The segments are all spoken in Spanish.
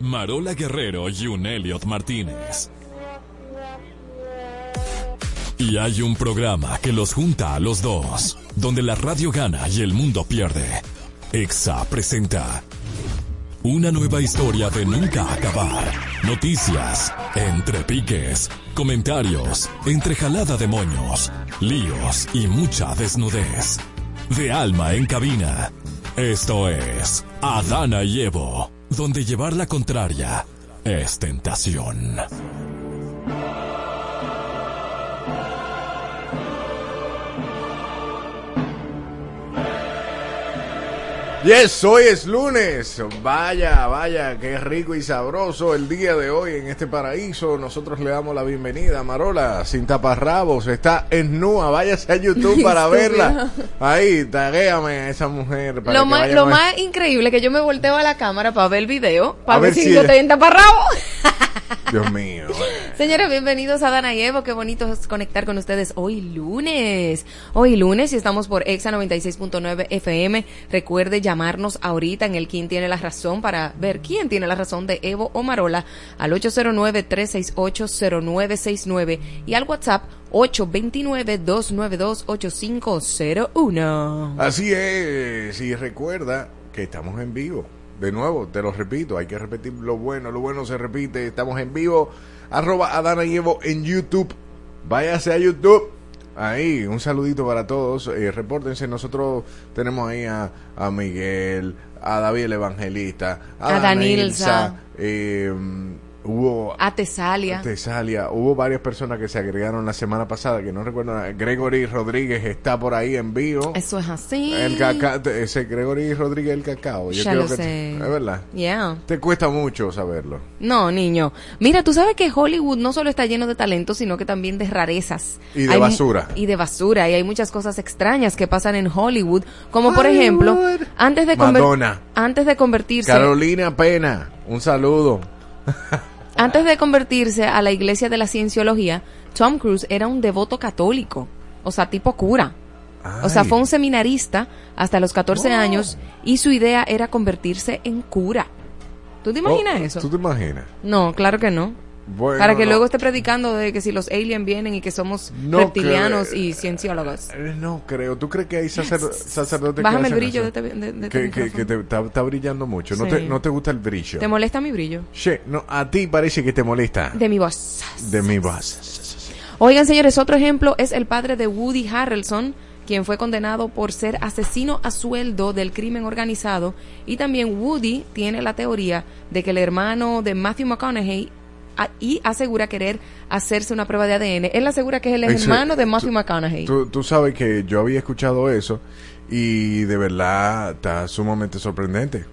Marola Guerrero y un Elliot Martínez. Y hay un programa que los junta a los dos, donde la radio gana y el mundo pierde. EXA presenta una nueva historia de nunca acabar. Noticias, entre piques, comentarios, entre jalada de moños, líos y mucha desnudez. De alma en cabina. Esto es Adana y Evo, donde llevar la contraria es tentación. Yes, hoy es lunes. Vaya, vaya, qué rico y sabroso el día de hoy en este paraíso. Nosotros le damos la bienvenida a Marola, sin taparrabos. Está en Nua. Váyase a YouTube para verla. Ahí, taguéame a esa mujer. lo más, lo más increíble que yo me volteo a la cámara para ver el video, para ver, si, yo estoy en taparrabos. Dios mío. Señores, bienvenidos a Dana y Evo. Qué bonito es conectar con ustedes hoy lunes. Hoy lunes y estamos por Exa 96.9 FM. Recuerde llamarnos ahorita en el Quién tiene la razón para ver quién tiene la razón de Evo o Marola al 809-368-0969 y al WhatsApp 829-292-8501. Así es. Y recuerda que estamos en vivo de nuevo, te lo repito, hay que repetir lo bueno, lo bueno se repite, estamos en vivo, arroba Adana y Evo en YouTube, váyase a YouTube, ahí, un saludito para todos, eh, repórtense, nosotros tenemos ahí a, a Miguel, a David el Evangelista, a, a Danilza, eh, Hubo a Tesalia. Tesalia. Hubo varias personas que se agregaron la semana pasada, que no recuerdo. Gregory Rodríguez está por ahí en vivo. Eso es así. El cacao, ese Gregory Rodríguez el cacao. Yo ya lo sé. es verdad. Yeah. Te cuesta mucho saberlo. No, niño. Mira, tú sabes que Hollywood no solo está lleno de talento, sino que también de rarezas. Y de basura. Y de basura. Y hay muchas cosas extrañas que pasan en Hollywood. Como por ejemplo, antes de, antes de convertirse. Carolina Pena. Un saludo. Antes de convertirse a la iglesia de la cienciología, Tom Cruise era un devoto católico, o sea, tipo cura. O sea, fue un seminarista hasta los 14 años y su idea era convertirse en cura. ¿Tú te imaginas Oh, eso? ¿Tú te imaginas? No, claro que no. Bueno, Para que no. luego esté predicando de que si los aliens vienen y que somos No reptilianos creo. y cienciólogos. Eh, No creo. ¿Tú crees que hay sacer- sacerdotes que Bájame el hacen brillo de eso? este, de- de este que, que, que te está, está brillando mucho. ¿No, Sí. te, ¿No te gusta el brillo? ¿Te molesta mi brillo? Che, no, a ti parece que te molesta. De mi voz. De mi voz. Oigan, señores, otro ejemplo es el padre de Woody Harrelson, quien fue condenado por ser asesino a sueldo del crimen organizado. Y también Woody tiene la teoría de que el hermano de Matthew McConaughey y asegura querer hacerse una prueba de ADN. Él asegura que es el hermano de Matthew McConaughey. Tú, tú sabes que yo había escuchado eso y de verdad está sumamente sorprendente.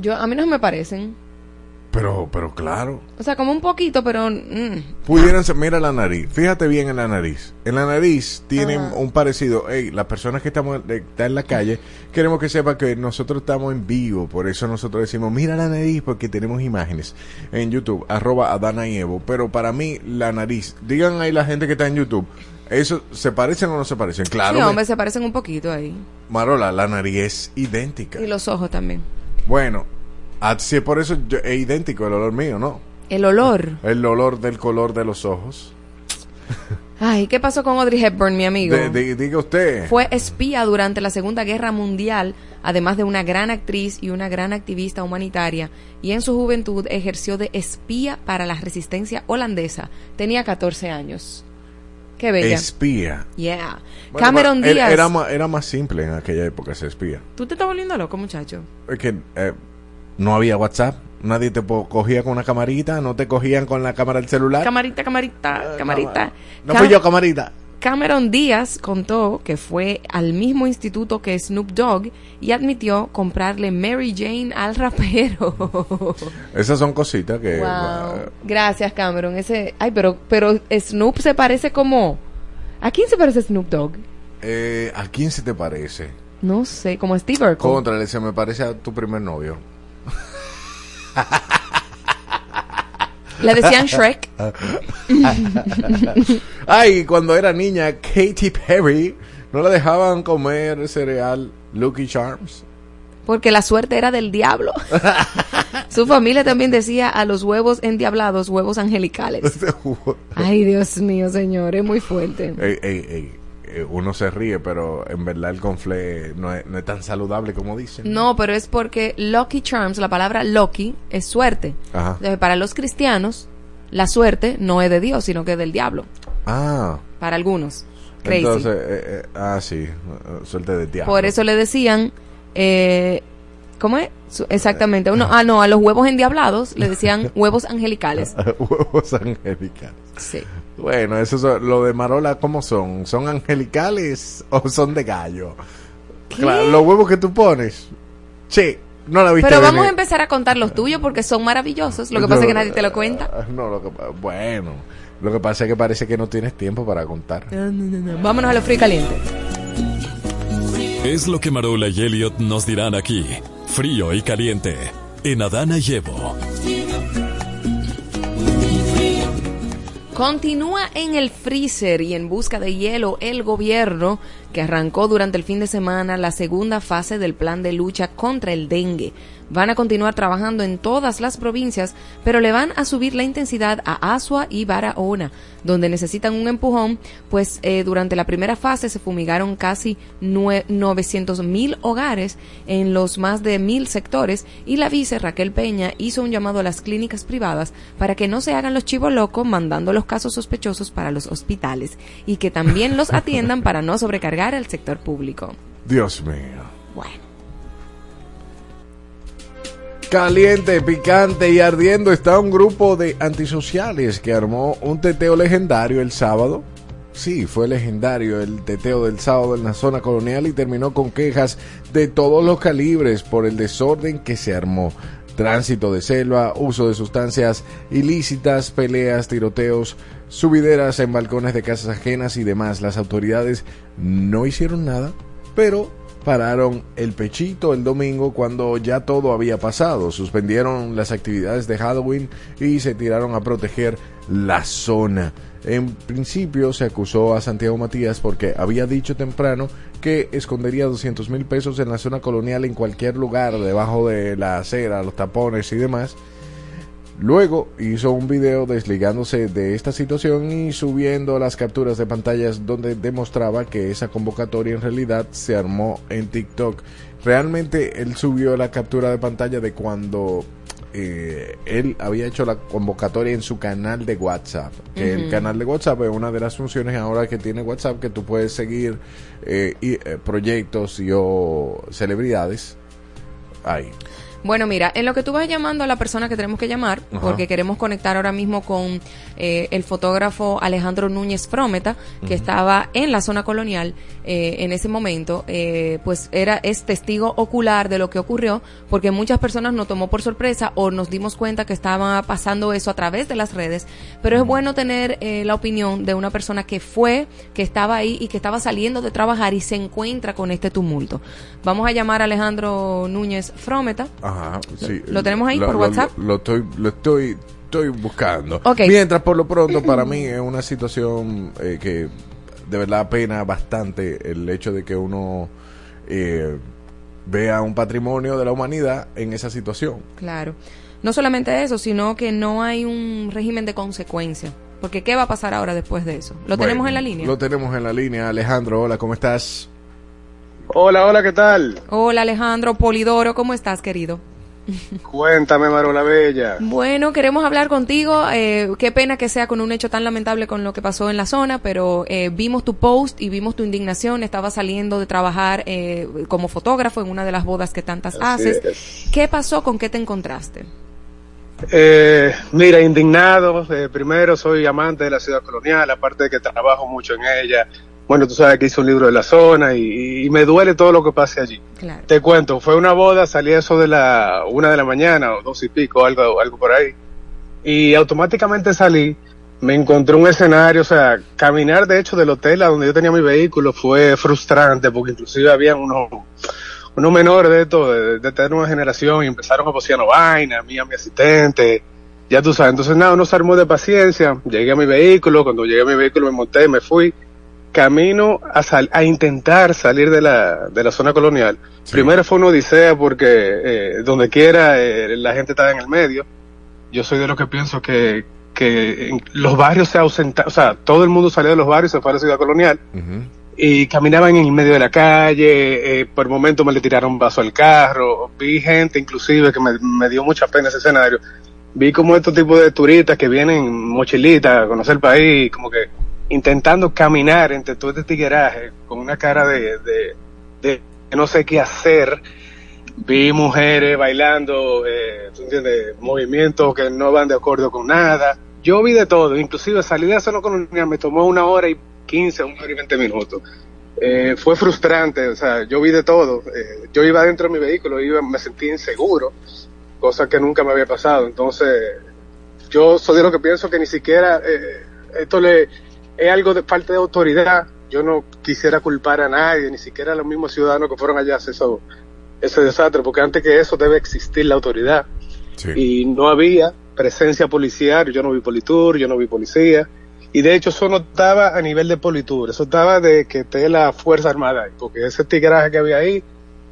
Yo, a mí no me parecen. Pero, pero claro. O sea, como un poquito, pero... mm. Pudieran ser, mira la nariz, fíjate bien en la nariz. En la nariz tienen Ajá. un parecido. Ey, las personas que estamos eh, están en la calle, queremos que sepa que nosotros estamos en vivo. Por eso nosotros decimos, mira la nariz, porque tenemos imágenes en YouTube, arroba Adana y Evo. Pero para mí, la nariz, digan ahí la gente que está en YouTube, ¿eso se parecen o no se parecen? Claro, Sí, me- hombre, se parecen un poquito ahí. Marola, la nariz es idéntica. Y los ojos también. Bueno, así por eso yo- es idéntico el olor mío, ¿no? El olor. El olor del color de los ojos. Ay, ¿qué pasó con Audrey Hepburn, mi amigo? De- de- diga usted. Fue espía durante la Segunda Guerra Mundial, además de una gran actriz y una gran activista humanitaria, y en su juventud ejerció de espía para la resistencia holandesa. Tenía 14 años. Qué bella. Espía. yeah. Bueno, Cameron era- Díaz. Era, más, era más simple en aquella época ese espía. Tú te estás volviendo loco, muchacho. Es que eh, no había WhatsApp. Nadie te cogía con una camarita. No te cogían con la cámara del celular. Camarita, camarita, Eh, camarita. No fui yo, camarita. Cameron Díaz contó que fue al mismo instituto que Snoop Dogg y admitió comprarle Mary Jane al rapero. Esas son cositas que... Wow. Gracias, Cameron. Ese, ay, pero, pero Snoop se parece como... ¿A quién se parece Snoop Dogg? Eh, ¿A quién se te parece? No sé, como a Steve Urkel. Contra, se me parece a tu primer novio. Le decían Shrek. Ay, cuando era niña, Katy Perry no la dejaban comer cereal Lucky Charms. Porque la suerte era del diablo. Su familia también decía a los huevos endiablados huevos angelicales. Ay, Dios mío, señor, es muy fuerte. Ey, ey, ey. Eh, uno se ríe, pero en verdad el conflé no es, no es tan saludable como dicen. No, pero es porque Lucky Charms, la palabra Lucky, es suerte. Ajá. Entonces, para los cristianos, la suerte no es de Dios, sino que es del diablo. Ah, Para algunos. Crazy. entonces, eh, eh, ah, sí, suerte de diablo. Por eso le decían, eh, ¿cómo es? Exactamente. Uno, ah, no, a los huevos endiablados le decían huevos angelicales. Huevos angelicales. Sí. Bueno, eso es lo de Marola, ¿cómo son? ¿Son angelicales o son de gallo? Claro, los huevos que tú pones. Sí, no la viste Pero vamos a empezar a contar los tuyos porque son maravillosos. Lo que pasa es que nadie te lo cuenta. Ah, No, lo que, bueno, lo que pasa es que parece que no tienes tiempo para contar. Vámonos a lo frío y caliente. Es lo que Marola y Elliot nos dirán aquí, frío y caliente, en Adana y Continúa en el freezer y en busca de hielo el gobierno que arrancó durante el fin de semana la segunda fase del plan de lucha contra el dengue. Van a continuar trabajando en todas las provincias, pero le van a subir la intensidad a Asua y Barahona, donde necesitan un empujón, pues eh, durante la primera fase se fumigaron casi 900 mil hogares en los más de mil sectores y la vice Raquel Peña hizo un llamado a las clínicas privadas para que no se hagan los chivos locos mandando los casos sospechosos para los hospitales y que también los atiendan para no sobrecargar al sector público. Dios mío. Bueno. Caliente, picante y ardiendo está un grupo de antisociales que armó un teteo legendario el sábado. Sí, fue legendario el teteo del sábado en la zona colonial y terminó con quejas de todos los calibres por el desorden que se armó. Tránsito de selva, uso de sustancias ilícitas, peleas, tiroteos, subideras en balcones de casas ajenas y demás. Las autoridades no hicieron nada, pero pararon el pechito el domingo cuando ya todo había pasado. Suspendieron las actividades de Halloween y se tiraron a proteger la zona. En principio se acusó a Santiago Matías porque había dicho temprano que escondería 200 mil pesos en la zona colonial en cualquier lugar, debajo de la acera, los tapones y demás. Luego hizo un video desligándose de esta situación y subiendo las capturas de pantallas donde demostraba que esa convocatoria en realidad se armó en TikTok. Realmente él subió la captura de pantalla de cuando eh, él había hecho la convocatoria en su canal de WhatsApp. Que el canal de WhatsApp es una de las funciones ahora que tiene WhatsApp que tú puedes seguir eh, y, eh, proyectos y o celebridades ahí. Bueno, mira, en lo que tú vas llamando a la persona que tenemos que llamar, Ajá. porque queremos conectar ahora mismo con eh, el fotógrafo Alejandro Núñez Frometa, que estaba en la zona colonial eh, en ese momento, eh, pues era es testigo ocular de lo que ocurrió, porque muchas personas nos tomó por sorpresa o nos dimos cuenta que estaba pasando eso a través de las redes, pero es bueno tener eh, la opinión de una persona que fue, que estaba ahí y que estaba saliendo de trabajar y se encuentra con este tumulto. Vamos a llamar a Alejandro Núñez Frometa. Ajá, sí. ¿Lo tenemos ahí Lo- por lo- WhatsApp? Lo, lo estoy, lo estoy, estoy buscando. Mientras, por lo pronto, para mí es una situación eh, que de verdad pena bastante el hecho de que uno eh, vea un patrimonio de la humanidad en esa situación. Claro. No solamente eso, sino que no hay un régimen de consecuencia. Porque ¿qué va a pasar ahora después de eso? ¿Lo tenemos en la línea? Lo tenemos en la línea. Alejandro, hola, ¿cómo estás? Hola, hola, ¿qué tal? Hola Alejandro Polidoro, ¿cómo estás, querido? Cuéntame, Marola Bella. Bueno, queremos hablar contigo. eh, qué pena que sea con un hecho tan lamentable con lo que pasó en la zona, pero eh, vimos tu post y vimos tu indignación. Estaba saliendo de trabajar eh, como fotógrafo en una de las bodas que tantas Así haces. es. ¿Qué pasó? ¿Con qué te encontraste? Eh, mira, indignado. Eh, primero, soy amante de la ciudad colonial, aparte de que trabajo mucho en ella. Bueno, tú sabes que hice un libro de la zona y, y me duele todo lo que pase allí. Claro. Te cuento, fue una boda, salí eso de la una de la mañana o dos y pico, algo, algo por ahí. Y automáticamente salí, me encontré un escenario, o sea, caminar de hecho del hotel a donde yo tenía mi vehículo fue frustrante porque inclusive habían unos, unos menores de esto, de, de tener una generación y empezaron a posear vaina, a mí, a mi asistente, ya tú sabes. Entonces nada, uno se armó de paciencia, llegué a mi vehículo, cuando llegué a mi vehículo me monté, me fui, camino a, sal- a intentar salir de la, de la zona colonial. Primero fue una odisea porque eh, donde quiera eh, la gente estaba en el medio. Yo soy de los que pienso que, que los barrios se ausentaron, o sea, todo el mundo salió de los barrios, se fue a la ciudad colonial. Y caminaban en el medio de la calle, eh, por momento me le tiraron un vaso al carro, vi gente inclusive que me, me dio mucha pena ese escenario, vi como estos tipos de turistas que vienen mochilitas a conocer el país, como que intentando caminar entre todo este tigueraje con una cara de, de, no sé qué hacer, vi mujeres bailando, eh, ¿tú entiendes? movimientos que no van de acuerdo con nada. Yo vi de todo, inclusive salir de zona colonial me tomó una hora y 15, una hora y 20 minutos. Eh, fue frustrante, o sea, yo vi de todo. Eh, yo iba dentro de mi vehículo, iba, me sentí inseguro, cosa que nunca me había pasado. Entonces, yo soy de lo que pienso que ni siquiera eh, esto le es algo de falta de autoridad. Yo no quisiera culpar a nadie, ni siquiera a los mismos ciudadanos que fueron allá a hacer eso, ese desastre, porque antes que eso debe existir la autoridad. Sí. Y no había presencia policial, yo no vi politur, yo no vi policía. Y de hecho eso no estaba a nivel de politur, eso estaba de que esté la Fuerza Armada, ahí, porque ese tigraje que había ahí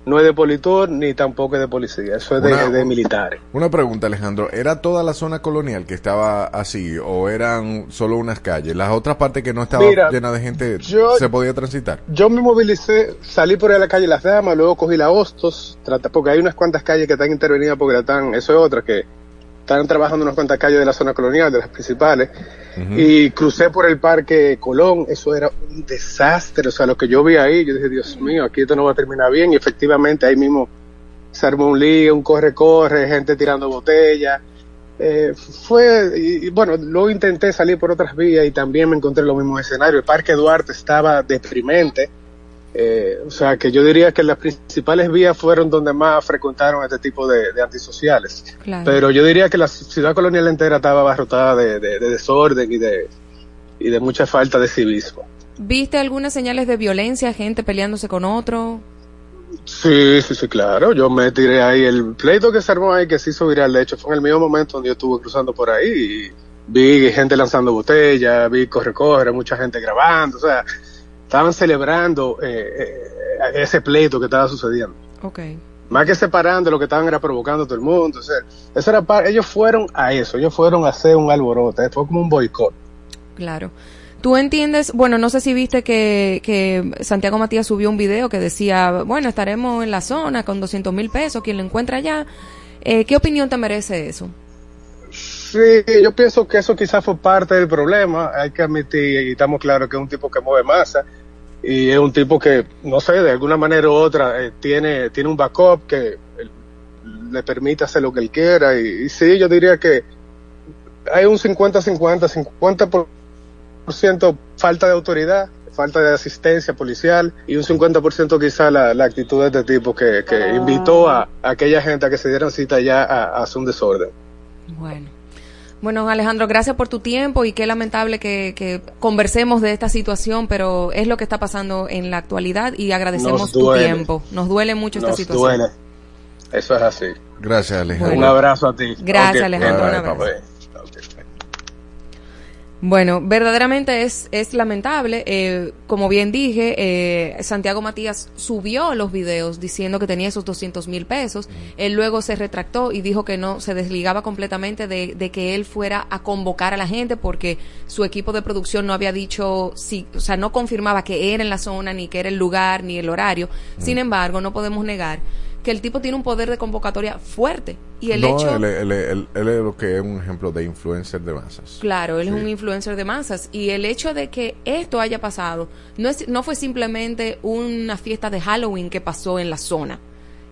no es de politur ni tampoco es de policía, eso es de, Una- de militares. Una pregunta, Alejandro. ¿Era toda la zona colonial que estaba así o eran solo unas calles? ¿Las otras partes que no estaba Mira, llena de gente yo- se podía transitar? Yo me movilicé, salí por ahí a la calle Las Damas, luego cogí la Hostos, trata, porque hay unas cuantas calles que están intervenidas porque la están, eso es otra, que están trabajando unas cuantas calles de la zona colonial, de las principales, y crucé por el parque Colón, eso era un desastre, o sea, lo que yo vi ahí, yo dije, Dios mío, aquí esto no va a terminar bien, y efectivamente ahí mismo se armó un lío, un corre-corre, gente tirando botellas, eh, fue, y, y bueno, luego intenté salir por otras vías y también me encontré en los mismos escenarios. El Parque Duarte estaba deprimente, eh, o sea que yo diría que las principales vías fueron donde más frecuentaron este tipo de, de antisociales. Claro. Pero yo diría que la ciudad colonial entera estaba abarrotada de, de- de desorden y de, y de mucha falta de civismo. ¿Viste algunas señales de violencia, gente peleándose con otro? Sí, sí, sí, claro. Yo me tiré ahí. El pleito que se armó ahí, que se hizo viral, de hecho, fue en el mismo momento donde yo estuve cruzando por ahí y vi gente lanzando botellas, vi corre-corre, mucha gente grabando. O sea, estaban celebrando eh, eh, ese pleito que estaba sucediendo. Ok. Más que separando, lo que estaban era provocando a todo el mundo. O sea, eso era ellos fueron a eso, ellos fueron a hacer un alboroto, fue como un boicot. Claro. Tú entiendes, bueno, no sé si viste que, que Santiago Matías subió un video que decía, bueno, estaremos en la zona con 200 mil pesos, quien lo encuentra allá. Eh, ¿Qué opinión te merece eso? Sí, yo pienso que eso quizás fue parte del problema. Hay que admitir, y estamos claros que es un tipo que mueve masa y es un tipo que, no sé, de alguna manera u otra, eh, tiene, tiene un backup que eh, le permite hacer lo que él quiera. Y, y sí, yo diría que hay un 50-50, 50%, falta de autoridad, falta de asistencia policial y un 50% quizá la, la actitud de este tipo que, que invitó a, a aquella gente a que se dieran cita ya a, a hacer un desorden. Bueno. Bueno, Alejandro, gracias por tu tiempo y qué lamentable que, que conversemos de esta situación, pero es lo que está pasando en la actualidad y agradecemos tu tiempo. Nos duele mucho esta Nos situación. duele. Eso es así. Gracias, Alejandro. Bueno. Un abrazo a ti. Gracias. Alejandro, un Bye, abrazo. bye. Bueno, verdaderamente es, es lamentable. Eh, como bien dije, eh, Santiago Matías subió los videos diciendo que tenía esos 200 mil pesos. Él luego se retractó y dijo que no, se desligaba completamente de, de que él fuera a convocar a la gente porque su equipo de producción no había dicho, si, o sea, no confirmaba que era en la zona, ni que era el lugar, ni el horario. Sin embargo, no podemos negar que el tipo tiene un poder de convocatoria fuerte. Y el no, hecho... él, él- él- él es lo que es un ejemplo de influencer de masas. Claro, él Sí. es un influencer de masas y el hecho de que esto haya pasado no es no fue simplemente una fiesta de Halloween que pasó en la zona.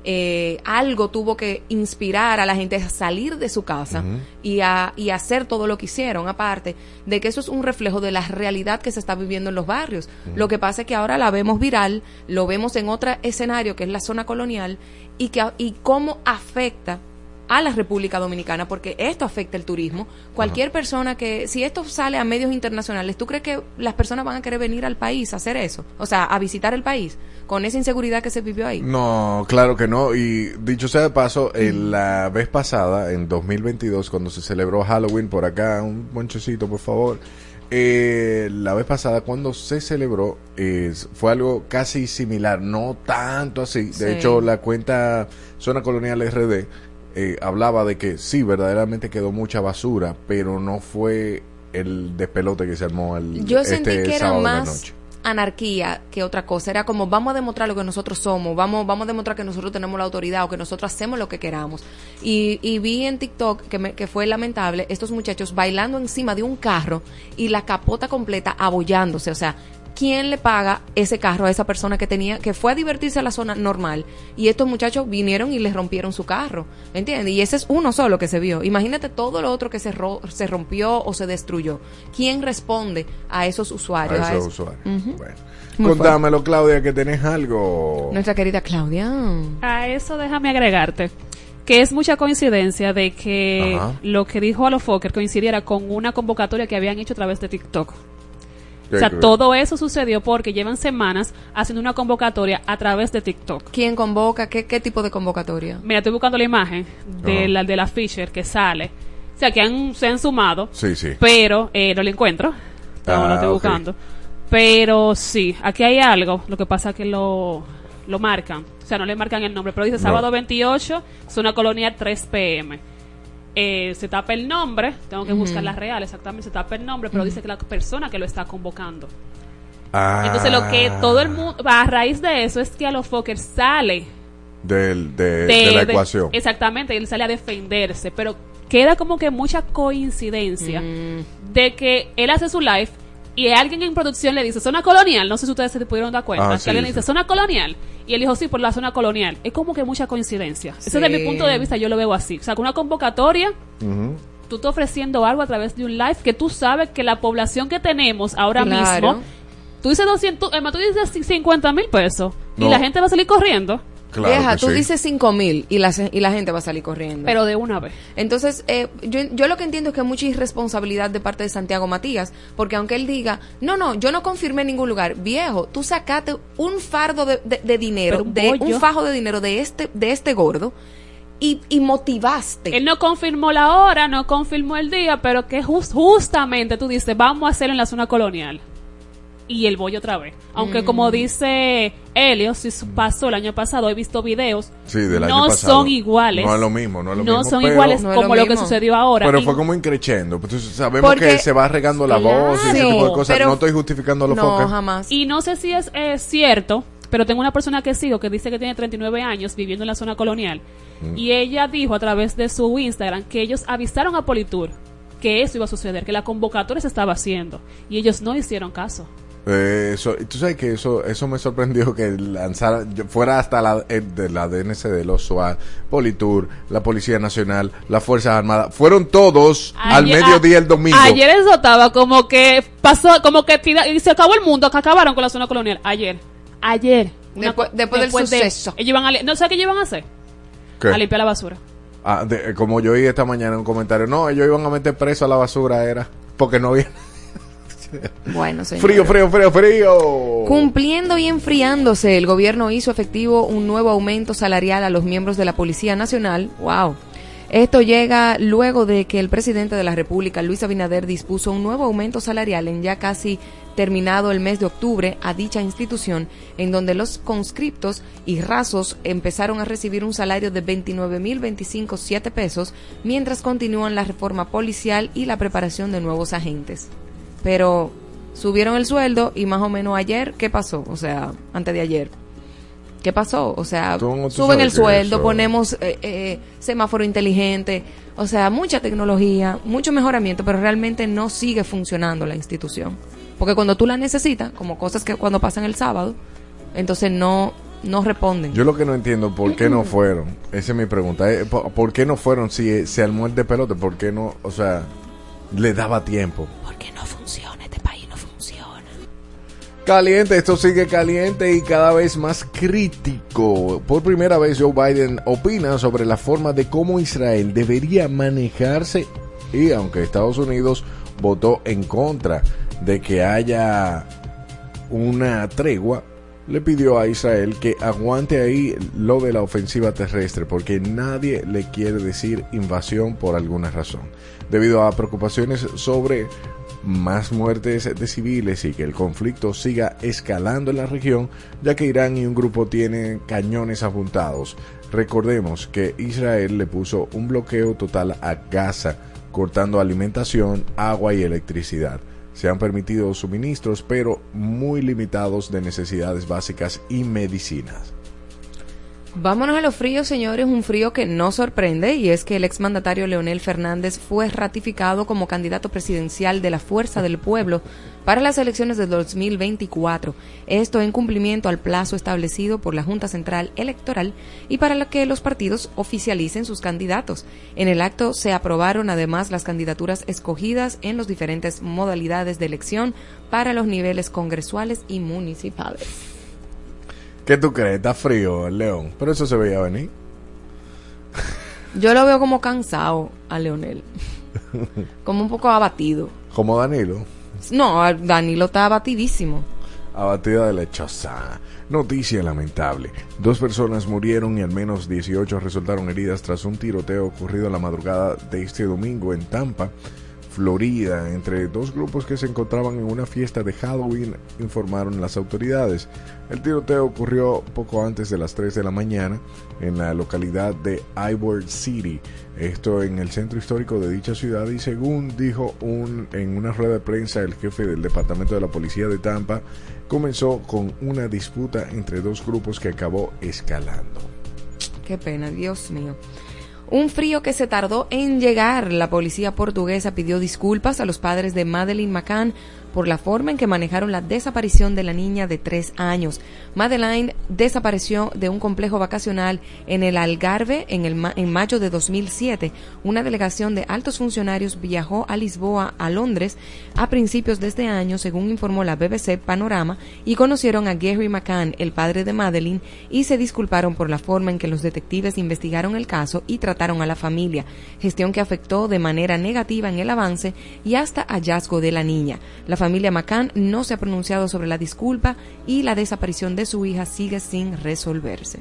Eh, algo tuvo que inspirar a la gente a salir de su casa y, a, y a hacer todo lo que hicieron, aparte de que eso es un reflejo de la realidad que se está viviendo en los barrios. Lo que pasa es que ahora la vemos viral, lo vemos en otro escenario que es la zona colonial y, que, y cómo afecta a la República Dominicana, porque esto afecta el turismo. Cualquier persona que, si esto sale a medios internacionales, ¿tú crees que las personas van a querer venir al país a hacer eso? O sea, a visitar el país con esa inseguridad que se vivió ahí. No, claro que no. Y dicho sea de paso, en la vez pasada, en 2022, cuando se celebró Halloween por acá, un monchecito, por favor. Eh, la vez pasada cuando se celebró eh, fue algo casi similar, no tanto así. De Sí. hecho, la cuenta Zona Colonial RD eh, hablaba de que sí, verdaderamente quedó mucha basura, pero no fue el despelote que se armó el Yo sentí este que era más noche. anarquía que otra cosa. Era como vamos a demostrar lo que nosotros somos, vamos, vamos a demostrar que nosotros tenemos la autoridad o que nosotros hacemos lo que queramos. Y, y vi en TikTok que, me- que fue lamentable estos muchachos bailando encima de un carro y la capota completa abollándose. O sea, ¿quién le paga ese carro a esa persona que tenía, que fue a divertirse a la zona normal? Y estos muchachos vinieron y les rompieron su carro. ¿Entiendes? Y ese es uno solo que se vio. Imagínate todo lo otro que se, ro- se rompió o se destruyó. ¿Quién responde a esos usuarios? a a esos eso? usuarios. Bueno. Muy Contámelo, Claudia, que tenés algo. Nuestra querida Claudia. A eso déjame agregarte que es mucha coincidencia de que Ajá. lo que dijo Alofoker coincidiera con una convocatoria que habían hecho a través de TikTok. ¿Qué- O sea, todo eso sucedió porque llevan semanas haciendo una convocatoria a través de TikTok. ¿Quién convoca? ¿Qué, qué tipo de convocatoria? Mira, estoy buscando la imagen de Ajá. la de la Fisher que sale. O sea, que han, se han sumado, Sí, sí. pero eh, no lo encuentro. No, Ah, lo estoy buscando. Pero sí, aquí hay algo. Lo que pasa es que lo, lo marcan. O sea, no le marcan el nombre, pero dice No. sábado 28, zona colonial 3 pm. Eh, se tapa el nombre, tengo que buscar la real, exactamente, se tapa el nombre, pero dice que la persona que lo está convocando. Ah, Entonces, lo que todo el mundo, a raíz de eso, es que a los Fokker sale Del, de, de, de la de- ecuación. exactamente, él sale a defenderse, pero queda como que mucha coincidencia Mm. de que él hace su live y alguien en producción le dice zona colonial, no sé si ustedes se pudieron dar cuenta, Ah, que sí, alguien le dice zona colonial y él dijo sí por la zona colonial. Es como que mucha coincidencia. Eso Sí. desde mi punto de vista yo lo veo así. O sea, con una convocatoria Ujú. tú estás ofreciendo algo a través de un live que tú sabes que la población que tenemos ahora Claro. mismo, tú dices 200, Emma, tú dices 50 mil pesos y la gente va a salir corriendo, Claro Vieja, que tú sí. dices cinco mil y la, y la gente va a salir corriendo. pero de una vez. Entonces, eh, yo, yo lo que entiendo es que hay mucha irresponsabilidad de parte de Santiago Matías, porque aunque él diga, no, no, yo no confirmé en ningún lugar, viejo, tú sacaste un fardo de, de- de dinero, un de un fajo de dinero de este, de este gordo, y, y motivaste. Él no confirmó la hora, no confirmó el día, pero que jus- justamente tú dices, vamos a hacerlo en la zona colonial. Y el bollo otra vez. Aunque Mm. como dice Helio, si pasó el año pasado, he visto videos, Sí, del año no pasado. son iguales. No es lo mismo, no es lo No mismo. son pero- iguales No es lo como lo, que sucedió ahora. Pero Y- fue como increchendo. Pues, Entonces sabemos Porque- que se va regando la voz y ese tipo de cosas. Pero- no estoy justificando a los no, focas. jamás. Y no sé si es eh, cierto, pero tengo una persona que sigo que dice que tiene 39 años viviendo en la zona colonial. Mm. Y ella dijo a través de su Instagram que ellos avisaron a Politur que eso iba a suceder, que la convocatoria se estaba haciendo. Y ellos no hicieron caso. Eh, eso, y tú sabes que eso eso me sorprendió que lanzara, yo- fuera hasta la, eh, de la DNC de los SWAT, Politur, la Policía Nacional, las Fuerzas Armadas. Fueron todos al mediodía a- el domingo. Ayer eso estaba como que pasó, como que tira- y se acabó el mundo, que acabaron con la zona colonial. Ayer. Ayer. Una Después- después del de- suceso. ellos iban a li- no sé qué ellos iban a hacer. ¿Qué? A limpiar la basura. Ah, de- como yo oí esta mañana en un comentario, no, ellos iban a meter preso a la basura, era, porque no había Bueno, señor. frío, frío, frío, frío. Cumpliendo y enfriándose, el gobierno hizo efectivo un nuevo aumento salarial a los miembros de la Policía Nacional. ¡Wow! Esto llega luego de que el presidente de la República, Luis Abinader, dispuso un nuevo aumento salarial en ya casi terminado el mes de octubre a dicha institución, en donde los conscriptos y rasos empezaron a recibir un salario de 29.025 pesos, mientras continúan la reforma policial y la preparación de nuevos agentes. Pero subieron el sueldo y más o menos ayer, ¿qué pasó? O sea, antes de ayer. ¿Qué pasó? O sea, no- suben el sueldo, eso- ponemos eh, eh, semáforo inteligente, o sea, mucha tecnología, mucho mejoramiento, pero realmente no sigue funcionando la institución. Porque cuando tú la necesitas, como cosas que cuando pasan el sábado, entonces no no responden. Yo lo que no entiendo, ¿por qué no fueron? Esa es mi pregunta. eh, ¿Por por qué no fueron si eh, se armó el de pelote? ¿Por qué no? O sea, le daba tiempo. Porque no funciona, este país no funciona. Caliente, esto sigue caliente y cada vez más crítico. Por primera vez Joe Biden opina sobre la forma de cómo Israel debería manejarse y aunque Estados Unidos votó en contra de que haya una tregua, le pidió a Israel que aguante ahí lo de la ofensiva terrestre porque nadie le quiere decir invasión por alguna razón, debido a preocupaciones sobre más muertes de civiles y que el conflicto siga escalando en la región, ya que Irán y un grupo tienen cañones apuntados. Recordemos que Israel le puso un bloqueo total a Gaza, cortando alimentación, agua y electricidad. Se han permitido suministros, pero muy limitados de necesidades básicas y medicinas. Vámonos a los fríos, señores, un frío que no sorprende y es que el exmandatario Leonel Fernández fue ratificado como candidato presidencial de la Fuerza del Pueblo para las elecciones de 2024. Esto en cumplimiento al plazo establecido por la Junta Central Electoral y para lo que los partidos oficialicen sus candidatos. En el acto se aprobaron además las candidaturas escogidas en las diferentes modalidades de elección para los niveles congresuales y municipales. ¿Qué tú crees? Está frío el león, pero eso se veía venir. Yo lo veo como cansado a Leonel. Como un poco abatido. Como Danilo. No, Danilo está abatidísimo. Abatida de lechosa. Noticia lamentable. Dos personas murieron y al menos 18 resultaron heridas tras un tiroteo ocurrido la madrugada de este domingo en Tampa, Florida, entre dos grupos que se encontraban en una fiesta de Halloween, informaron las autoridades. El tiroteo ocurrió poco antes de las 3 de la mañana en la localidad de Ivor City, esto en el centro histórico de dicha ciudad y según dijo un, en una rueda de prensa el jefe del departamento de la policía de Tampa, comenzó con una disputa entre dos grupos que acabó escalando. Qué pena, Dios mío. Un frío que se tardó en llegar. La policía portuguesa pidió disculpas a los padres de Madeleine McCann por la forma en que manejaron la desaparición de la niña de tres años. Madeleine desapareció de un complejo vacacional en el Algarve en, el en mayo de 2007. Una delegación de altos funcionarios viajó a Lisboa, a Londres, a principios de este año, según informó la BBC Panorama, y conocieron a Gary McCann, el padre de Madeleine, y se disculparon por la forma en que los detectives investigaron el caso y trataron a la familia, gestión que afectó de manera negativa en el avance y hasta hallazgo de la niña. La familia McCann no se ha pronunciado sobre la disculpa y la desaparición de su hija sigue sin resolverse.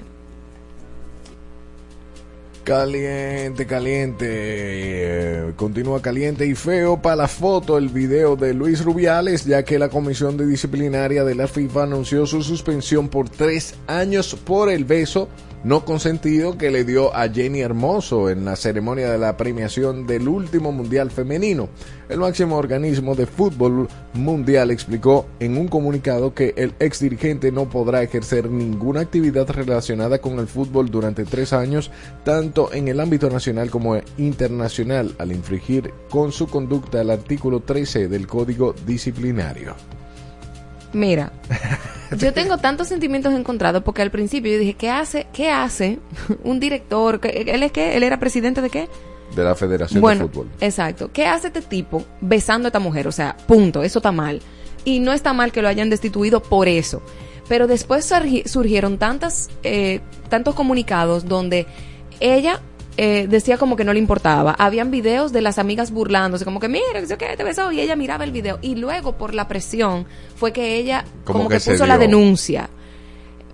Caliente, caliente. eh, continúa caliente y feo para la foto el video de Luis Rubiales, ya que la Comisión de Disciplinaria de la FIFA anunció su suspensión por tres años por el beso no consentido que le dio a Jenny Hermoso en la ceremonia de la premiación del último Mundial Femenino. El máximo organismo de fútbol mundial explicó en un comunicado que el ex dirigente no podrá ejercer ninguna actividad relacionada con el fútbol durante tres años, tanto en el ámbito nacional como internacional, al infringir con su conducta el artículo 13 del Código Disciplinario. Mira, yo tengo tantos sentimientos encontrados porque al principio yo dije, ¿qué hace, qué hace un director? ¿Qué- ¿Él es qué? ¿Él era presidente de qué? De la Federación bueno, de Fútbol. exacto. ¿Qué hace este tipo besando a esta mujer? O sea, punto, eso está mal. Y no está mal que lo hayan destituido por eso. Pero después surgi- surgieron tantas, eh, tantos comunicados donde ella eh, decía como que no le importaba. Habían videos de las amigas burlándose, como que mira, qué, te besó, y ella miraba el video. Y luego, por la presión, fue que ella Como como, que puso la denuncia.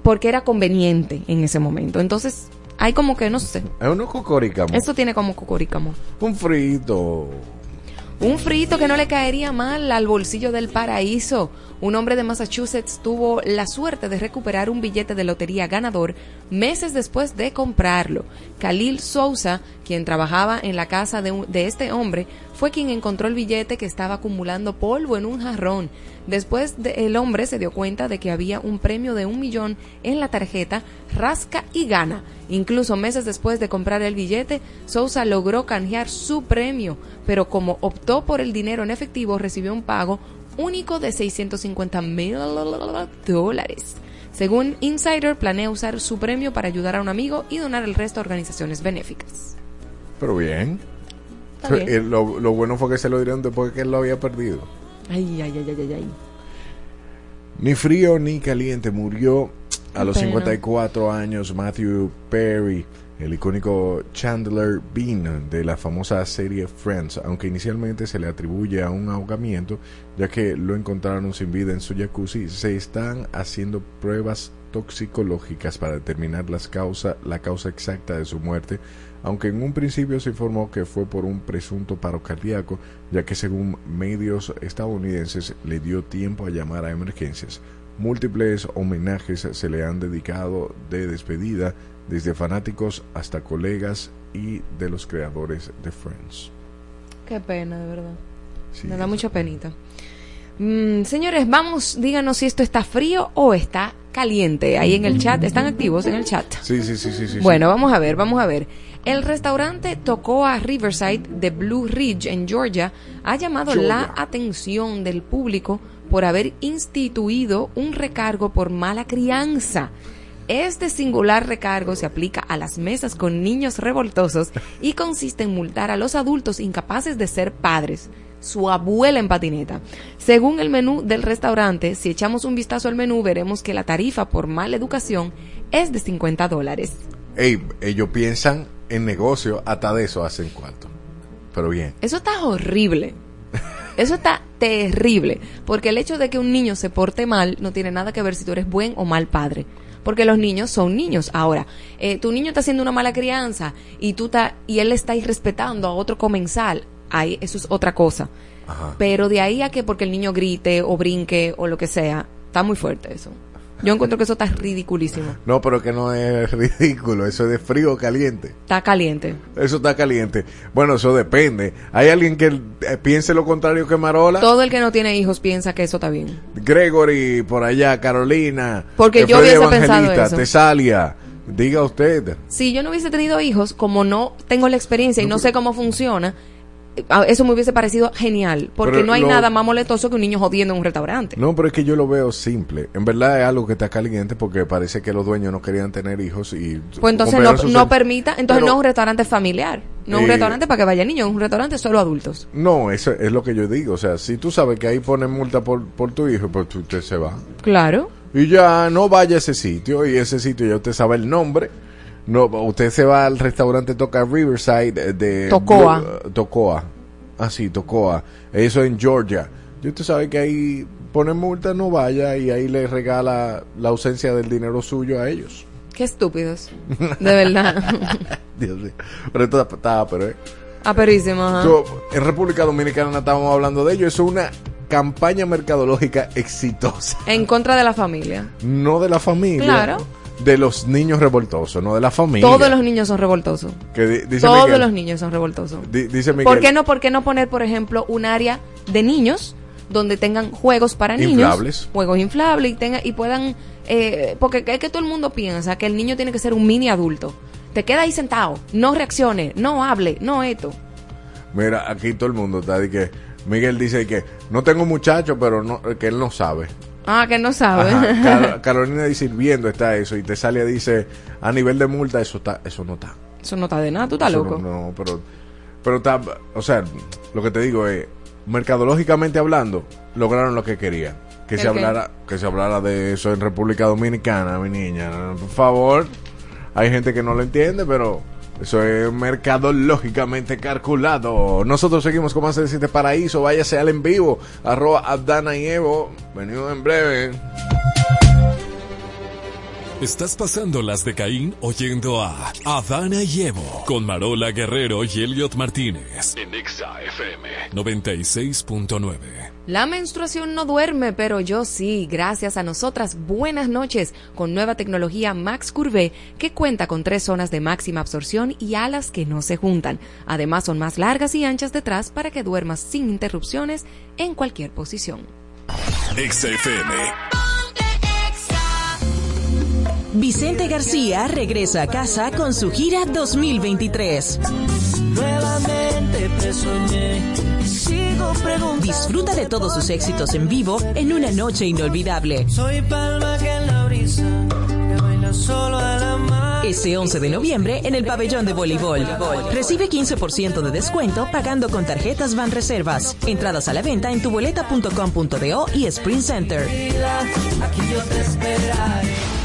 Porque era conveniente en ese momento. Entonces, hay como que, no sé. Es uno cocoricamo. Esto tiene como cocoricamo. Un frito. Un frito que no le caería mal al bolsillo del paraíso. Un hombre de Massachusetts tuvo la suerte de recuperar un billete de lotería ganador meses después de comprarlo. Khalil Sousa, quien trabajaba en la casa de, este hombre, fue quien encontró el billete que estaba acumulando polvo en un jarrón. Después de- el hombre se dio cuenta de que había un premio de un millón en la tarjeta Rasca y Gana. Incluso meses después de comprar el billete, Sousa logró canjear su premio, pero como optó por el dinero en efectivo, recibió un pago único de 650 mil dólares. Según Insider, planea usar su premio para ayudar a un amigo y donar el resto a organizaciones benéficas. Pero bien. Está bien. Lo, lo bueno fue que se lo dieron después que él lo había perdido. Ay, ay, ay, ay, ay, ay. Ni frío ni caliente murió a los pena. 54 años Matthew Perry, el icónico Chandler Bean de la famosa serie Friends, aunque inicialmente se le atribuye a un ahogamiento, ya que lo encontraron sin vida en su jacuzzi, se están haciendo pruebas toxicológicas para determinar las causa, la causa exacta de su muerte, aunque en un principio se informó que fue por un presunto paro cardíaco, ya que según medios estadounidenses le dio tiempo a llamar a emergencias. Múltiples homenajes se le han dedicado de despedida, desde fanáticos hasta colegas y de los creadores de Friends. Qué pena, de verdad. Sí. Me da mucha penita. Mm, señores, vamos, díganos si esto está frío o está caliente. Ahí en el chat, ¿están activos en el chat? Sí, sí, sí, sí, sí. Bueno, vamos a ver, vamos a ver. El restaurante Tocoa Riverside de Blue Ridge en Georgia ha llamado Georgia. la atención del público por haber instituido un recargo por mala crianza. Este singular recargo se aplica a las mesas con niños revoltosos y consiste en multar a los adultos incapaces de ser padres. Su abuela en patineta. Según el menú del restaurante, si echamos un vistazo al menú, veremos que la tarifa por mala educación es de 50 dólares. Ellos piensan en negocio, hasta de eso hacen cuarto. Pero bien. Eso está horrible. Eso está terrible. Porque el hecho de que un niño se porte mal no tiene nada que ver si tú eres buen o mal padre. Porque los niños son niños. Ahora, eh, tu niño está haciendo una mala crianza y tú ta- y él está irrespetando a otro comensal. Ahí, eso es otra cosa. Ajá. Pero de ahí a que porque el niño grite o brinque o lo que sea, está muy fuerte eso. Yo encuentro que eso está ridiculísimo. No, pero que no es ridículo, eso es de frío o caliente. Está caliente. Eso está caliente. Bueno, eso depende. Hay alguien que eh, piense lo contrario que Marola. Todo el que no tiene hijos piensa que eso está bien. Gregory, por allá, Carolina. Porque eh, yo Freddy hubiese pensado eso. Tesalia. Diga usted. si yo no hubiese tenido hijos, como no tengo la experiencia y no sé cómo funciona, eso me hubiese parecido genial, porque Pero no hay lo- nada más moletoso que un niño jodiendo en un restaurante. No, pero es que yo lo veo simple. En verdad es algo que está caliente porque parece que los dueños no querían tener hijos y... Pues entonces no, sus- no permita, entonces Pero- no es un restaurante familiar, no es un restaurante para que vaya niños, es un restaurante solo adultos. No, eso es lo que yo digo. O sea, si tú sabes que ahí ponen multa por, por tu hijo, pues tú- usted se va. Claro. Y ya no vaya a ese sitio y ese sitio ya usted sabe el nombre. No, usted se va al restaurante Toca Riverside eh, de Tocoa. Blue- Tocoa. Ah, sí, Tocoa. Eso en Georgia. Y usted sabe que ahí ponen multa, no vaya y ahí le regala la ausencia del dinero suyo a ellos. Qué estúpidos. De verdad. Dios mío. Pero esto está- está, pero eh. Aperísimo, ajá. So, en República Dominicana estábamos hablando de ello. Es una campaña mercadológica exitosa. En contra de la familia. No de la familia. Claro. De los niños revoltosos, no de la familia. Todos los niños son revoltosos. Que di- dice Todos Miguel- los niños son revoltosos. di- dice Miguel. ¿Por qué no, por qué no poner, por ejemplo, un área de niños donde tengan juegos para niños, Inflables. juegos inflables y tenga, y puedan, eh, porque es que todo el mundo piensa que el niño tiene que ser un mini adulto. Te queda ahí sentado, no reaccione, no hable, no esto. Mira, aquí todo el mundo está de que Miguel dice que no tengo muchacho, pero no, que él no sabe. Ah, que no sabe. Ajá. Car- Carolina dice hirviendo está eso y Tesalia dice a nivel de multa eso está, eso no está. Eso no está de nada, tú estás Eso loco. No, no, pero, pero está, o sea, lo que te digo es, mercadológicamente hablando, lograron lo que querían. Que ¿El se qué? hablara, que se hablara de eso en República Dominicana, mi niña. Por favor, hay gente que no lo entiende, pero eso es mercadológicamente calculado. Nosotros seguimos con más de Siete Paraíso. Váyase al en vivo, arroba Abdana y Evo. Venimos en breve. Estás pasando las de Caín oyendo a Adana y Evo con Marola Guerrero y Elliot Martínez en Exa FM 96.9. La menstruación no duerme, pero yo sí, gracias a nosotras. Buenas noches, con nueva tecnología Max Curve, que cuenta con tres zonas de máxima absorción y alas que no se juntan. Además, son más largas y anchas detrás para que duermas sin interrupciones en cualquier posición. Exa FM. Vicente García regresa a casa con su gira 2023. Nuevamente te soñé y sigo preguntando. Disfruta de todos sus éxitos en vivo en una noche inolvidable. Soy palma que en la brisa risa, le baila solo a la mar. Este 11 de noviembre en el pabellón de voleibol. Recibe 15% de descuento pagando con tarjetas Van Reservas. Entradas a la venta en tuboleta.com.do y Sprint Center. Aquí yo te esperaré.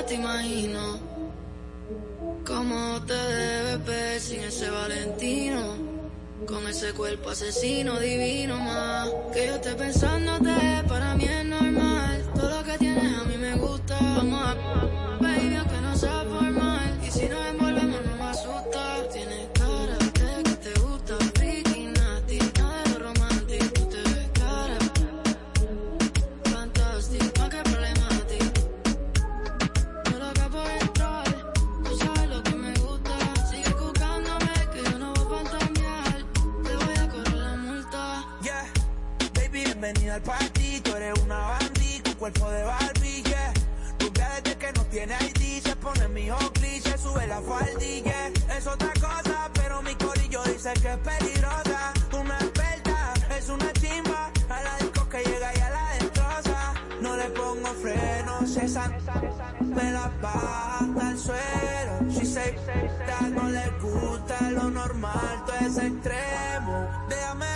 Te imagino cómo te debes ver sin ese Valentino. Con ese cuerpo asesino divino más. Que yo esté pensándote, para mí es normal. Todo lo que tienes a mí me gusta. Vamos a, baby, aunque no sea bienvenida al party. Tú eres una bandita, con cuerpo de Barbie, yeah. Rubia desde que no tiene ID, se pone mi Oakley, se sube la faldilla. Es otra cosa, pero mi corillo dice que es peligrosa. Una experta, es una chimba. A la disco que llega y a la destroza. No le pongo frenos, esa me la baja hasta el suelo. Si se no le gusta lo normal, todo es extremo. Déjame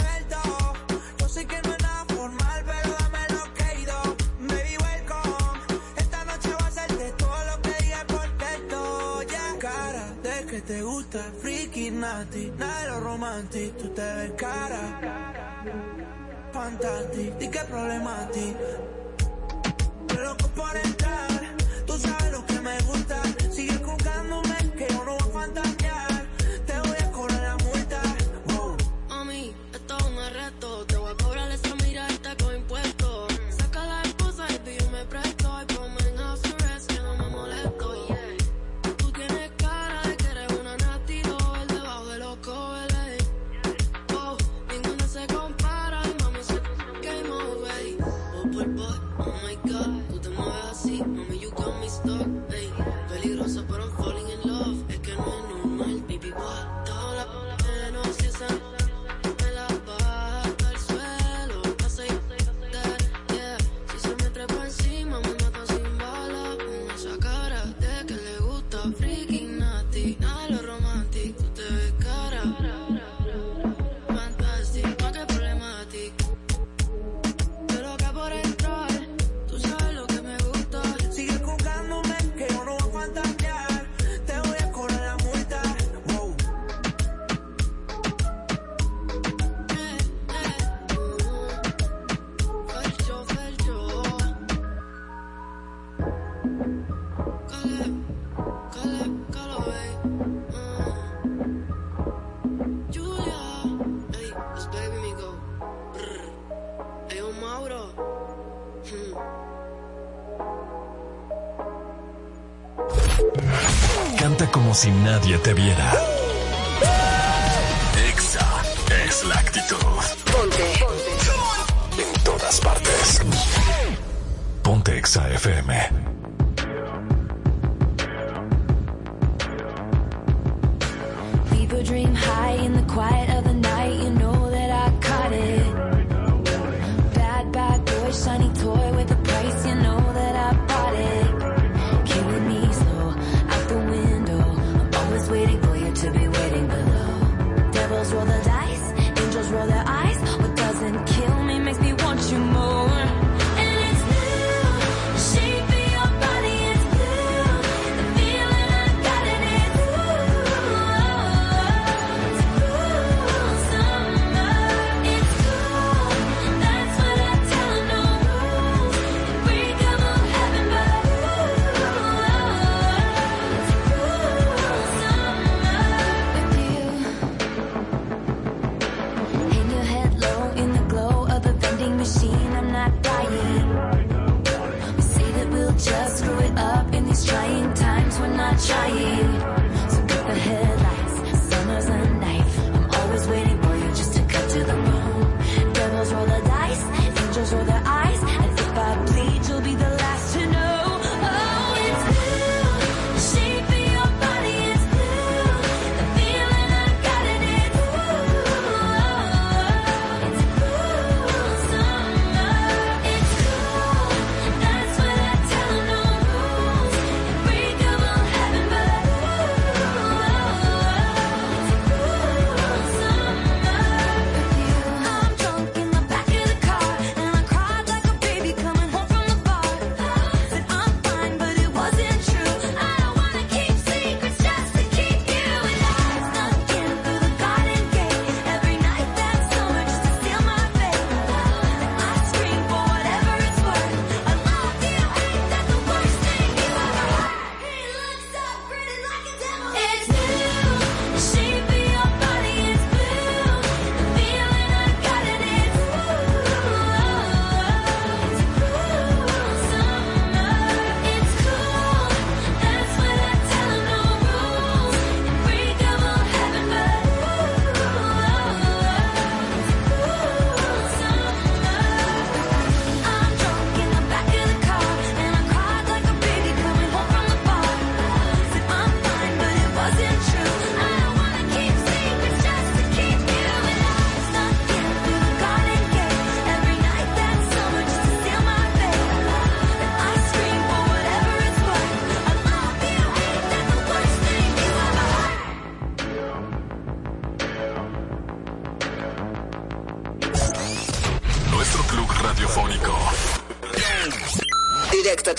Nada de lo romántico, tú te ves cara. Fantástico, ¿y qué problema a ti? Estoy loco por entrar, tú sabes lo que me gusta. Sigue jugándome que yo no voy a fantasear.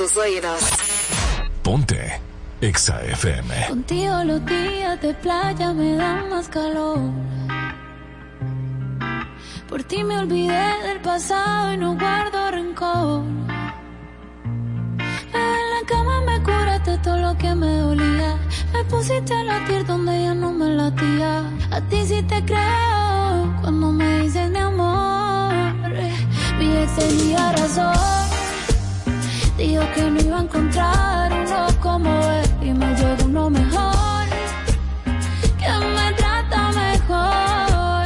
Tus oídos. Ponte Exa FM. Contigo los días de playa me dan más calor. Por ti me olvidé del pasado y no guardo rencor. En la cama me curaste todo lo que me dolía. Me pusiste a latir donde ya no que no iba a encontrar uno como él y me llegó uno mejor. Que me trata mejor.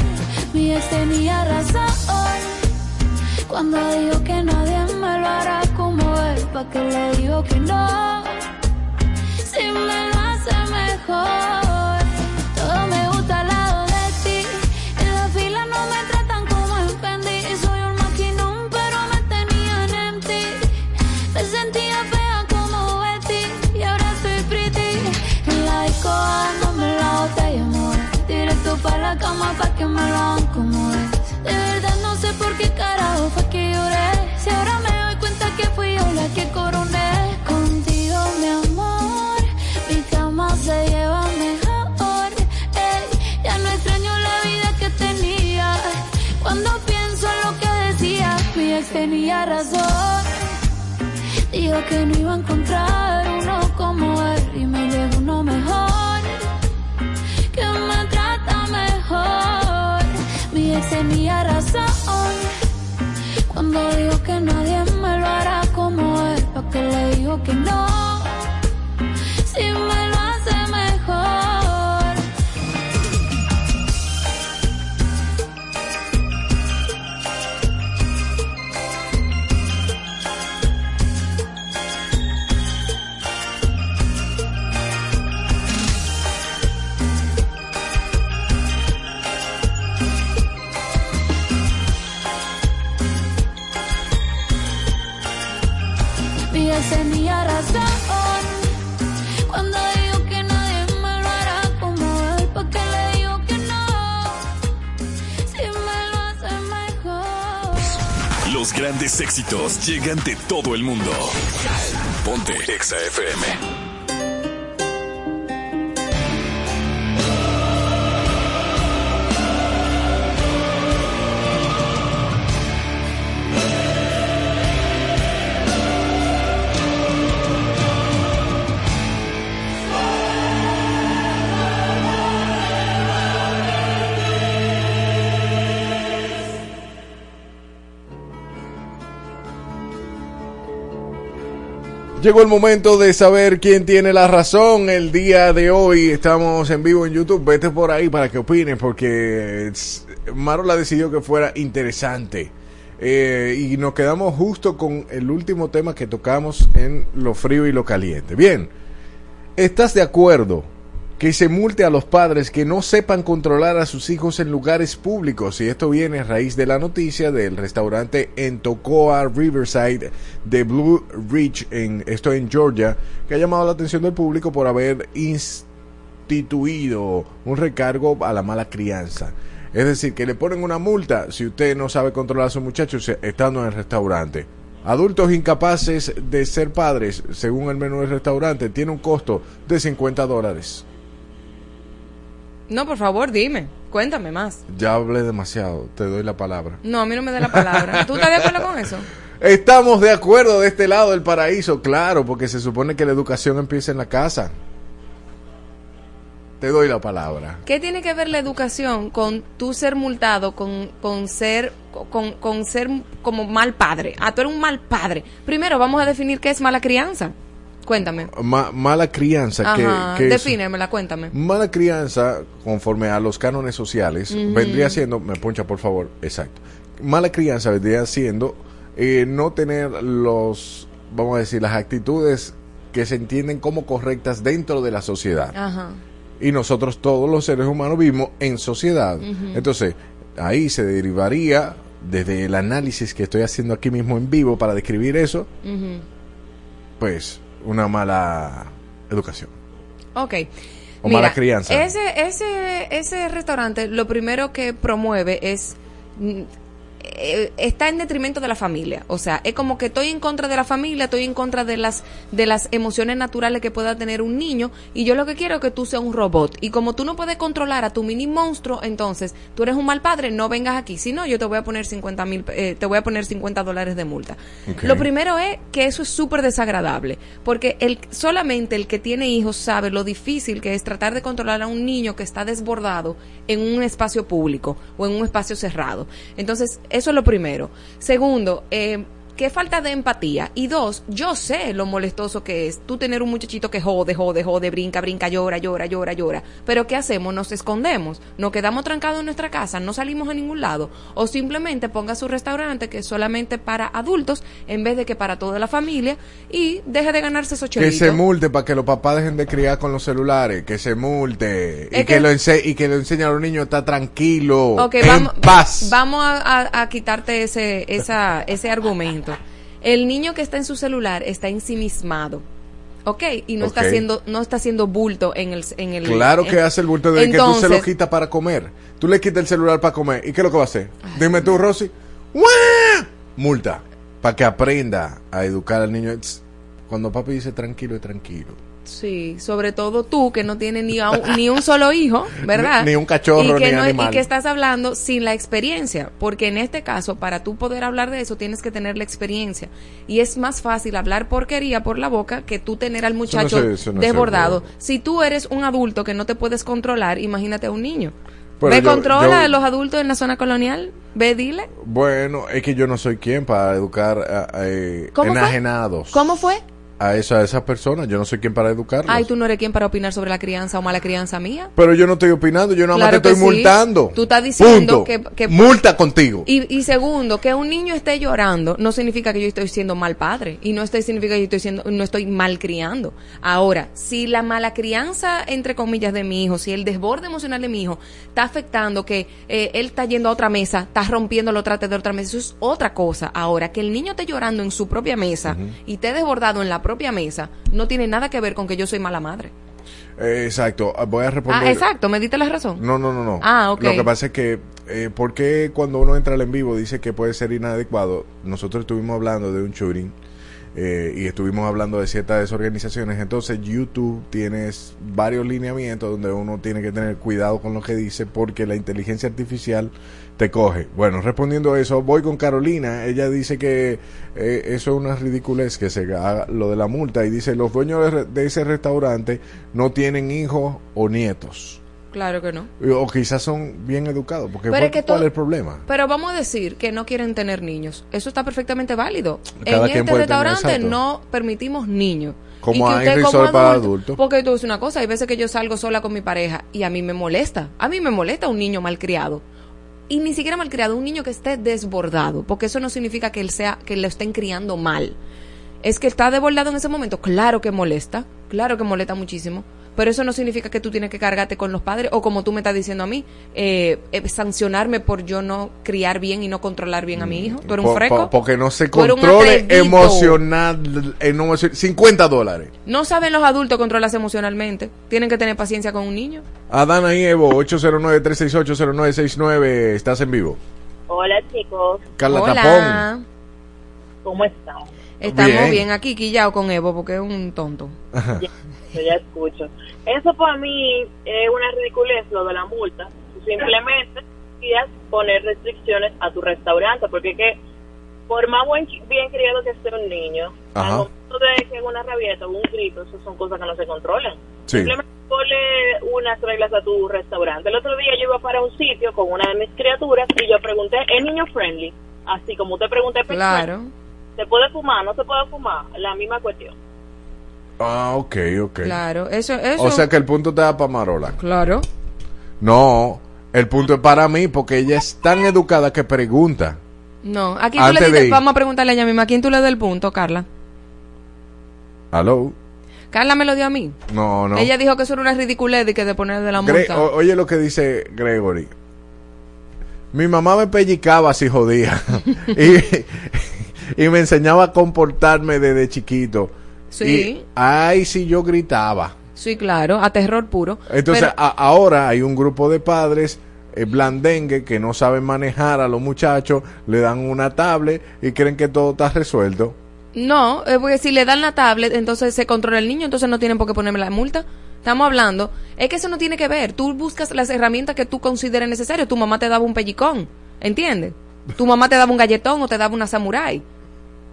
Mi ex tenía razón. Cuando dijo que nadie me lo hará como él, pa' que le digo que no. De verdad no sé por qué carajo fue que lloré. Si ahora me doy cuenta que fui yo la que coroné. Contigo, mi amor, mi cama se lleva mejor. Ey, ya no extraño la vida que tenía. Cuando pienso en lo que decía, mi ex tenía razón. Dijo que no iba a encontrar llegan de todo el mundo. Ponte Exa FM. Llegó el momento de saber quién tiene la razón. El día de hoy estamos en vivo en YouTube. Vete por ahí para que opines, porque Marola decidió que fuera interesante. Eh, y nos quedamos justo con el último tema que tocamos en lo frío y lo caliente. Bien, ¿estás de acuerdo que se multe a los padres que no sepan controlar a sus hijos en lugares públicos? Y esto viene a raíz de la noticia del restaurante en Tocoa Riverside de Blue Ridge, en, esto en Georgia, que ha llamado la atención del público por haber instituido un recargo a la mala crianza. Es decir, que le ponen una multa si usted no sabe controlar a sus muchachos estando en el restaurante. Adultos incapaces de ser padres, según el menú del restaurante, tiene un costo de 50 dólares. No, por favor, dime. Cuéntame más. Ya hablé demasiado, te doy la palabra. No, a mí no me da la palabra. ¿Tú estás de acuerdo con eso? Estamos de acuerdo de este lado del paraíso, claro, porque se supone que la educación empieza en la casa. Te doy la palabra. ¿Qué tiene que ver la educación con tú ser multado, con, con ser con, con ser como mal padre? Ah, tú eres un mal padre. Primero vamos a definir qué es mala crianza. Cuéntame. Ma- mala crianza, que, Ajá, que es- defínemela, cuéntame. Mala crianza, conforme a los cánones sociales, vendría siendo, me poncha por favor, exacto. Mala crianza vendría siendo eh, no tener los, vamos a decir, las actitudes que se entienden como correctas dentro de la sociedad. Ajá. Y nosotros todos los seres humanos vivimos en sociedad. Entonces, ahí se derivaría, desde el análisis que estoy haciendo aquí mismo en vivo para describir eso, pues una mala educación. Ok. O mala crianza. Ese, ese, ese restaurante lo primero que promueve es mm, eh, está en detrimento de la familia. O sea, es como que estoy en contra de la familia, estoy en contra de las, de las emociones naturales que pueda tener un niño y yo lo que quiero es que tú seas un robot. Y como tú no puedes controlar a tu mini monstruo, entonces tú eres un mal padre, no vengas aquí. Si no, yo te voy a poner 50 mil, eh, te voy a poner 50 dólares de multa. Lo primero es que eso es súper desagradable, porque el, solamente el que tiene hijos sabe lo difícil que es tratar de controlar a un niño que está desbordado en un espacio público o en un espacio cerrado. Entonces, eso es lo primero. Segundo, eh, qué falta de empatía. Y dos, yo sé lo molestoso que es tú tener un muchachito que jode, jode, jode, brinca, brinca, llora, llora, llora, llora. Pero ¿qué hacemos? Nos escondemos, nos quedamos trancados en nuestra casa, no salimos a ningún lado. O simplemente ponga su restaurante que es solamente para adultos en vez de que para toda la familia y deje de ganarse esos Que chelitos. se multe para que los papás dejen de criar con los celulares, que se multe y que, que- lo y que lo enseñe a los niños a estar tranquilo, Ok, en vamos, paz. vamos a, a- a quitarte ese, esa, ese argumento. El niño que está en su celular está ensimismado. Ok, y no está haciendo, no está haciendo bulto en el, en el Claro que hace el bulto de que tú se lo quitas para comer. Tú le quitas el celular para comer. ¿Y qué es lo que va a hacer? Dime tú, Rosy. ¡Guau! Multa. Para que aprenda a educar al niño. Cuando papi dice tranquilo, es tranquilo. Sí, sobre todo tú que no tienes ni, un, ni un solo hijo, ¿verdad? Ni- ni un cachorro, y que ni no- animal. Y que estás hablando sin la experiencia, porque en este caso, para tú poder hablar de eso, tienes que tener la experiencia. Y es más fácil hablar porquería por la boca que tú tener al muchacho no desbordado. Si tú eres un adulto que no te puedes controlar, imagínate a un niño. Pero Ve, yo- controla yo- a los adultos en la zona colonial. Ve, dile. Bueno, es que yo no soy quien para educar a, a, ¿Cómo fue? enajenados. ¿Cómo fue? A, esa, a esas personas. Yo no soy quien para educarlos. Ay, tú no eres quien para opinar sobre la crianza o mala crianza mía. Pero yo no estoy opinando, yo nada más te estoy sí. multando. Tú estás diciendo Punto. que- que- Multa contigo. Y, y segundo, que un niño esté llorando no significa que yo estoy siendo mal padre y no estoy, significa que yo estoy siendo, no estoy mal criando. Ahora, si la mala crianza, entre comillas, de mi hijo, si el desborde emocional de mi hijo está afectando que eh, él está yendo a otra mesa, está rompiendo los trates de otra mesa, eso es otra cosa. Ahora, que el niño esté llorando en su propia mesa y esté desbordado en la propia mesa, no tiene nada que ver con que yo soy mala madre. Eh, exacto, ah, voy a responder. Ah, exacto, me diste la razón. No, no, no, no. Ah, ok. Lo que pasa es que, eh, ¿por qué cuando uno entra al en vivo dice que puede ser inadecuado? Nosotros estuvimos hablando de un shooting eh, y estuvimos hablando de ciertas desorganizaciones. Entonces, YouTube tienes varios lineamientos donde uno tiene que tener cuidado con lo que dice porque la inteligencia artificial te coge. Bueno, respondiendo a eso, voy con Carolina. Ella dice que eh, eso es una ridiculez que se haga lo de la multa y dice los dueños de, de ese restaurante no tienen hijos o nietos. Claro que no. O quizás son bien educados, porque Pero ¿cuál, es cuál el problema? Pero vamos a decir que no quieren tener niños. Eso está perfectamente válido. Cada en este restaurante no permitimos niños. Como Y que usted para adultos. Porque tú es una cosa, hay veces que yo salgo sola con mi pareja y a mí me molesta. A mí me molesta un niño malcriado. Y ni siquiera malcriado, un niño que esté desbordado, porque eso no significa que él sea que lo estén criando mal. Es que está desbordado en ese momento, claro que molesta, claro que molesta muchísimo, pero eso no significa que tú tienes que cargarte con los padres o como tú me estás diciendo a mí, eh, eh, sancionarme por yo no criar bien y no controlar bien a mi hijo. Tú eres un freco. po- porque no se controle emocional, no, 50 dólares. No saben los adultos controlarse emocionalmente. Tienen que tener paciencia con un niño. Adana y Evo, 809-368-0969, estás en vivo. Hola chicos, Carla Hola. Tapón. ¿cómo están? Estamos Bien. bien, aquí quillado con Evo porque es un tonto. Yo ya escucho. Eso para mí es una ridiculez lo de la multa. Simplemente poner restricciones a tu restaurante, porque que por más buen, bien criado que esté un niño, al momento de que una rabieta o un grito, eso son cosas que no se controlan. Sí. Simplemente ponle unas reglas a tu restaurante. El otro día yo iba para un sitio con una de mis criaturas y yo pregunté, ¿es niño friendly? Así como te pregunté, Claro. ¿se puede fumar? ¿No se puede fumar? La misma cuestión. Ah, ok, ok. Claro, eso, eso. O sea que el punto te da para Marola. Claro. No, el punto es para mí porque ella es tan educada que pregunta. No, aquí tú Antes le dices, vamos a preguntarle a ella misma, ¿a quién tú le das el punto, Carla? ¿Aló? Carla me lo dio a mí. No, no. Ella dijo que eso era una ridiculez de que de poner de la Gre- multa. o- oye lo que dice Gregory. Mi mamá me pellicaba si jodía. y, y me enseñaba a comportarme desde chiquito. Sí. Y, ay, si yo gritaba. Sí, claro, a terror puro. Entonces, Pero- a- ahora hay un grupo de padres eh, blandengue que no saben manejar a los muchachos, le dan una tablet y creen que todo está resuelto. No, eh, porque si le dan la tablet, entonces se controla el niño, entonces no tienen por qué ponerme la multa. Estamos hablando, es que eso no tiene que ver. Tú buscas las herramientas que tú consideres necesarias. Tu mamá te daba un pellicón, ¿entiendes? Tu mamá te daba un galletón o te daba una samurai.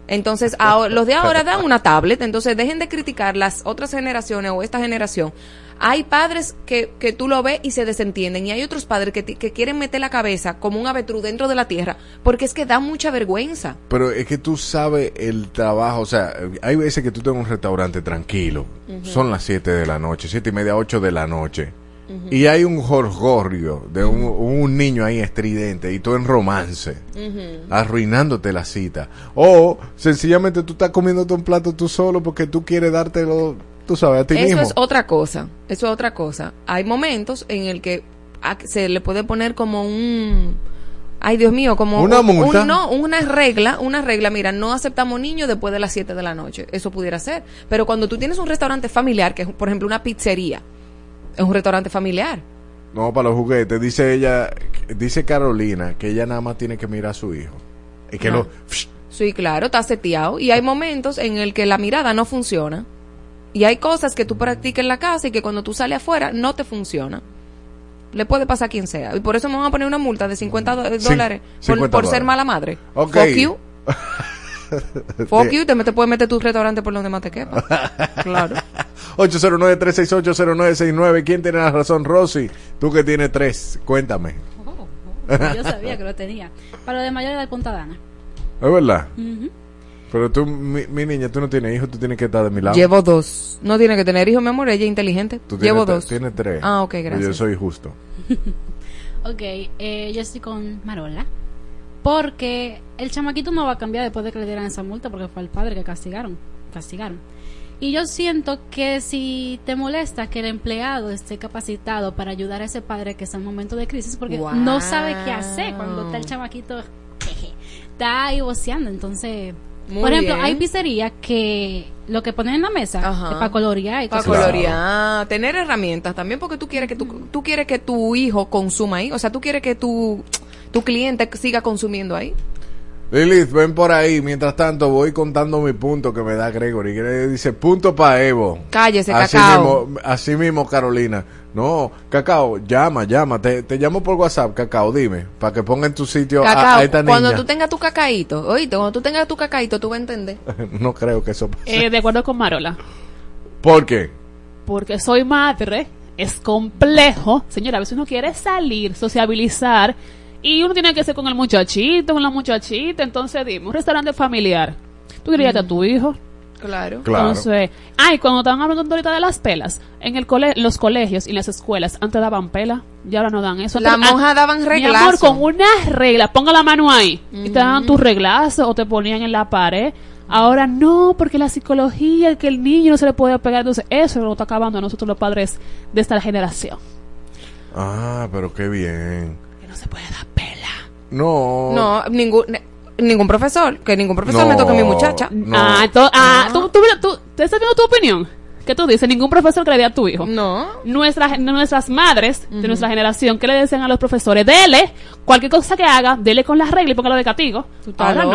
Entonces, ahora- los de ahora dan una tablet, entonces dejen de criticar las otras generaciones o esta generación. Hay padres que, que tú lo ves y se desentienden y hay otros padres que, que quieren meter la cabeza como un avestruz dentro de la tierra porque es que da mucha vergüenza. Pero es que tú sabes el trabajo, o sea, hay veces que tú en un restaurante tranquilo, son las 7 de la noche, siete y media, 8 de la noche, y hay un jorgorrio de un, un niño ahí estridente y tú en romance, arruinándote la cita. O sencillamente tú estás comiéndote un plato tú solo porque tú quieres dártelo, tú sabes, a ti Eso mismo. es otra cosa. Eso es otra cosa. Hay momentos en el que se le puede poner como un Ay, Dios mío, como Una multa. un- no, una regla, una regla, mira, no aceptamos niños después de las 7 de la noche. Eso pudiera ser. Pero cuando tú tienes un restaurante familiar, que es por ejemplo una pizzería, es un restaurante familiar. No, para los juguetes, dice ella, dice Carolina que ella nada más tiene que mirar a su hijo. Y que No. lo... Sí, claro, está seteado. Y hay momentos en el que la mirada no funciona. Y hay cosas que tú practicas en la casa y que cuando tú sales afuera no te funciona. Le puede pasar a quien sea. Y por eso me van a poner una multa de 50 do- Cin- dólares por, 50 por ser mala madre. Ok. Fuck you. Fuck you. Te, puedes meter tu restaurante por donde más te quepa. Claro. 809-368-0969. ¿Quién tiene la razón? Rosy, tú que tienes tres, cuéntame. Yo sabía que lo tenía. Para lo de mayor edad, punta dana. ¿Es verdad? Pero tú, mi, mi niña, tú no tienes hijos, tú tienes que estar de mi lado. Llevo dos. No tiene que tener hijos, mi amor. Ella es inteligente. Tú Llevo tienes, dos. Tienes tres. Ah, ok, Yo gracias. soy justo. Ok, eh, yo estoy con Marola. Porque el chamaquito no va a cambiar después de que le dieran esa multa porque fue el padre que castigaron. Castigaron. Y yo siento que si te molesta que el empleado esté capacitado para ayudar a ese padre que está en momento de crisis porque Wow. no sabe qué hacer cuando está el chamaquito jeje, está ahí voceando. Entonces, Muy por ejemplo, bien. hay pizzerías que lo que ponen en la mesa es para colorear y Para colorear, tener herramientas también porque tú quieres que tu, tú quieres que tu hijo consuma ahí, o sea, tú quieres que tu tu cliente siga consumiendo ahí. Lilith, ven por ahí. Mientras tanto, voy contando mi punto que me da Gregory. Que dice punto para Evo. Cállese, así Cacao. Mismo, así mismo, Carolina. No, Cacao, llama, llama. Te, te llamo por WhatsApp, Cacao, dime. Para que ponga en tu sitio a, esta niña. cuando tú tengas tu cacaíto, oíste, cuando tú tengas tu cacaíto, tú vas a entender. no creo que eso pase. Eh, de acuerdo con Marola. ¿Por qué? Porque soy madre, es complejo. Señora, a veces uno quiere salir, sociabilizar. Y uno tiene que ser con el muchachito, con la muchachita. Entonces, dime, un restaurante familiar. ¿Tú querías que a tu hijo? Claro. Claro. Entonces, ay, cuando estaban hablando ahorita de las pelas, en el cole los colegios y las escuelas antes daban pela y ahora no dan eso. Las Antes- monjas daban Mi amor, con una regla, ponga la mano ahí y te daban tu reglazo o te ponían en la pared. Ahora no, porque la psicología, que el niño no se le puede pegar. Entonces, eso lo está acabando a nosotros los padres de esta generación. Ah, pero qué bien. Que no se puede dar No. No, ningún ningún profesor, que ningún profesor No, me toque a mi muchacha. no. Ah, entonces, ah, ¿tú, tú, tú- ¿te estás viendo tu opinión? ¿Qué tú dices? Ningún profesor que le dé a tu hijo. No. Nuestras, nuestras madres de nuestra generación, ¿qué le decían a los profesores? Dele, cualquier cosa que haga, dele con las reglas y póngalo de castigo. estás Ahora no.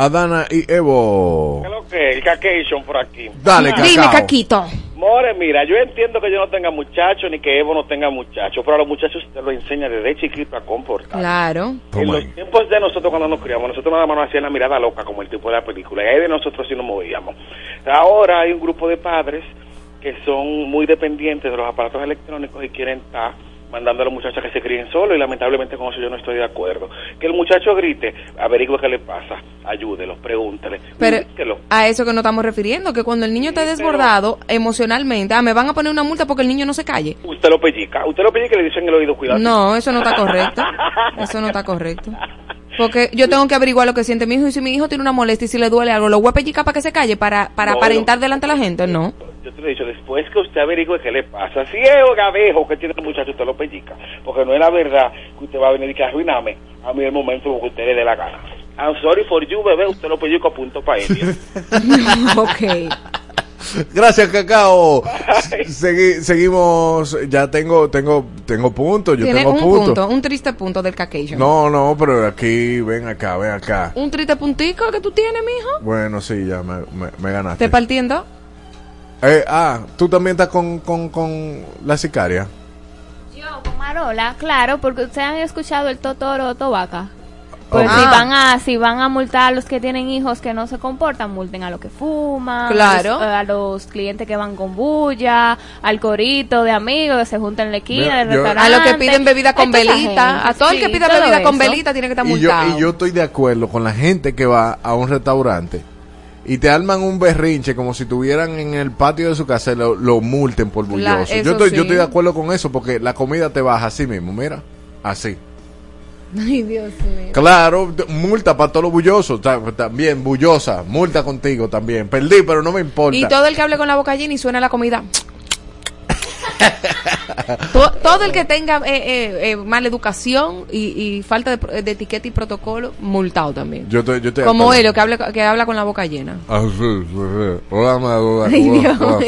Adana y Evo. Creo que el cacation por aquí. Dale, Cacao. Dime, Caquito. More, mira, yo entiendo que yo no tenga muchachos ni que Evo no tenga muchachos, pero a los muchachos te lo enseña desde chiquito a comportar. Claro. En los tiempos de nosotros cuando nos criamos, nosotros nada más nos hacían la mirada loca como el tipo de la película, y ahí de nosotros sí nos movíamos. Ahora hay un grupo de padres que son muy dependientes de los aparatos electrónicos y quieren estar mandando a los muchachos a que se críen solos y lamentablemente con eso yo no estoy de acuerdo. Que el muchacho grite, averigüe qué le pasa, ayúdelo, pregúntele, Pero a eso que nos estamos refiriendo, que cuando el niño está desbordado emocionalmente, ah, me van a poner una multa porque el niño no se calle. Usted lo pellica, usted lo pellica y le dicen en el oído, cuidado. No, eso no está correcto. Eso no está correcto. Porque yo tengo que averiguar lo que siente mi hijo y si mi hijo tiene una molestia y si le duele algo, lo voy a pellicar para que se calle, para, para No, aparentar delante de la gente, no. Yo te lo he dicho, después que usted averigüe qué le pasa, si es gavejo que tiene el muchacho, usted lo pellica. Porque no es la verdad que usted va a venir y que arruinarme a mí el momento que usted le dé la gana. I'm sorry for you, bebé, usted lo pellico a punto para él. ok. Gracias, Cacao. Segui- seguimos. Ya tengo, tengo, tengo puntos. Yo Tiene tengo un puntos. punto, un triste punto del cacation. No, no, pero aquí, ven acá, ven acá. Un triste puntico que tú tienes, mijo. Bueno, sí, ya me, me, me ganaste. Te partiendo. Eh, ah, tú también estás con, con, con la sicaria. Yo, con Marola, claro, porque ustedes han escuchado el Totoro Tobaca. Pues si Ah. van a si van a multar a los que tienen hijos que no se comportan, multen a los que fuman, Claro. a los, a los clientes que van con bulla, al corito de amigos que se juntan en la esquina Mira, del yo- restaurante. A los que piden bebida con velita. gente, A todo el que pida bebida con velita tiene que estar Y yo, multado. y yo estoy de acuerdo con la gente que va a un restaurante y te arman un berrinche como si tuvieran en el patio de su casa lo, lo multen por bulloso. yo, estoy, sí. yo estoy de acuerdo con eso porque la comida te baja así mismo, mira, así. Ay, Dios mío. Claro, multa para todos los bullosos, ta- también bullosa, multa contigo también. Perdí, pero no me importa. Y todo el que hable con la boca llena y suena la comida. To- todo el que tenga eh, eh, eh, mala educación y, y falta de, de etiqueta y protocolo, multado también. Yo yo de Como él, que habla, que habla con la boca llena. Ah, sí, sí, sí. Hola, mío.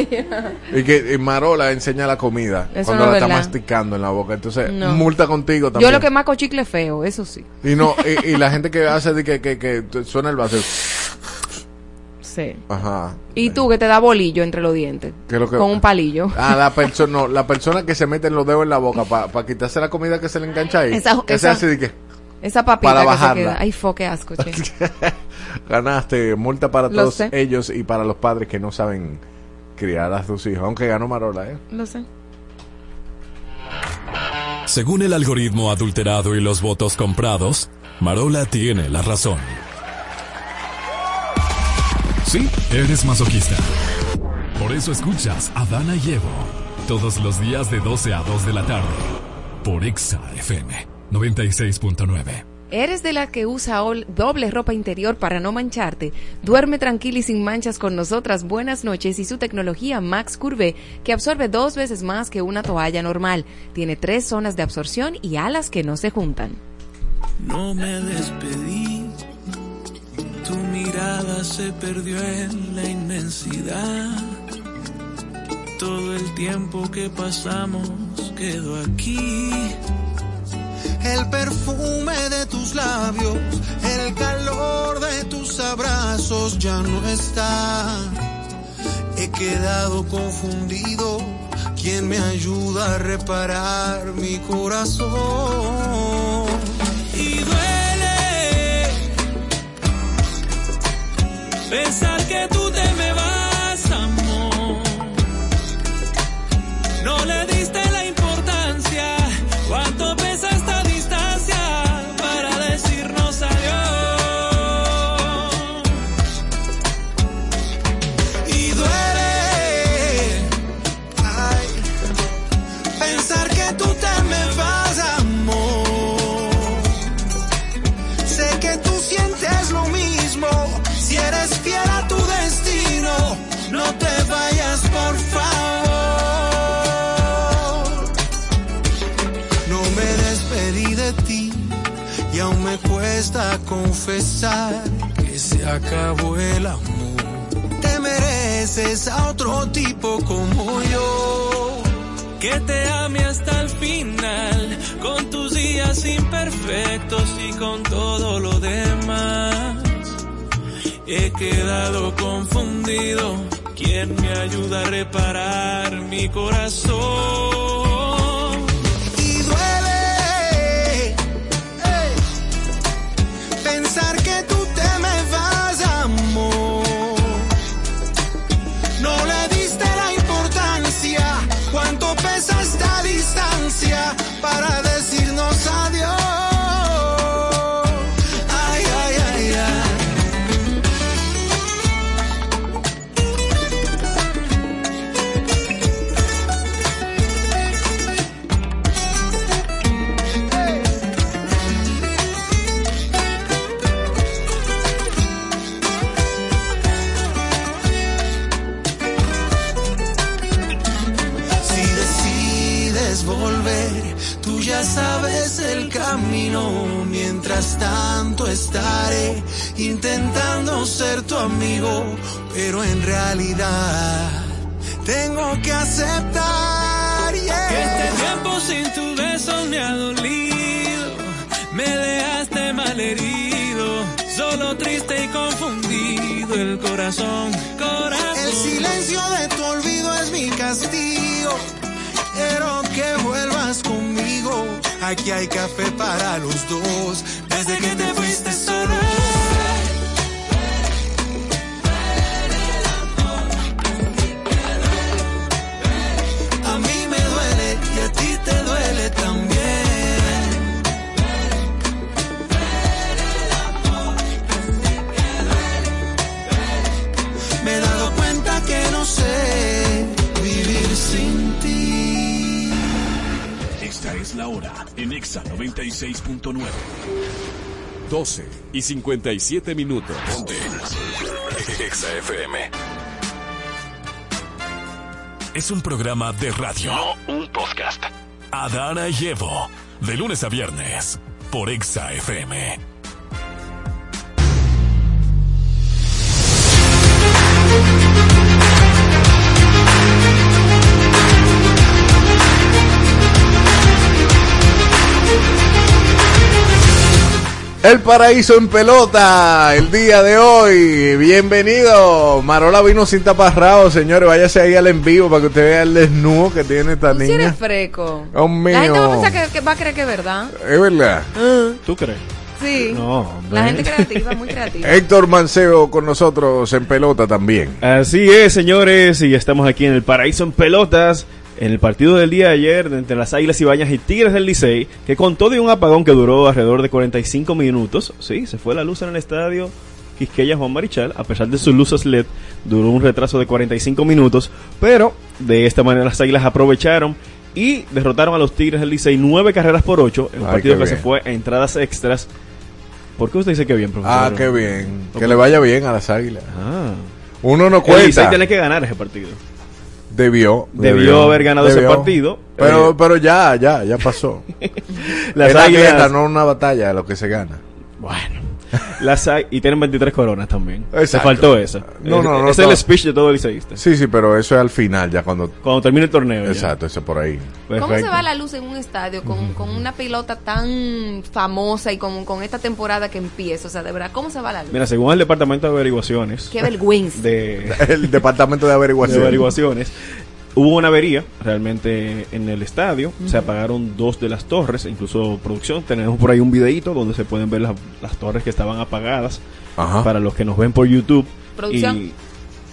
Y que y Marola enseña la comida Eso cuando no la es está masticando en la boca. Entonces, No. multa contigo también. Yo lo que maco chicle feo, eso sí. Y no, y, y la gente que hace de que, que, que suena el vaso. Sí. Ajá. Y tú que te da bolillo entre los dientes. ¿Qué es lo que- Con un palillo. Ah, la persona, no, la persona que se mete los dedos en la boca para quitarse la comida que se le engancha ahí. Esa- que se esa- hace de que Esa papita Para que bajarla. se queda. Ay, fo, qué asco, che. ganaste multa para Lo todos sé. ellos y para los padres que no saben criar a sus hijos. Aunque ganó Marola, ¿eh? Lo sé. Según el algoritmo adulterado y los votos comprados, Marola tiene la razón. Sí, eres masoquista. Por eso escuchas a Dana y Evo todos los días de 12 a 2 de la tarde por Exa FM 96.9. ¿Eres de la que usa doble ropa interior para no mancharte? Duerme tranquila y sin manchas con nosotras. Buenas noches y su tecnología Max Curve, que absorbe dos veces más que una toalla normal. Tiene tres zonas de absorción y alas que no se juntan. No me despedí, tu mirada se perdió en la inmensidad. Todo el tiempo que pasamos quedó aquí. El perfume de tus labios, el calor de tus abrazos ya no está. He quedado confundido. ¿Quién me ayuda a reparar mi corazón? Pensar que tú te me vas, cuesta confesar que se acabó el amor. Te mereces a otro tipo como yo. Que te ame hasta el final, con tus días imperfectos y con todo lo demás. He quedado confundido. ¿Quién me ayuda a reparar mi corazón? Para decirnos intentando ser tu amigo, pero en realidad tengo que aceptar. yeah. Que este tiempo sin tu beso me ha dolido, me dejaste malherido, solo triste y confundido el corazón, corazón. El silencio de tu olvido es mi castigo. Quiero que vuelvas conmigo. Aquí hay café para los dos. Desde que te en Exa 96.9. 12 y 57 minutos. Ponte. Exa FM. Es un programa de radio. No un podcast. Adana y Evo. De lunes a viernes. Por Exa FM. El paraíso en pelota, el día de hoy. Bienvenido. Marola vino sin taparrao, señores. Váyase ahí al en vivo para que usted vea el desnudo que tiene esta niña. eres freco. Dios mío. La gente va a pensar que, que va a creer que es verdad. Es verdad. ¿Tú crees? Sí. No, hombre. La gente creativa, muy creativa. Héctor Manceo con nosotros en pelota también. Así es, señores, y estamos aquí en el Paraíso en Pelotas, en el partido del día de ayer entre las Águilas Ibañas y Tigres del Licey, que con todo y un apagón que duró alrededor de 45 minutos, sí, se fue la luz en el estadio Quisqueya Juan Marichal, a pesar de sus luces LED, duró un retraso de 45 minutos, pero de esta manera las Águilas aprovecharon y derrotaron a los Tigres del Licey nueve carreras por ocho, en un Ay, partido que se fue a entradas extras. ¿Por qué usted dice que bien, profesor? Ah, qué bien. Que le vaya bien a las águilas. Ah. Uno no El Licey cuenta. tiene que ganar ese partido. Debió, Debió haber ganado ese partido. Pero, Eh, pero ya, ya, ya pasó. Las Es la Águilas- no una batalla, lo que se gana. Bueno. Las y tienen 23 coronas también. Se Exacto. faltó esa. No, Es- no, no, Es el speech de todo el liceísta. Sí, sí, pero eso es al final, ya cuando... Cuando termine el torneo. ya. Exacto, eso por ahí. ¿Cómo se va la luz en un estadio con, con una pelota tan famosa y con, con esta temporada que empieza? O sea, de verdad, ¿cómo se va la luz? Mira, según el Departamento de Averiguaciones. Qué vergüenza. De, El departamento de averiguación. de averiguaciones. Hubo una avería realmente en el estadio. Se apagaron dos de las torres. Incluso producción. Tenemos por ahí un videito donde se pueden ver las, las torres que estaban apagadas. Ajá. Para los que nos ven por YouTube. Producción.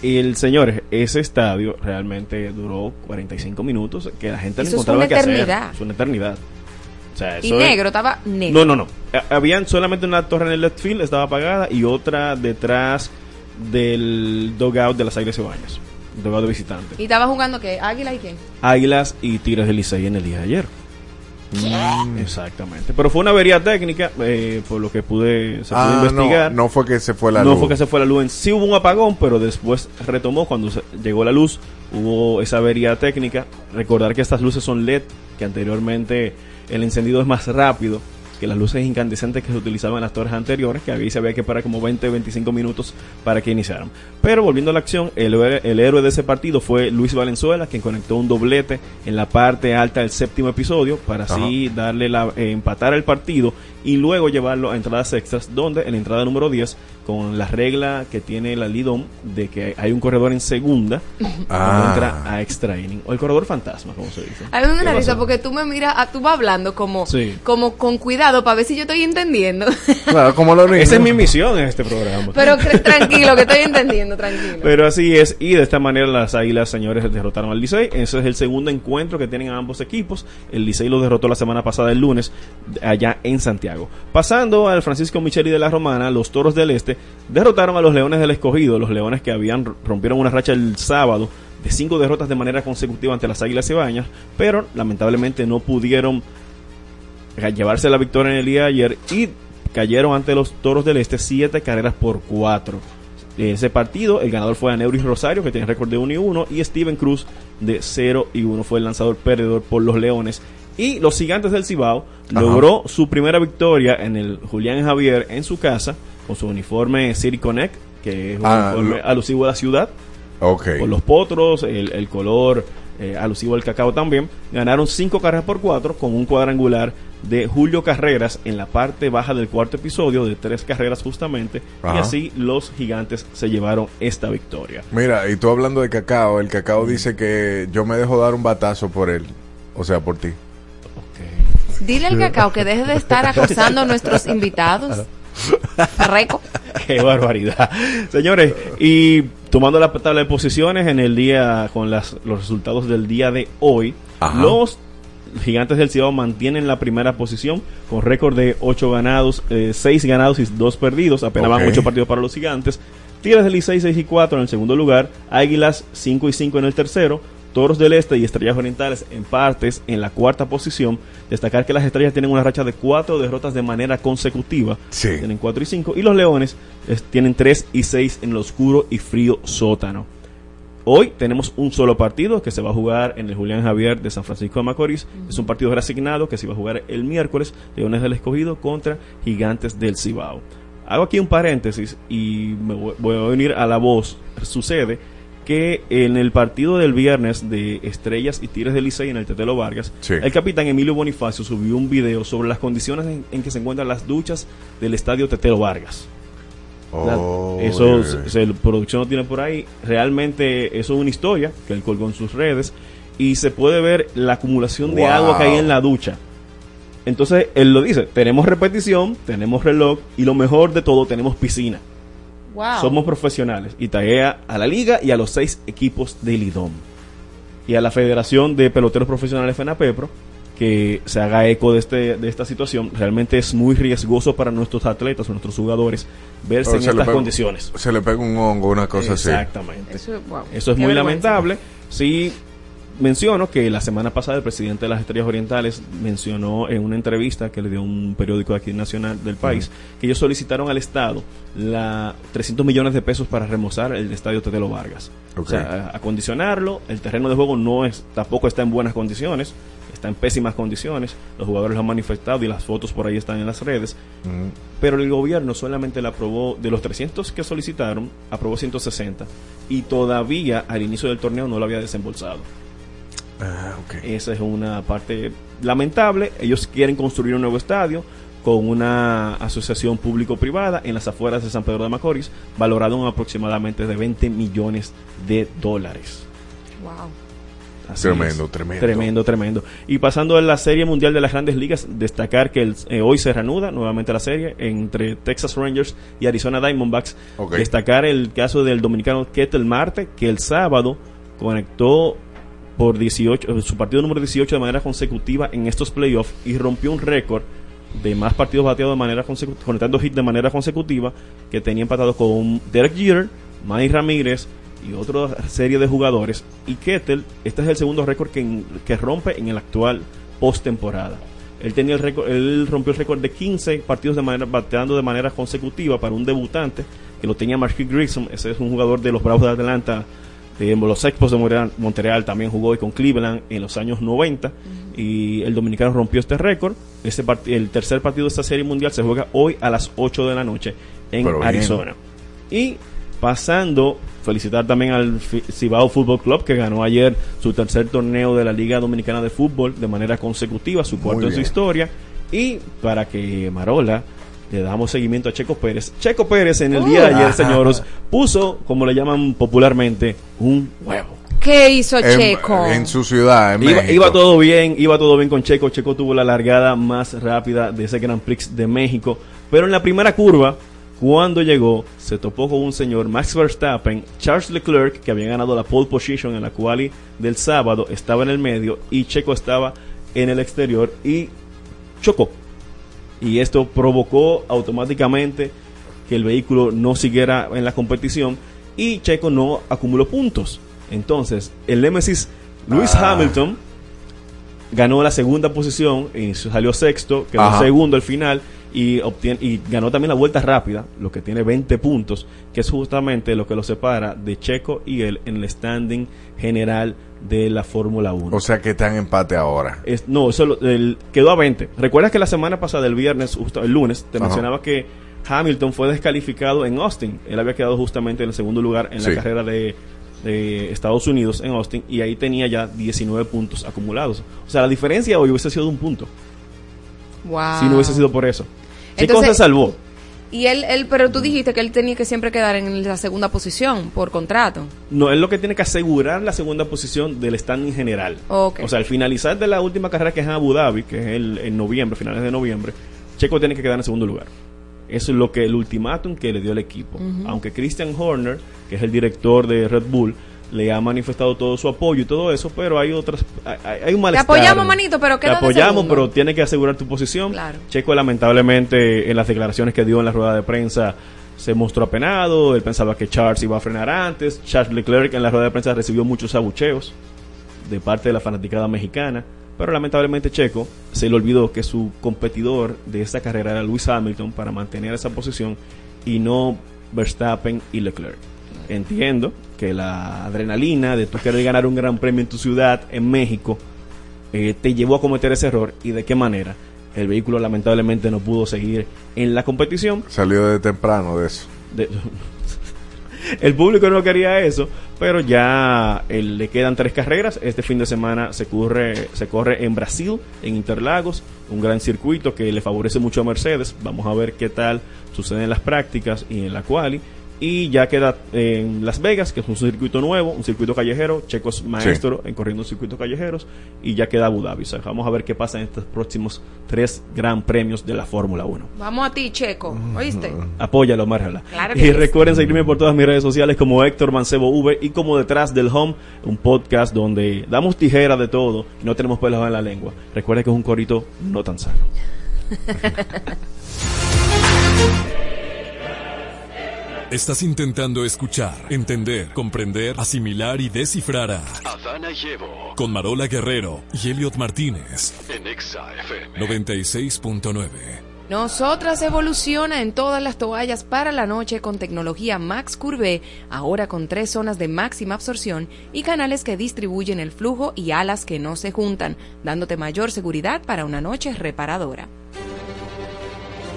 Y, y el señor, ese estadio realmente duró 45 minutos. Que la gente Eso es encontraba una que hacer. eternidad. Es una eternidad. O sea, Y eso es- negro, estaba negro. no, no, no. Ha- Habían solamente una torre en el left field, estaba apagada, y otra detrás del dugout de las Águilas Ibañas. De visitante. ¿Y estaba jugando qué? ¿Águila y qué? Águilas y Tigres del Licey en el día de ayer. Mm, Exactamente. Pero fue una avería técnica, eh, por lo que pude, se pudo Ah, investigar. no, no fue que se fue la no luz. fue que se fue la luz. En sí hubo un apagón, pero después retomó cuando se- llegó la luz. Hubo esa avería técnica. Recordar que estas luces son LED, que anteriormente el encendido es más rápido que las luces incandescentes que se utilizaban en las torres anteriores, que ahí se había que parar como 20 25 minutos para que iniciaran. Pero volviendo a la acción, el, héroe- el héroe de ese partido fue Luis Valenzuela, quien conectó un doblete en la parte alta del séptimo episodio para así darle la, eh, empatar el partido y luego llevarlo a entradas extras, donde en la entrada número 10, con la regla que tiene la Lidom de que hay un corredor en segunda, Ah. entra a extra inning, o el corredor fantasma, como se dice. A mí me da porque tú me miras, ah, tú vas hablando como, Sí. como con cuidado para ver si yo estoy entendiendo. Claro, como lo Esa es mi misión en este programa. Pero tranquilo, que estoy entendiendo, tranquilo. Pero así es, y de esta manera las Águilas, señores, derrotaron al Licey. Ese es el segundo encuentro que tienen ambos equipos. El Licey lo derrotó la semana pasada, el lunes, allá en Santiago. Pasando al Francisco Micheli de la Romana, los Toros del Este derrotaron a los Leones del Escogido, los Leones que habían rompieron una racha el sábado de cinco derrotas de manera consecutiva ante las Águilas Ibañas, pero lamentablemente no pudieron llevarse la victoria en el día de ayer y cayeron ante los Toros del Este siete carreras por cuatro. ese partido. El ganador fue Aneuris Rosario, que tiene récord de 1 y 1, y Steven Cruz de 0 y 1 fue el lanzador perdedor por los Leones. Y los Gigantes del Cibao Ajá. logró su primera victoria en el Julián Javier en su casa con su uniforme City Connect, que es un Ah, uniforme lo- alusivo a la ciudad Ok. por los potros, el, el color eh, alusivo al cacao también. Ganaron 5 carreras por 4 con un cuadrangular de Julio Carreras en la parte baja del cuarto episodio de tres carreras justamente. Y así los gigantes se llevaron esta victoria. Mira, y tú hablando de cacao, el cacao dice que yo me dejo dar un batazo por él. O sea, por ti. Dile al cacao que deje de estar acosando a nuestros invitados. Reco. Qué barbaridad. Señores, y tomando la tabla de posiciones en el día, con las, los resultados del día de hoy, Ajá. los gigantes del Cibao mantienen la primera posición con récord de 8 ganados, 6 ganados y 2 perdidos. Apenas van Ok. 8 partidos para los gigantes. Tigres del Licey 6 y 4 en el segundo lugar. Águilas 5 y 5 en el tercero. Toros del Este y Estrellas Orientales en partes en la cuarta posición. Destacar que las Estrellas tienen una racha de cuatro derrotas de manera consecutiva. Sí. Tienen 4 y 5. Y los Leones es- tienen 3 y 6 en el oscuro y frío sótano. Hoy tenemos un solo partido que se va a jugar en el Julián Javier de San Francisco de Macorís. Es un partido reasignado que se va a jugar el miércoles. Leones del Escogido contra Gigantes del Cibao. Hago aquí un paréntesis y me voy voy a unir a la voz. Sucede que en el partido del viernes de Estrellas y Tigres del Licey en el Tetelo Vargas, Sí. el capitán Emilio Bonifacio subió un video sobre las condiciones en, en que se encuentran las duchas del estadio Tetelo Vargas. La- Oh, eso yeah. se- la producción lo tiene por ahí. Realmente eso es una historia que él colgó en sus redes y se puede ver la acumulación de Wow. agua que hay en la ducha. Entonces él lo dice, tenemos repetición, tenemos reloj y lo mejor de todo, tenemos piscina. Wow. Somos profesionales y taguea a la liga y a los seis equipos del IDOM. Y a la Federación de Peloteros Profesionales FENAPEPRO que se haga eco de, este, de esta situación. Realmente es muy riesgoso para nuestros atletas, nuestros jugadores, verse en estas pega- condiciones. Se le pega un hongo, una cosa así. Exactamente. Eso, wow. Eso es Qué muy vergüenza. lamentable. Sí, menciono que la semana pasada el presidente de las Estrellas Orientales mencionó en una entrevista que le dio un periódico aquí nacional del país que ellos solicitaron al Estado la 300 millones de pesos para remozar el estadio Tetelo Vargas. O sea, acondicionarlo. El terreno de juego no es tampoco está en buenas condiciones. Está en pésimas condiciones. Los jugadores lo han manifestado y las fotos por ahí están en las redes. Pero el gobierno solamente le aprobó, de los 300 que solicitaron, aprobó 160. Y todavía al inicio del torneo no lo había desembolsado. Ah. Esa es una parte lamentable. Ellos quieren construir un nuevo estadio con una asociación público-privada en las afueras de San Pedro de Macorís, valorado en aproximadamente de 20 millones de dólares. Wow. Así Tremendo, es. tremendo. Tremendo, tremendo. Y pasando a la Serie Mundial de las Grandes Ligas, destacar que el- eh, hoy se reanuda nuevamente la serie entre Texas Rangers y Arizona Diamondbacks. Ok. Destacar el caso del dominicano Ketel Marte, que el sábado conectó por 18, eh, su partido número 18 de manera consecutiva en estos playoffs y rompió un récord de más partidos bateados de manera consecutiva, conectando hit de manera consecutiva, que tenía empatado con Derek Jeter, Manny Ramírez y otra serie de jugadores. Y Kettle, este es el segundo récord que, que rompe en el actual postemporada. Él tenía el récord, él rompió el récord de 15 partidos de manera, bateando de manera consecutiva para un debutante que lo tenía Marquis Grissom, ese es un jugador de los Bravos de Atlanta, los Expos de Montreal, Montreal también jugó hoy con Cleveland en los años 90 y el dominicano rompió este récord. Ese el tercer partido de esta serie mundial se juega hoy a las 8 de la noche en Pero bien. Arizona. Y pasando, felicitar también al Cibao Fútbol Club que ganó ayer su tercer torneo de la Liga Dominicana de Fútbol de manera consecutiva, su cuarto en su historia. Y para que Marola le damos seguimiento a Checo Pérez. Checo Pérez en el día de ayer, Ajá. señores, puso, como le llaman popularmente, un huevo. ¿Qué hizo En, Checo? en su ciudad, en Iba, México. iba todo bien, iba todo bien con Checo. Checo tuvo la largada más rápida de ese Grand Prix de México. Pero en la primera curva, cuando llegó, se topó con un señor Max Verstappen, Charles Leclerc, que había ganado la pole position en la quali del sábado, estaba en el medio y Checo estaba en el exterior y chocó. Y esto provocó automáticamente que el vehículo no siguiera en la competición y Checo no acumuló puntos. Entonces, el Nemesis Lewis Ah. Hamilton ganó la segunda posición y salió sexto, quedó Ajá. segundo al final y, obtiene, y ganó también la vuelta rápida, lo que tiene 20 puntos, que es justamente lo que lo separa de Checo y él en el standing general de la Fórmula 1. O sea que está en empate ahora. Es- no, eso lo- el- quedó a 20. ¿Recuerdas que la semana pasada, el viernes, justo el lunes, te Ajá. mencionaba que Hamilton fue descalificado en Austin? Él había quedado justamente en el segundo lugar en Sí. la carrera de, de Estados Unidos en Austin y ahí tenía ya 19 puntos acumulados. O sea, la diferencia hoy hubiese sido de un punto. Wow. Si no hubiese sido por eso. Checo Entonces- se salvó. Y él, él, pero tú dijiste que él tenía que siempre quedar en la segunda posición por contrato. No, él lo que tiene que asegurar la segunda posición del standing general. Ok. O sea, al finalizar de la última carrera que es en Abu Dhabi, que es el, en noviembre, finales de noviembre, Checo tiene que quedar en segundo lugar. Eso es lo que el ultimátum que le dio el equipo. Aunque Christian Horner, que es el director de Red Bull, le ha manifestado todo su apoyo y todo eso, pero hay otras hay, hay un Te malestar. apoyamos, manito, pero Te queda de apoyamos, pero tiene que asegurar tu posición. Claro. Checo lamentablemente en las declaraciones que dio en la rueda de prensa se mostró apenado, él pensaba que Charles iba a frenar antes, Charles Leclerc en la rueda de prensa recibió muchos abucheos de parte de la fanaticada mexicana, pero lamentablemente Checo se le olvidó que su competidor de esta carrera era Lewis Hamilton para mantener esa posición y no Verstappen y Leclerc. Entiendo que la adrenalina de tú querer ganar un gran premio en tu ciudad, en México, eh, te llevó a cometer ese error y de qué manera. El vehículo lamentablemente no pudo seguir en la competición. Salió de temprano de eso. De- el público no quería eso, pero ya eh, le quedan tres carreras. Este fin de semana se corre, se corre en Brasil, en Interlagos, un gran circuito que le favorece mucho a Mercedes. Vamos a ver qué tal sucede en las prácticas y en la quali. Y ya queda en Las Vegas, que es un circuito nuevo, un circuito callejero. Checo es maestro en corriendo circuitos callejeros. Y ya queda Abu Dhabi. O sea, vamos a ver qué pasa en estos próximos tres gran premios de la Fórmula 1. Vamos a ti, Checo. ¿Oíste? Apóyalo, Marjala. Claro y recuerden seguirme por todas mis redes sociales como Héctor Mancebo V y como Detrás del Home, un podcast donde damos tijera de todo y no tenemos pelos en la lengua. Recuerden que es un corito no tan sano. Estás intentando escuchar, entender, comprender, asimilar y descifrar a Adana y Evo con Marola Guerrero y Elliot Martínez. en Exa FM. 96.9. Nosotras evoluciona en todas las toallas para la noche con tecnología Max Curve, ahora con tres zonas de máxima absorción y canales que distribuyen el flujo y alas que no se juntan, dándote mayor seguridad para una noche reparadora.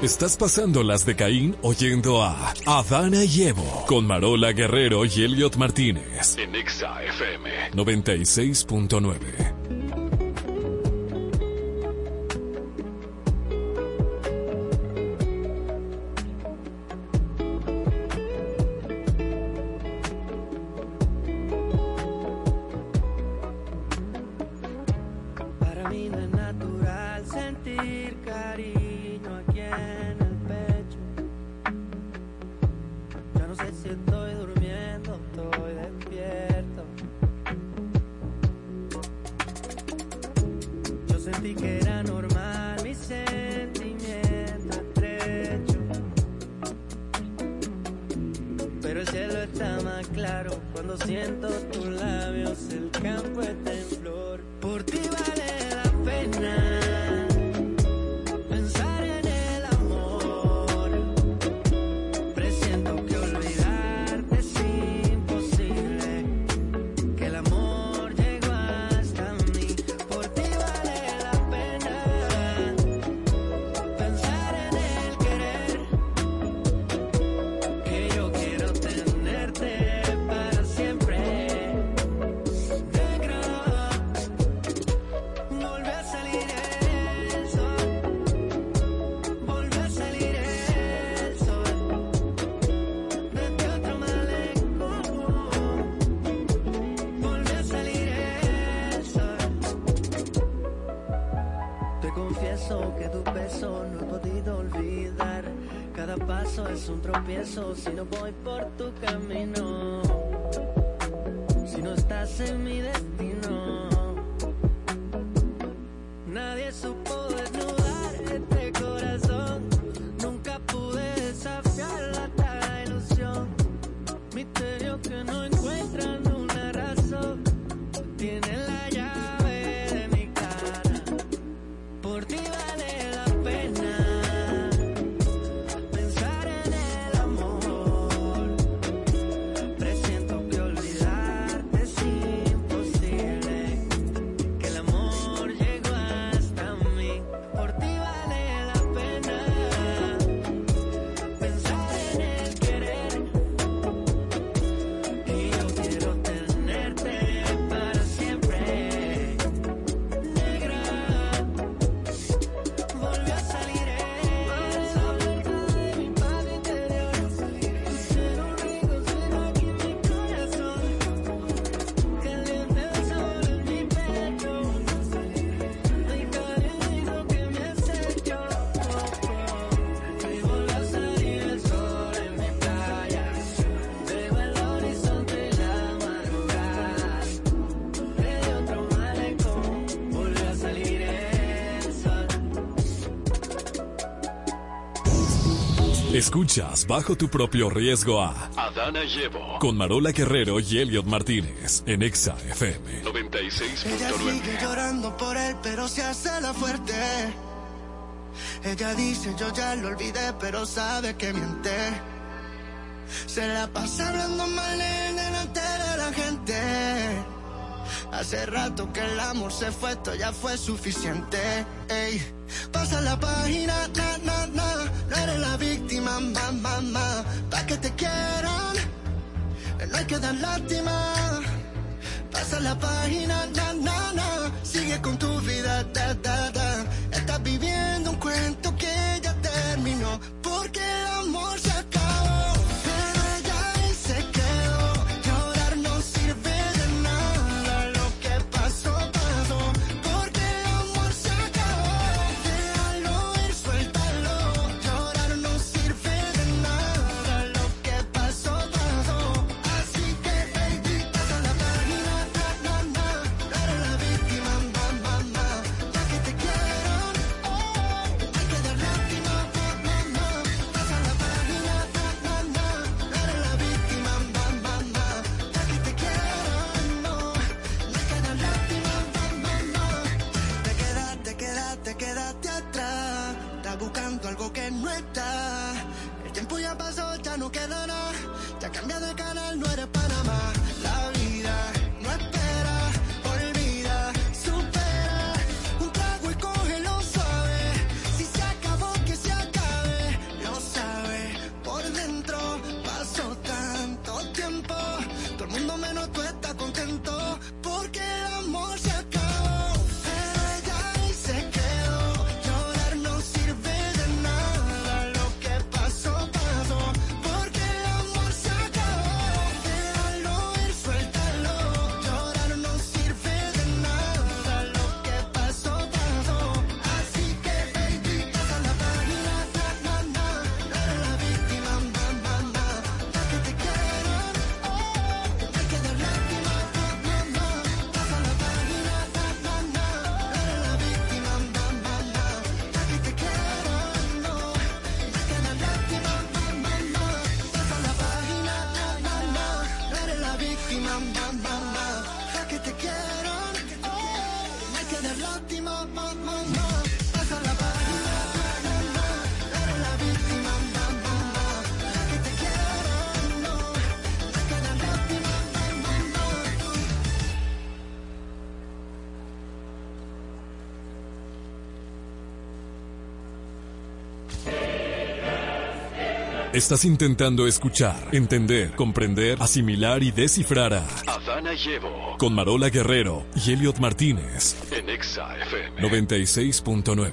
Estás pasando las de Caín oyendo a Adana y Evo con Marola Guerrero y Elliot Martínez. En Exa FM. 96.9. siento tus labios, el campo está no he podido olvidar. Cada paso es un tropiezo si no voy por tu camino. Si no estás en mi destino. Escuchas bajo tu propio riesgo a Adana y Evo. con Marola Guerrero y Elliot Martínez en Exa FM. Ella 96.9. sigue llorando por él, pero se hace la fuerte. Ella dice, yo ya lo olvidé, pero sabe que miente. Se la pasa hablando mal él delante de la gente. Hace rato que el amor se fue, esto ya fue suficiente. Ey, pasa la página, na, na, na. No eres la víctima, ma, ma, ma. Pa' que te quieran, no hay que dar lástima. Pasa la página, na, na, na. Sigue con tu vida, da, da, da. Estás viviendo un cuento Estás intentando escuchar, entender, comprender, asimilar y descifrar a Adana y Evo. con Marola Guerrero y Elliot Martínez. En Exa FM. 96.9.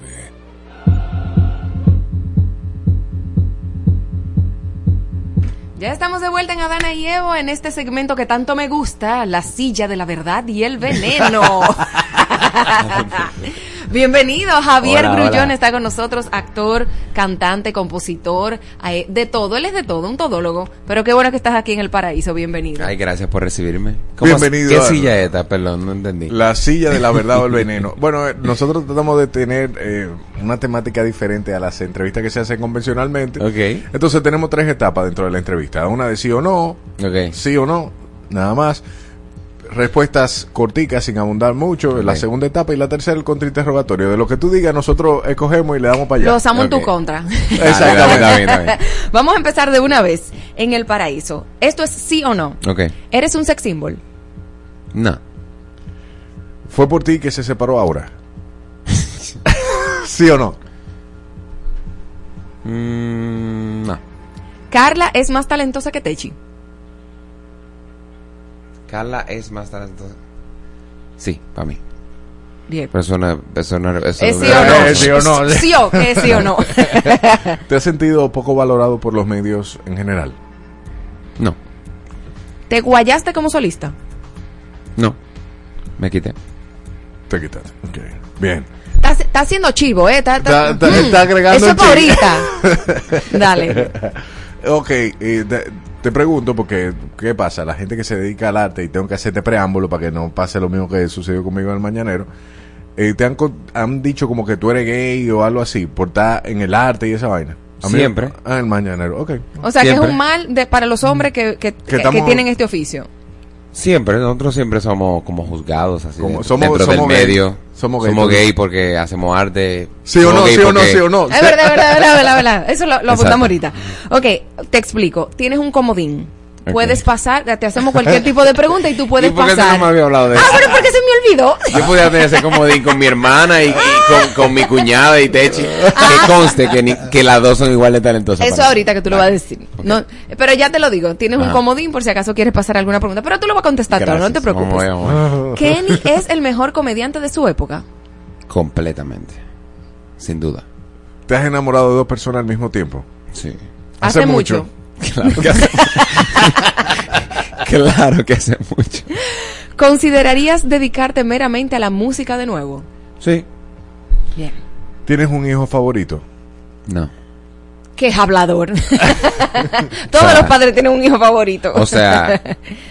Ya estamos de vuelta en Adana y Evo en este segmento que tanto me gusta, la silla de la verdad y el veneno. Bienvenido, Javier Hola, Grullón hola. está con nosotros, actor, cantante, compositor, eh, de todo, él es de todo, un todólogo, pero qué bueno que estás aquí en el paraíso, bienvenido. Ay, gracias por recibirme. ¿Cómo Bienvenido ¿Qué a- silla es esta? Perdón, no entendí. La silla de la verdad o el veneno. Bueno, eh, nosotros tratamos de tener eh, una temática diferente a las entrevistas que se hacen convencionalmente. Ok. Entonces tenemos tres etapas dentro de la entrevista. Una de sí o no, sí o no, nada más. Respuestas corticas sin abundar mucho. La segunda etapa y la tercera el contrainterrogatorio. De lo que tú digas nosotros escogemos y le damos para allá. Lo usamos en tu contra. Exactamente. Vamos a empezar de una vez en el paraíso. Esto es sí o no. Ok. ¿Eres un sex symbol? No. ¿Fue por ti que se separó ahora? ¿Sí o no? Mm, no. Carla es más talentosa que Techi. Carla es más talentosa. Sí, para mí. Bien. Pero eso no, eso no, eso ¿Es sí o no? Eh, sí o no. ¿Sí o qué? ¿Sí o no? ¿Te has sentido poco valorado por los medios en general? No, ¿Te guayaste como solista? no. Me quité. Te quitaste. Ok. Bien. Estás está haciendo chivo, ¿eh? Está, Está, está- Mm, está agregando Eso es ahorita. Dale. ok, eh, te, te pregunto porque, ¿qué pasa? La gente que se dedica al arte, y tengo que hacerte preámbulo para que no pase lo mismo que sucedió conmigo en el Mañanero, eh, te han, han dicho como que tú eres gay o algo así, por estar en el arte y esa vaina. A mí- Siempre. Ah, el mañanero, ok. O sea, que es un mal de, para los hombres que, que, que- que estamos- tienen este oficio. Siempre, nosotros siempre somos como juzgados así Como- dentro, somos- dentro somos del gay. medio. Somos Somos gay gay, porque- hacemos arte. Sí o no, gay sí o no, sí o no. Es verdad, es verdad, verdad, verdad, verdad. Eso lo, lo apuntamos ahorita. Ok, te explico. Tienes un comodín. Puedes pasar, te hacemos cualquier tipo de pregunta y tú puedes ¿Y por qué tú pasar. no me habías hablado de ah, eso? pero porque se me olvidó. Yo pudiera tener ese comodín con mi hermana y, y con, con mi cuñada y Techi. Que conste que, ni- que las dos son igual de talentosas. Eso ahorita que tú lo vas a decir. No, pero ya te lo digo, tienes un Ajá. comodín por si acaso quieres pasar alguna pregunta. Pero tú lo vas a contestar todo, no te preocupes. Vamos vamos. Kenny es el mejor comediante de su época. Completamente. Sin duda. ¿Te has enamorado de dos personas al mismo tiempo? Sí. Hace mucho. Claro que hace, claro que hace mucho. ¿Considerarías dedicarte meramente a la música de nuevo? Sí. Bien. ¿Tienes un hijo favorito? No. Que es hablador. Todos los padres tienen un hijo favorito. O sea,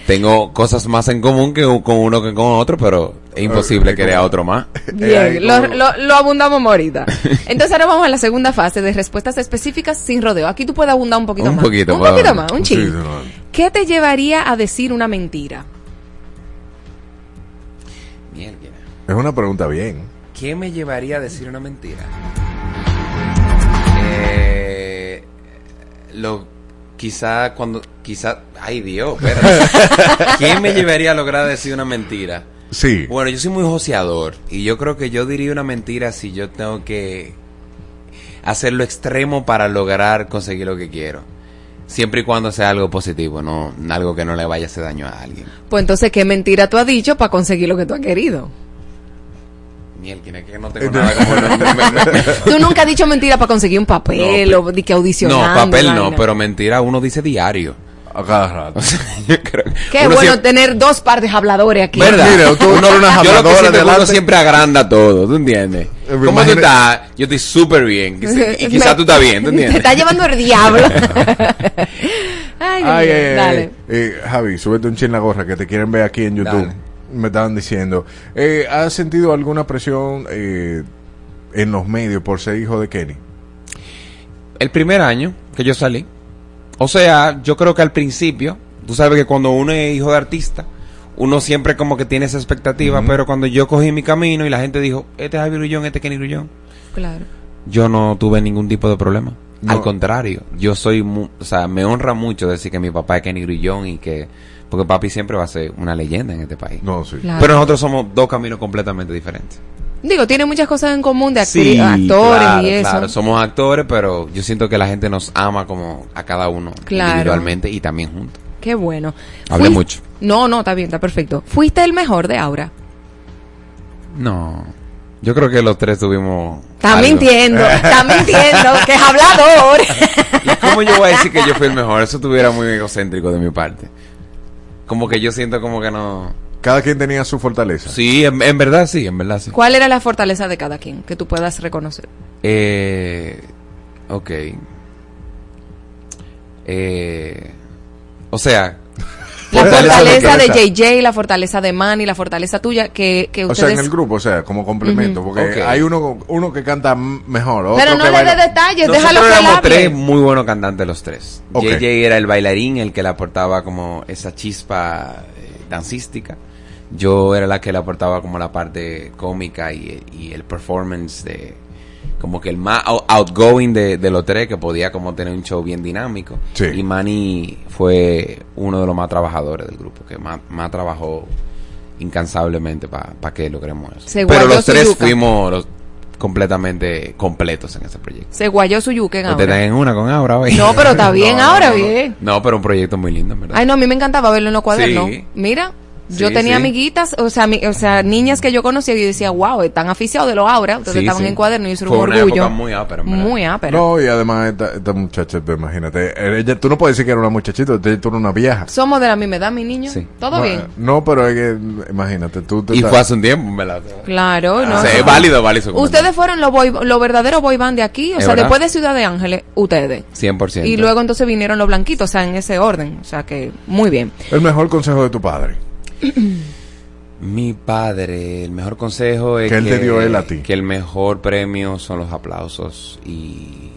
tengo cosas más en común que con uno que con otro, pero es imposible que a otro más. Bien, lo, lo, lo abundamos ahorita. Entonces ahora vamos a la segunda fase de respuestas específicas sin rodeo. Aquí tú puedes abundar un poquito Un más. poquito, un poquito más, un ching. ¿Qué te llevaría a decir una mentira? Mierda. Es una pregunta bien. ¿Qué me llevaría a decir una mentira? Eh, lo quizá cuando quizá ay Dios, espérate. ¿Qué me llevaría a lograr decir una mentira? Sí. Bueno, yo soy muy joseador y yo creo que yo diría una mentira si yo tengo que hacer lo extremo para lograr conseguir lo que quiero. Siempre y cuando sea algo positivo, no algo que no le vaya a hacer daño a alguien. Pues entonces, ¿qué mentira tú has dicho para conseguir lo que tú has querido? Mierda, que no tengo nada como no- Tú nunca has dicho mentira para conseguir un papel o de que audicionando. No, papel no, pero mentira uno dice diario. A cada rato. Qué bueno tener dos partes habladores aquí. ¿Verdad? Mira, tú- Uno- unas yo lo que habladoras que uno siempre agranda todo, ¿tú entiendes? ¿Cómo tú estás? Yo estoy súper bien. quizá- Y quizás tú estás bien, ¿tú Te entiendes? está llevando el diablo. Ay, Ay, ay, dale. Eh, Javi, súbete un chin en la gorra que te quieren ver aquí en YouTube. Dale. Me estaban diciendo. Eh, ¿Has sentido alguna presión eh, en los medios por ser hijo de Kenny? El primer año que yo salí, o sea, yo creo que al principio, tú sabes que cuando uno es hijo de artista, uno siempre como que tiene esa expectativa, pero cuando yo cogí mi camino y la gente dijo, este es Javi Grullón, este es Kenny Grullón, Claro. yo no tuve ningún tipo de problema. No. Al contrario, yo soy, mu- o sea, me honra mucho decir que mi papá es Kenny Grullón y que, porque papi siempre va a ser una leyenda en este país. No, sí. Claro. Pero nosotros somos dos caminos completamente diferentes. Digo, tiene muchas cosas en común de Sí, actores claro, y eso. claro, somos actores, pero yo siento que la gente nos ama como a cada uno Claro. individualmente y también juntos. Qué bueno. Hablé mucho. No, no, está bien, está perfecto. Fuiste el mejor de Aura. No, yo creo que los tres tuvimos. Está algo. mintiendo, está mintiendo, que es hablador. ¿Y cómo yo voy a decir que yo fui el mejor? Eso estuviera muy egocéntrico de mi parte. Como que yo siento como que no. Cada quien tenía su fortaleza. Sí, en, en verdad sí, en verdad sí. ¿Cuál era la fortaleza de cada quien que tú puedas reconocer? Eh, ok. Eh, o sea, La fortaleza de fortaleza. JJ, la fortaleza de Manny, la fortaleza tuya, que, que O sea, ustedes... en el grupo, o sea, como complemento. Porque hay uno, uno que canta mejor. Otro Pero no que le baila- detalles, Nosotros déjalo que éramos hable. tres muy buenos cantantes los tres. Ok. JJ era el bailarín, el que le aportaba como esa chispa eh, dancística. Yo era la que le aportaba como la parte cómica y, y el performance de como que el más out- outgoing de, de los tres que podía como tener un show bien dinámico. Sí. Y Manny fue uno de los más trabajadores del grupo, que más, más trabajó incansablemente para que logremos eso. Se Pero los tres yuca. fuimos los- completamente completos en ese proyecto. Se guayó su yuque en Aura. están en una con Aura hoy. No, pero está bien No, ahora, no, no. bien. No, pero un proyecto muy lindo, en ¿verdad? Ay, no, a mí me encantaba verlo en los cuadernos. Sí. Mira, yo Sí, tenía sí. amiguitas, o sea, mi- o sea, niñas que yo conocía y yo decía, wow, están aficionados de los Aura. Ustedes Sí, estaban sí. en cuadernos y eso Fue un una orgullo. época muy ápera, verdad. Muy ápera. No, y además esta, esta muchacha, tú imagínate, ella, tú no puedes decir que era una muchachita, tú eres una vieja. Somos de la misma edad, mi niño. Sí. Todo no, bien. No, pero es que, imagínate, tú... Y estás- fue hace un tiempo, ¿verdad? Claro, ¿no? Sí, es válido, válido. Ustedes fueron los boy, los verdaderos boy band de aquí, o sea, verdad. después de Ciudad de Ángeles, ustedes. 100%. Y luego entonces vinieron los blanquitos, o sea, en ese orden. O sea que, muy bien. El mejor consejo de tu padre. Mi padre, el mejor consejo es Que él te dio él a ti. que el mejor premio son los aplausos y,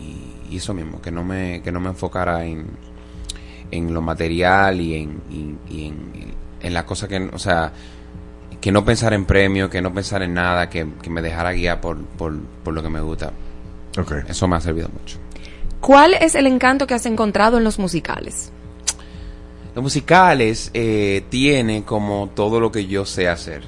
y y eso mismo, que no me, que no me enfocara en, en lo material y en, y, y en, en la cosa que, o sea, que no pensar en premio, que no pensar en nada, que, que me dejara guiar por, por, por lo que me gusta. Eso me ha servido mucho. ¿Cuál es el encanto que has encontrado en los musicales? Los musicales eh, tiene como todo lo que yo sé hacer.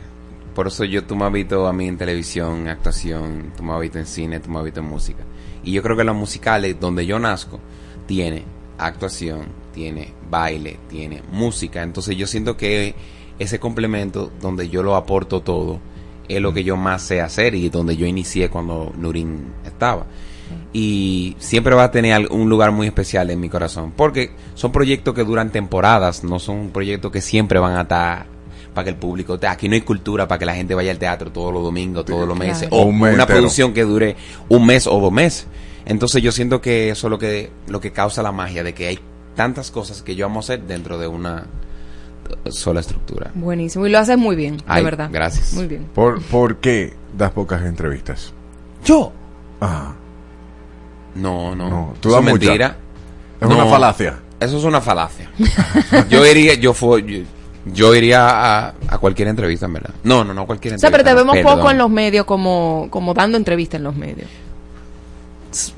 Por eso yo tú me has visto a mí en televisión, actuación, tú me has visto en cine, tú me has visto en música. Y yo creo que los musicales donde yo nazco tiene actuación, tiene baile, tiene música. Entonces yo siento que ese complemento donde yo lo aporto todo es lo que yo más sé hacer y donde yo inicié cuando Nurin estaba. Y siempre va a tener un lugar muy especial en mi corazón. Porque son proyectos que duran temporadas, no son proyectos que siempre van a estar para que el público esté. Aquí no hay cultura para que la gente vaya al teatro todos los domingos, todos los meses. Claro. O Un mes una entero. producción que dure un mes o dos meses. Entonces yo siento que eso es lo que, lo que causa la magia, de que hay tantas cosas que yo vamos a hacer dentro de una sola estructura. Buenísimo. Y lo haces muy bien, de verdad. gracias. Muy bien. ¿Por, ¿Por qué das pocas entrevistas? ¿Yo? Ah. No, no. No, tú Eso das es mucha. mentira. Es una falacia. Eso es una falacia. yo iría, yo fue, yo, yo iría a, a cualquier entrevista, en verdad. No, no, no a cualquier O sea, entrevista. pero te no, vemos poco en los medios como, como dando entrevistas en los medios.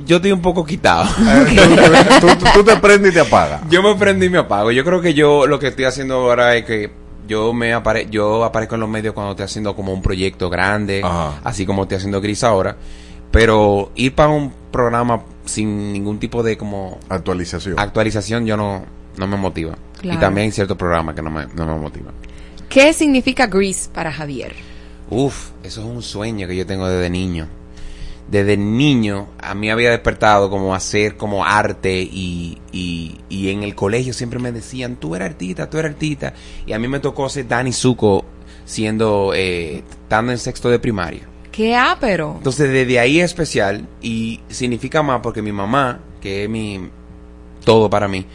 Yo estoy un poco quitado. tú, tú- tú te prendes y te apagas. Yo me prendí y me apago. Yo creo que yo lo que estoy haciendo ahora es que yo me apare yo aparezco en los medios cuando estoy haciendo como un proyecto grande, así como estoy haciendo Gris ahora. Pero ir para un programa sin ningún tipo de como actualización, actualización yo no, no me motiva. Claro. Y también hay ciertos programas que no me, no me motivan. ¿Qué significa Grease para Javier? Uf, eso es un sueño que yo tengo desde niño. Desde niño a mí había despertado como hacer como arte y, y, y en el colegio siempre me decían, tú eres artista, tú eres artista. Y a mí me tocó ser Danny Zuko siendo, eh, estando en sexto de primaria. ¿Qué ápero? Entonces desde ahí es especial y significa más porque mi mamá, que es mi todo para mí,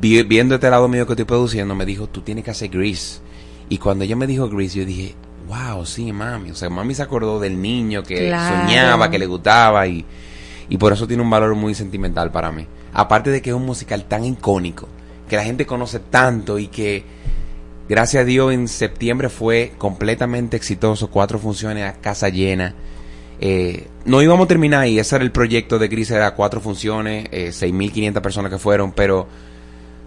vi- viendo este lado mío que estoy produciendo, me dijo, tú tienes que hacer Grease. Y cuando ella me dijo Grease, yo dije, wow, sí, mami. O sea, mami se acordó del niño que Claro. soñaba, que le gustaba y, y por eso tiene un valor muy sentimental para mí. Aparte de que es un musical tan icónico, que la gente conoce tanto y que gracias a Dios en septiembre fue completamente exitoso, cuatro funciones a casa llena. Eh, no íbamos a terminar ahí, ese era el proyecto de Gris, era cuatro funciones, eh, 6.500 personas que fueron, pero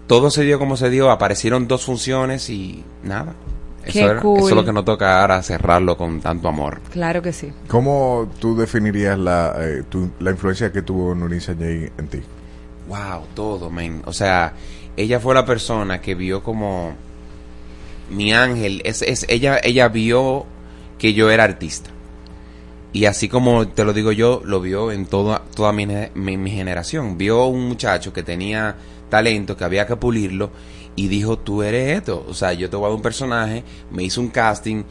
todo se dio como se dio, aparecieron dos funciones y nada. Eso, Qué era- cool. eso es lo que nos toca ahora, cerrarlo con tanto amor. Claro que sí. ¿Cómo tú definirías la, eh, tu- la influencia que tuvo Nurin Sanjay en ti? Wow, todo, men. O sea, ella fue la persona que vio como mi ángel. Es, es, ella, ella vio que yo era artista. Y así como te lo digo yo, lo vio en toda, toda mi, mi generación. Vio un muchacho que tenía talento, que había que pulirlo, y dijo, tú eres esto. O sea, yo te voy a dar un personaje, me hizo un casting,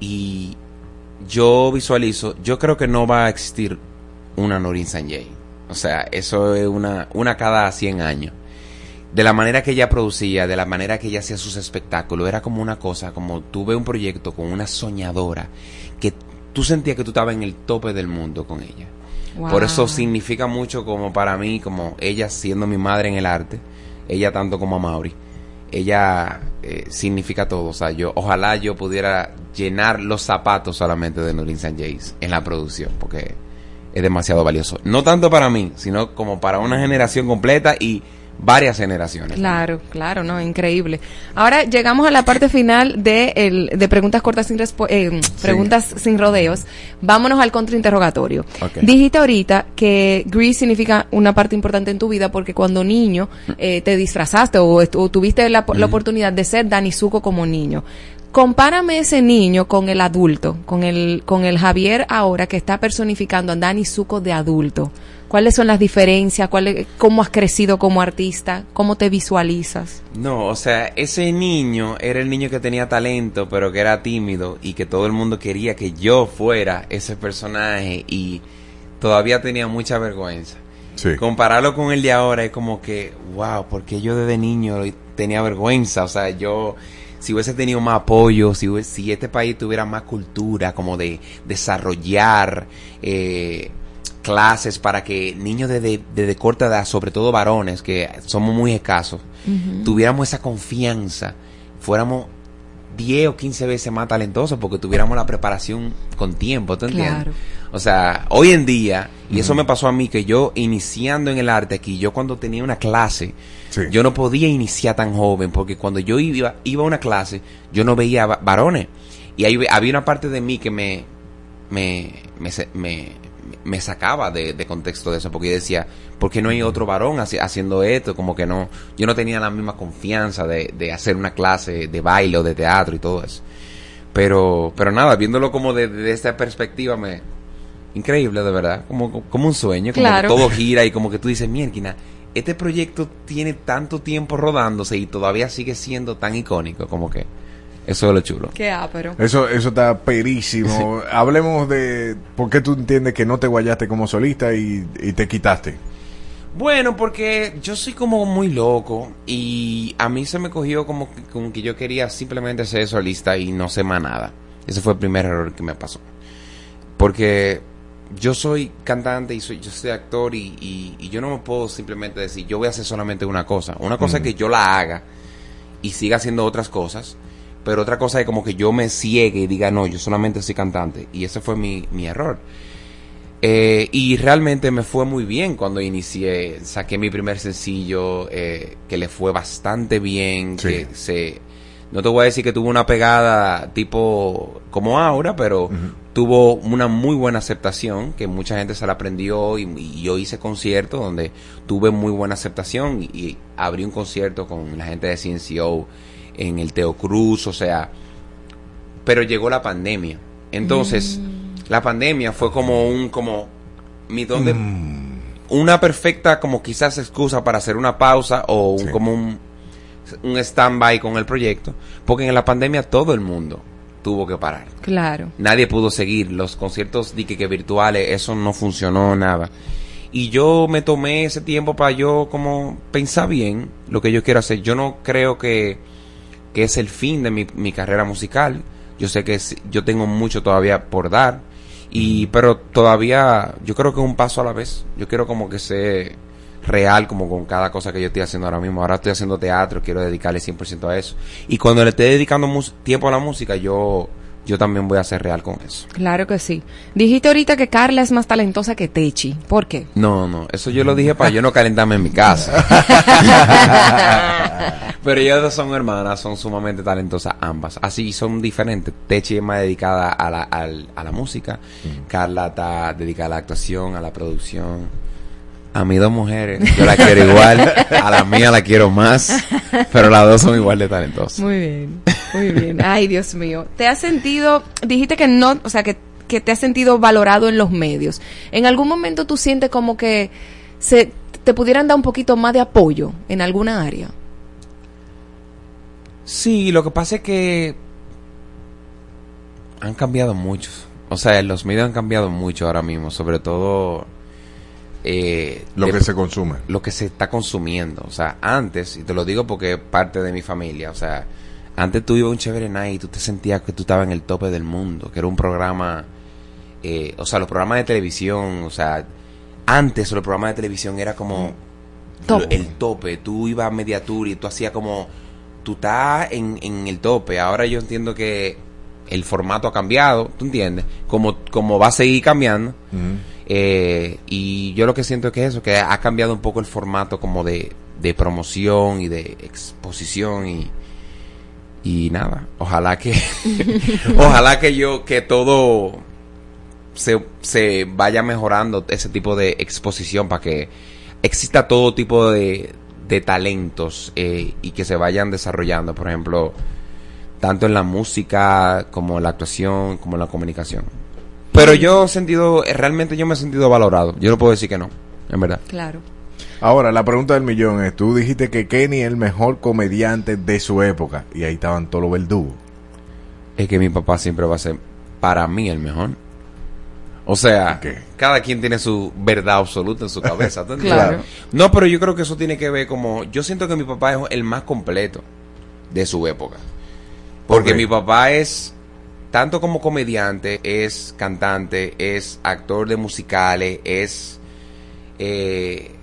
y yo visualizo, yo creo que no va a existir una Norin Sanjay. O sea, eso es una, una cada 100 años. De la manera que ella producía, de la manera que ella hacía sus espectáculos, era como una cosa, como tuve un proyecto con una soñadora que tú sentías que tú estabas en el tope del mundo con ella. Wow. Por eso significa mucho como para mí, como ella siendo mi madre en el arte, ella tanto como a Mauri, ella eh, significa todo. O sea, yo ojalá yo pudiera llenar los zapatos solamente de Norin Sanjay en la producción, porque es demasiado valioso. No tanto para mí, sino como para una generación completa y varias generaciones. Claro, claro, no, increíble. Ahora llegamos a la parte final de, el, de preguntas cortas sin eh, preguntas sin rodeos. Vámonos al contrainterrogatorio. Dijiste ahorita que Grease significa una parte importante en tu vida porque cuando niño eh, te disfrazaste o tuviste la, la oportunidad de ser Dani Zuko como niño. Compárame ese niño con el adulto, con el, con el Javier ahora que está personificando a Dani Zuko de adulto. ¿Cuáles son las diferencias? ¿Cuál es- ¿Cómo has crecido como artista? ¿Cómo te visualizas? No, o sea, ese niño era el niño que tenía talento, pero que era tímido y que todo el mundo quería que yo fuera ese personaje y todavía tenía mucha vergüenza. Compararlo con el de ahora es como que, wow, porque yo desde niño tenía vergüenza, o sea, yo si hubiese tenido más apoyo, si, hubiese- si este país tuviera más cultura, como de desarrollar, eh, clases para que niños desde de, corta edad, sobre todo varones, que somos muy escasos, tuviéramos esa confianza, fuéramos 10 o 15 veces más talentosos porque tuviéramos la preparación con tiempo, ¿tú entiendes? Claro. O sea, hoy en día, y eso me pasó a mí, que yo iniciando en el arte aquí, yo cuando tenía una clase, yo no podía iniciar tan joven, porque cuando yo iba, iba a una clase, yo no veía va- varones. Y ahí ve- había una parte de mí que me, me, me, me sacaba de, de contexto de eso, porque yo decía, ¿por qué no hay otro varón haci- haciendo esto? Como que no, yo no tenía la misma confianza de, de hacer una clase de baile o de teatro y todo eso. Pero, pero nada, viéndolo como de- desde esta perspectiva, me, increíble de verdad, como, como un sueño, como Claro. que todo gira y como que tú dices, mierda, este proyecto tiene tanto tiempo rodándose y todavía sigue siendo tan icónico, como que eso es lo chulo. Qué ápero. Eso, eso está perísimo. Hablemos de por qué tú entiendes que no te guayaste como solista y, y te quitaste. Bueno, porque yo soy como muy loco y a mí se me cogió como que, como que yo quería simplemente ser solista y no sé más nada. Ese fue el primer error que me pasó. Porque yo soy cantante y soy, yo soy actor y, y- y yo no me puedo simplemente decir yo voy a hacer solamente una cosa. Una cosa es Mm. que yo la haga y siga haciendo otras cosas. Pero otra cosa es como que yo me ciegue y diga, no, yo solamente soy cantante. Y ese fue mi, mi error. Eh, y realmente me fue muy bien cuando inicié. Saqué mi primer sencillo, eh, que le fue bastante bien. Que se, no te voy a decir que tuvo una pegada tipo como Aura, pero tuvo una muy buena aceptación, que mucha gente se la aprendió y, y yo hice conciertos donde tuve muy buena aceptación y, y abrí un concierto con la gente de CNCO en el Teo Cruz, o sea, pero llegó la pandemia. Entonces, la pandemia fue como un, como, mi donde, una perfecta, como quizás excusa para hacer una pausa o un, como un, un stand-by con el proyecto, porque en la pandemia todo el mundo tuvo que parar. Claro. Nadie pudo seguir. Los conciertos di que virtuales, eso no funcionó nada. Y yo me tomé ese tiempo para yo como pensar bien lo que yo quiero hacer. Yo no creo que, que es el fin de mi, mi carrera musical. Yo sé que es- yo tengo mucho todavía por dar. Y, pero todavía, yo creo que un paso a la vez. Yo quiero como que sea real como con cada cosa que yo estoy haciendo ahora mismo. Ahora estoy haciendo teatro, quiero dedicarle 100% a eso. Y cuando le esté dedicando tiempo a la música, yo, yo también voy a ser real con eso. Claro que sí. Dijiste ahorita que Carla es más talentosa que Techi. ¿Por qué? No, no, eso yo lo dije para yo no calentarme en mi casa. Pero ellas dos son hermanas, son sumamente talentosas ambas. Así son diferentes. Techi es más dedicada a la, al- a la música. Carla está dedicada a la actuación, a la producción. A mis dos mujeres, yo la quiero igual. A la mía la quiero más. Pero las dos son igual de talentosas. Muy bien, muy bien. Ay, Dios mío. ¿Te has sentido, dijiste que no, o sea, que, que te has sentido valorado en los medios? ¿En algún momento tú sientes como que se te pudieran dar un poquito más de apoyo en alguna área? Sí, lo que pasa es que han cambiado mucho. O sea, los medios han cambiado mucho ahora mismo, sobre todo eh, Lo de- que se consume. Lo que se está consumiendo. O sea, antes, y te lo digo porque es parte de mi familia, o sea, antes tú ibas a un chévere night y tú te sentías que tú estabas en el tope del mundo, que era un programa, eh, o sea, los programas de televisión, o sea, antes los programas de televisión era como Top. lo- el tope. Tú ibas a media tour y tú hacías como, tú estás en, en el tope. Ahora yo entiendo que el formato ha cambiado, ¿tú entiendes? Como, como va a seguir cambiando. Eh, y yo lo que siento es que eso, que ha cambiado un poco el formato como de, de promoción y de exposición y, y nada, ojalá que, ojalá que yo, que todo se, se vaya mejorando ese tipo de exposición para que exista todo tipo de, de talentos eh, y que se vayan desarrollando, por ejemplo, tanto en la música como en la actuación, como en la comunicación. Pero yo he sentido, realmente yo me he sentido valorado. Yo no puedo decir que no, en verdad. Claro. Ahora, la pregunta del millón es, tú dijiste que Kenny es el mejor comediante de su época y ahí estaban todos los verdugos. Es que mi papá siempre va a ser para mí el mejor. O sea, cada quien tiene su verdad absoluta en su cabeza. Claro. No, pero yo creo que eso tiene que ver como... Yo siento que mi papá es el más completo de su época. Porque mi papá es tanto como comediante, es cantante, es actor de musicales, es... eh,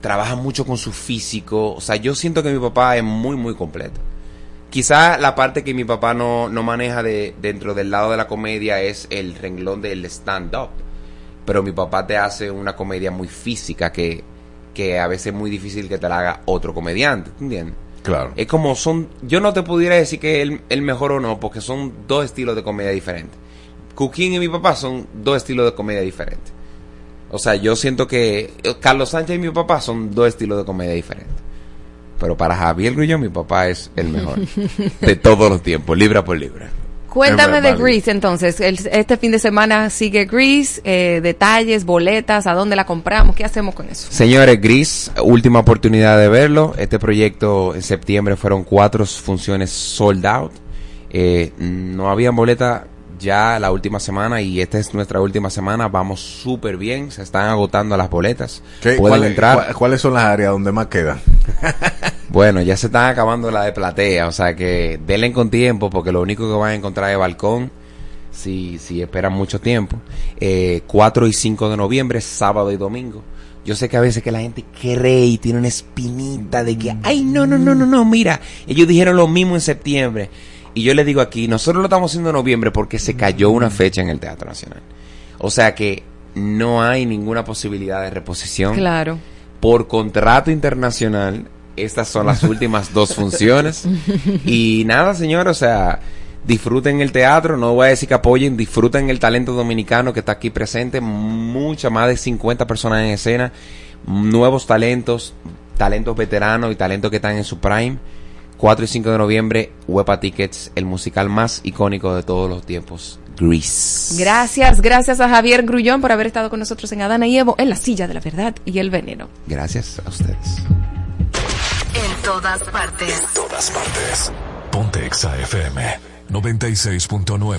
trabaja mucho con su físico. O sea, yo siento que mi papá es muy, muy completo. Quizá la parte que mi papá no, no maneja de, dentro del lado de la comedia es el renglón del stand-up. Pero mi papá te hace una comedia muy física que, que a veces es muy difícil que te la haga otro comediante, ¿entiendes? Claro. Es como son, yo no te pudiera decir que el, el mejor o no, porque son dos estilos de comedia diferentes. Cooking y mi papá son dos estilos de comedia diferentes. O sea, yo siento que eh, Carlos Sánchez y mi papá son dos estilos de comedia diferentes. Pero para Javier Grullón, mi papá es el mejor de todos los tiempos, libra por libra. Cuéntame de. Grease entonces. El- este fin de semana sigue Grease, eh, detalles, boletas, a dónde la compramos, qué hacemos con eso. Señores, Gris, última oportunidad de verlo. Este proyecto en septiembre fueron cuatro funciones sold out. Eh, no había boleta ya la última semana y esta es nuestra última semana. Vamos súper bien, se están agotando las boletas. ¿Qué- Pueden cuáles- entrar. ¿Cuáles son las áreas donde más quedan? Bueno, ya se están acabando la de platea, o sea que denle con tiempo porque lo único que van a encontrar es balcón si, si esperan mucho tiempo. Eh, 4 y 5 de noviembre, sábado y domingo. Yo sé que a veces que la gente cree y tiene una espinita de que, ay, no, no, no, no, no, mira, ellos dijeron lo mismo en septiembre. Y yo les digo aquí, nosotros lo estamos haciendo en noviembre porque se cayó una fecha en el Teatro Nacional. O sea que no hay ninguna posibilidad de reposición Claro. por contrato internacional. Estas son las últimas dos funciones. Y nada, señor, o sea, disfruten el teatro, no voy a decir que apoyen, disfruten el talento dominicano que está aquí presente, mucha más de 50 personas en escena, nuevos talentos, talentos veteranos y talentos que están en su prime. 4 y 5 de noviembre, Huepa Tickets, el musical más icónico de todos los tiempos, Grease. Gracias, gracias a Javier Grullón por haber estado con nosotros en Adana y Evo, en la silla de la verdad y el veneno. Gracias a ustedes. En todas partes. todas partes. Ponte Exa FM 96.9.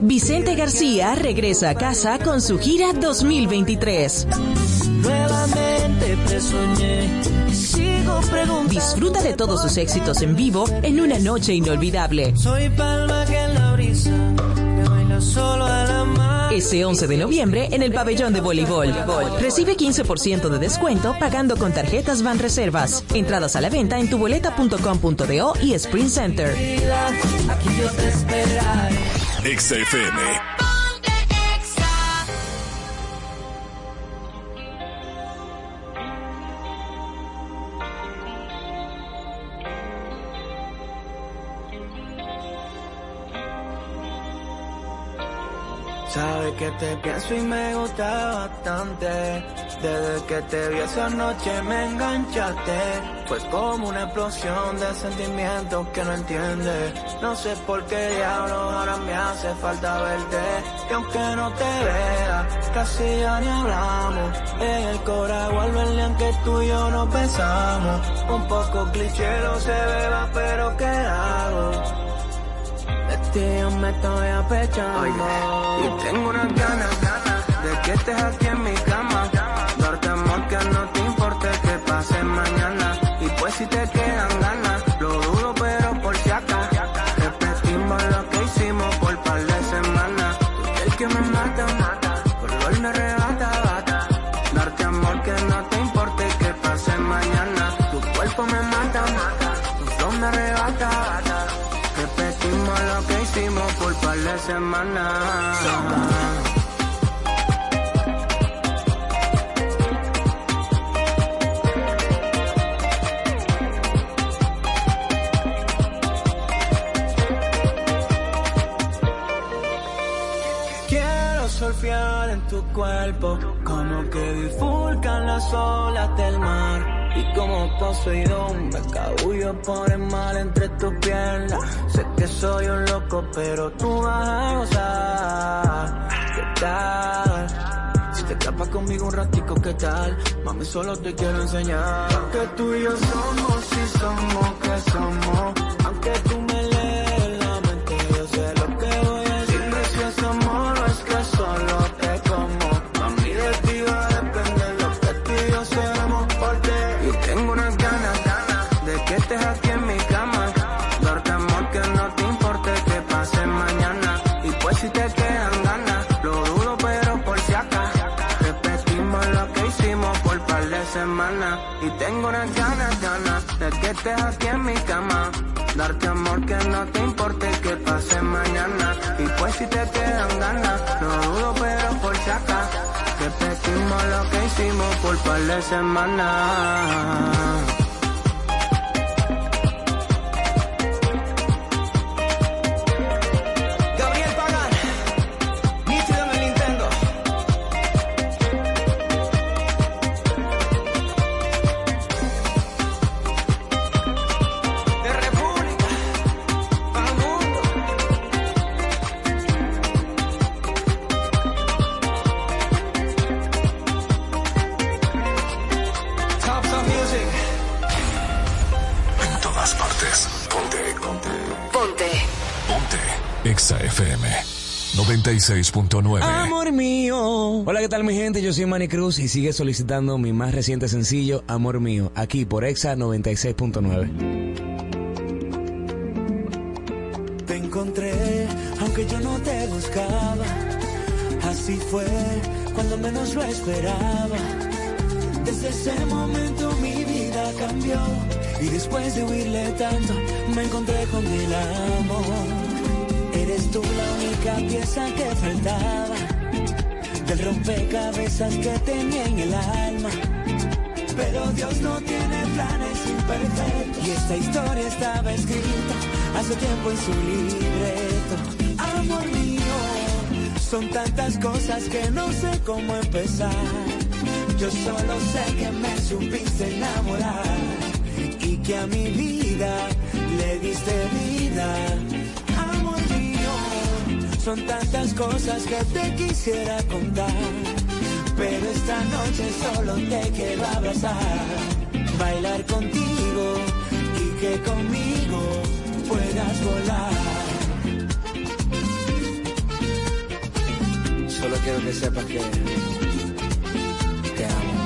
Vicente García regresa a casa con su gira 2023. Nuevamente te soñé y sigo preguntando. Disfruta de todos sus éxitos en vivo en una noche inolvidable. Soy palma que en la brisa que baila solo a la mar. Ese 11 de noviembre en el pabellón de voleibol. Recibe 15% de descuento pagando con tarjetas Van Reservas. Entradas a la venta en tuboleta.com.do y Sprint Center. Aquí yo te esperaré. Exa Sabes que te pienso y me gusta bastante. Desde que te vi esa noche me enganchaste. Fue como una explosión de sentimientos que no entiendes. No sé por qué diablos ahora me hace falta verte. Y aunque no te vea, casi ya ni hablamos. En el cora vuelve el que tú y yo nos besamos. Un poco clichero se beba, pero ¿qué hago? De me estoy apechando. Y tengo unas ganas De que estés aquí en mi cama. Darte amor que no te importe que pase mañana. Y pues si te quedan ganas semanas. Quiero surfear en tu cuerpo, como que bifurcan las olas del mar. Y como Poseidón me cabullo por el mar entre tus piernas. Sé que soy un loco, pero tú vas a gozar. Que tal. Si te escapas conmigo un ratico, ¿qué tal? Mami, solo te quiero enseñar. Que tú y yo somos, si somos, que somos. Aunque tú me semanas. Y tengo unas ganas, ganas de que estés aquí en mi cama. Darte amor que no te importe que pase mañana. Y pues si te quedan ganas, lo dudo pero por si acaso. Repetimos lo que hicimos por par de semanas. 96.9. Amor mío. Hola, ¿qué tal mi gente? Yo soy Manny Cruz y sigue solicitando mi más reciente sencillo, Amor mío, aquí por Exa 96.9. son tantas cosas que te quisiera contar. Pero esta noche solo te quiero abrazar, bailar contigo y que conmigo puedas volar. Solo quiero que sepas que te amo.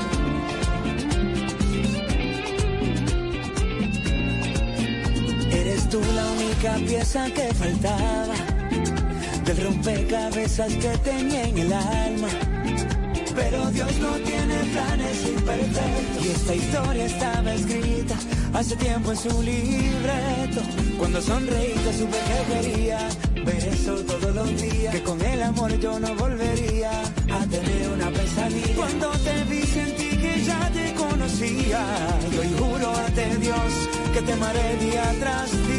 Eres tú la única pieza que faltaba del rompecabezas que tenía en el alma. Pero Dios no tiene planes imperfectos. Y esta historia estaba escrita hace tiempo en su libreto. Cuando sonreíste supe que quería ver eso todos los días. Que con el amor yo no volvería a tener una pesadilla. Cuando te vi sentí que ya te conocía. Y hoy juro ante Dios que te amaré día tras día.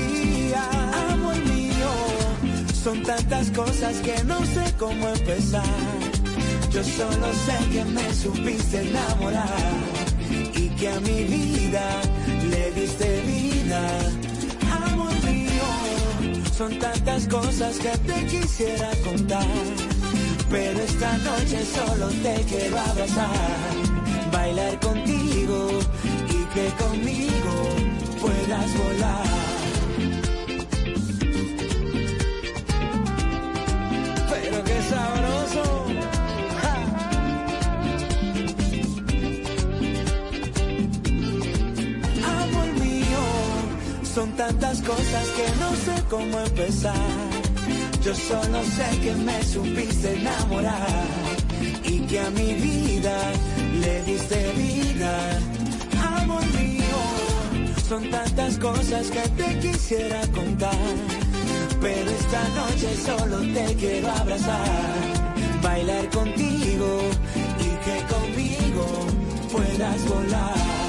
Son tantas cosas que no sé cómo empezar. Yo solo sé que me supiste enamorar y que a mi vida le diste vida. Amor mío, son tantas cosas que te quisiera contar. Pero esta noche solo te quiero abrazar, bailar contigo y que conmigo puedas volar. Tantas cosas que no sé cómo empezar. Yo solo sé que me supiste enamorar y que a mi vida le diste vida. Amor mío, son tantas cosas que te quisiera contar. Pero esta noche solo te quiero abrazar, bailar contigo y que conmigo puedas volar.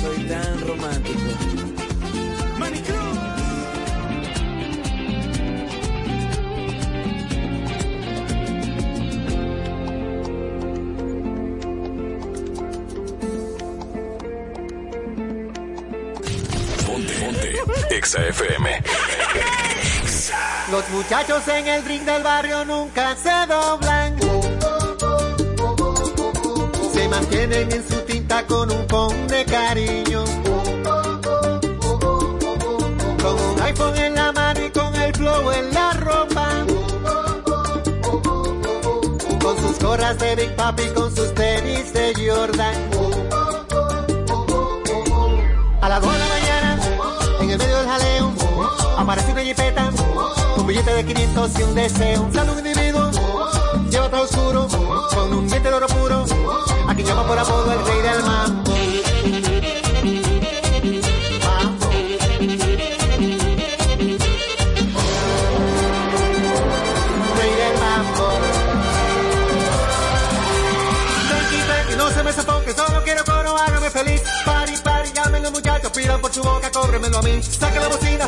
Soy tan romántico. Manicruz. Los muchachos en el ring del barrio nunca se doblan. Se mantienen en su con un con de cariño. Con un iPhone en la mano y con el flow en la ropa. Con sus gorras de Big Papi, con sus tenis de Jordan. A las 2 de la mañana, en el medio del jaleo, aparece una jipeta, con billete de 500 y un deseo. Un individuo, lleva todo oscuro, con un diente de oro puro, llama por apodo el rey del mambo. Mambo. Rey del mambo. Tranqui, tranqui, no se me sofoque, solo quiero coro, hágame feliz. Pari, pari, llamen muchachos, pidan por su boca, cóbremelo a mí. Saca la bocina,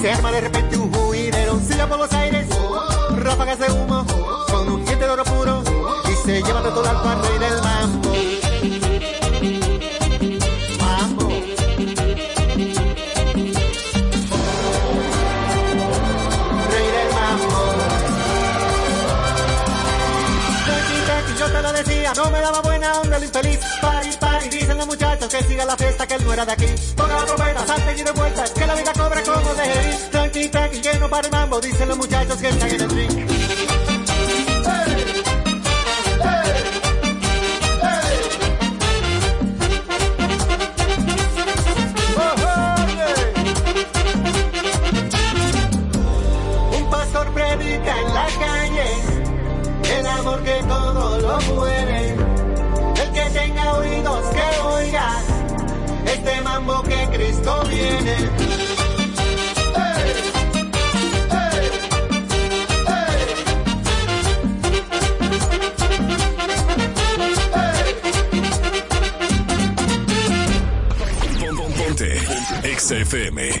se arma de repente un juidero. Silla por los aires, ráfagas de humo, con un diente de oro puro y se lleva de todo al al rey del mambo. No me daba buena onda el infeliz. Pari, pari, dicen los muchachos que siga la fiesta, que él no era de aquí. Salte y de que la vida cobra como de. Tranqui, tranqui, que no para el mambo, dicen los muchachos que están en el ring. Que Cristo viene. Pon- pon- Ponte. Exa FM.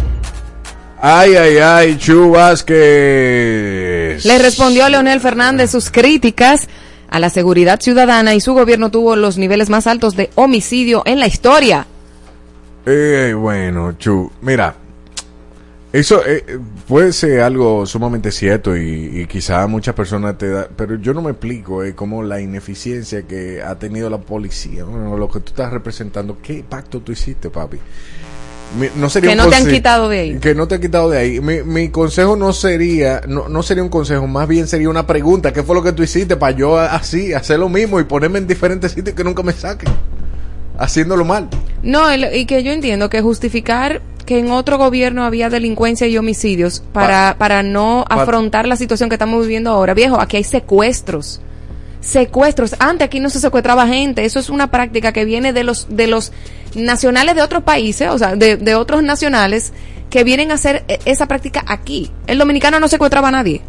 Ay, ay, ay, Chu Vázquez. Le respondió a Leonel Fernández sus críticas a la seguridad ciudadana y su gobierno tuvo los niveles más altos de homicidio en la historia. Eh, bueno, Chu, mira, eso eh, puede ser algo sumamente cierto y, y quizá muchas personas te da, pero yo no me explico eh, cómo la ineficiencia que ha tenido la policía, bueno, lo que tú estás representando, ¿qué pacto tú hiciste, papi? Mi- no sería Que no te han quitado de ahí. Que no te han quitado de ahí. Mi, mi consejo no sería, no, no sería un consejo, más bien sería una pregunta. ¿Qué fue lo que tú hiciste para yo así, hacer lo mismo y ponerme en diferentes sitios que nunca me saquen? Haciéndolo mal. No, el- y que yo entiendo que justificar que en otro gobierno había delincuencia y homicidios para, para no Pa- afrontar la situación que estamos viviendo ahora. Viejo, aquí hay secuestros. secuestros. Antes aquí no se secuestraba gente. Eso es una práctica que viene de los, de los nacionales de otros países, o sea, de, de otros nacionales que vienen a hacer eh, esa práctica aquí. El dominicano no secuestraba a nadie.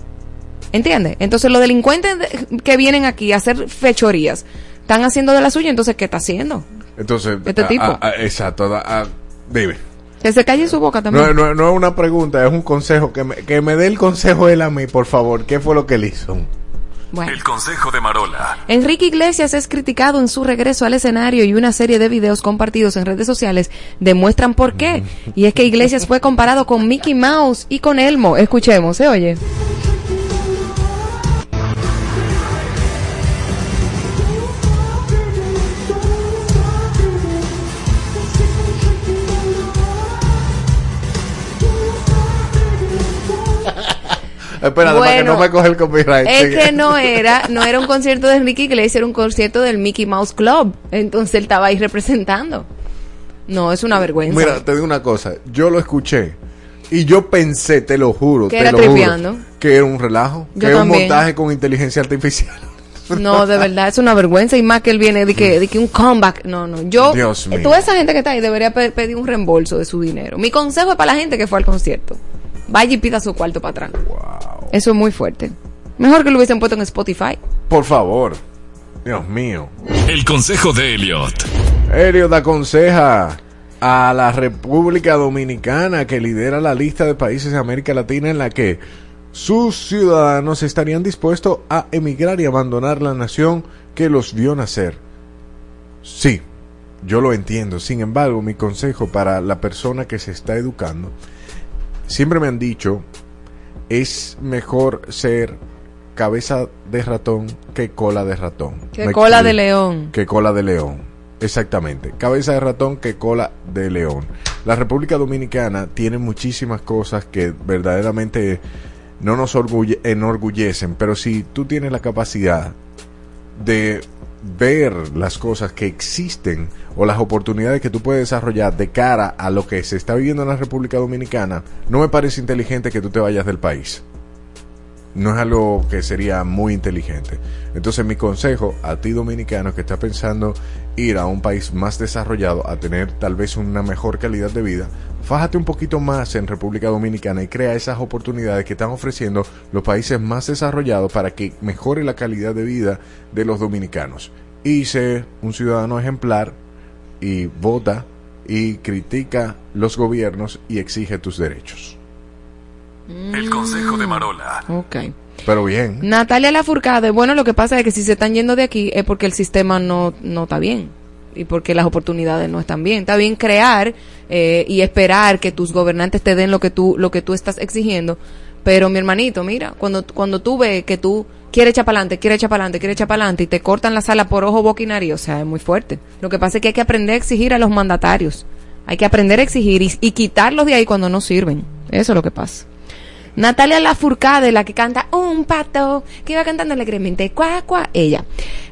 ¿Entiendes? Entonces los delincuentes de- que vienen aquí a hacer fechorías están haciendo de la suya, entonces ¿qué está haciendo? Entonces, Este a- tipo. a- a- exacto, dime. Que se calle su boca también. No, no, no es una pregunta, es un consejo. Que me, que me dé el consejo él a mí, por favor. ¿Qué fue lo que él hizo? Bueno. El consejo de Marola. Enrique Iglesias es criticado en su regreso al escenario y una serie de videos compartidos en redes sociales demuestran por qué. Y es que Iglesias fue comparado con Mickey Mouse y con Elmo. Escuchemos, ¿se oye? Espérate, para que no me coge el copyright. Es Sigue. que no era, no era un concierto de Enrique Iglesias, era un concierto del Mickey Mouse Club. Entonces él estaba ahí representando. No, es una vergüenza. Mira, te digo una cosa. Yo lo escuché y yo pensé, te lo juro, Que te era lo juro, tripeando. que era un relajo, Yo que era un montaje con inteligencia artificial. No, de verdad, es una vergüenza. Y más que él viene de que, de que un comeback. No, no. Yo, Dios mío. toda esa gente que está ahí debería pe- pedir un reembolso de su dinero. Mi consejo es para la gente que fue al concierto. Vaya y pida su cuarto para atrás. Eso es muy fuerte. Mejor que lo hubiesen puesto en Spotify. Por favor. Dios mío. El consejo de Elliot. Elliot aconseja a la República Dominicana que lidera la lista de países de América Latina en la que sus ciudadanos estarían dispuestos a emigrar y abandonar la nación que los vio nacer. Sí, yo lo entiendo. Sin embargo, mi consejo para la persona que se está educando, siempre me han dicho, es mejor ser cabeza de ratón que cola de ratón. Que Me cola explico. de león. Que cola de león. Exactamente. Cabeza de ratón que cola de león. La República Dominicana tiene muchísimas cosas que verdaderamente no nos orgulle- enorgullecen, pero si tú tienes la capacidad de ver las cosas que existen o las oportunidades que tú puedes desarrollar de cara a lo que se está viviendo en la República Dominicana, no me parece inteligente que tú te vayas del país no es algo que sería muy inteligente. Entonces mi consejo a ti dominicano que está pensando ir a un país más desarrollado, a tener tal vez una mejor calidad de vida, fájate un poquito más en República Dominicana y crea esas oportunidades que están ofreciendo los países más desarrollados para que mejore la calidad de vida de los dominicanos. Y sé un ciudadano ejemplar y vota y critica los gobiernos y exige tus derechos. El consejo de Marola. Ok. Pero bien. Natalia Lafourcade, bueno, lo que pasa es que si se están yendo de aquí es porque el sistema no, no está bien y porque las oportunidades no están bien. Está bien crear eh, y esperar que tus gobernantes te den lo que tú lo que tú estás exigiendo, pero mi hermanito, mira, cuando cuando tú ves que tú quieres echar para adelante, quieres echar para adelante, quieres echar para adelante y te cortan la sala por ojo, boca y nariz, o sea, es muy fuerte. Lo que pasa es que hay que aprender a exigir a los mandatarios. Hay que aprender a exigir y, y quitarlos de ahí cuando no sirven. Eso es lo que pasa. Natalia Lafourcade, la que canta Un pato, que iba cantando alegremente, cuá, cuá, ella.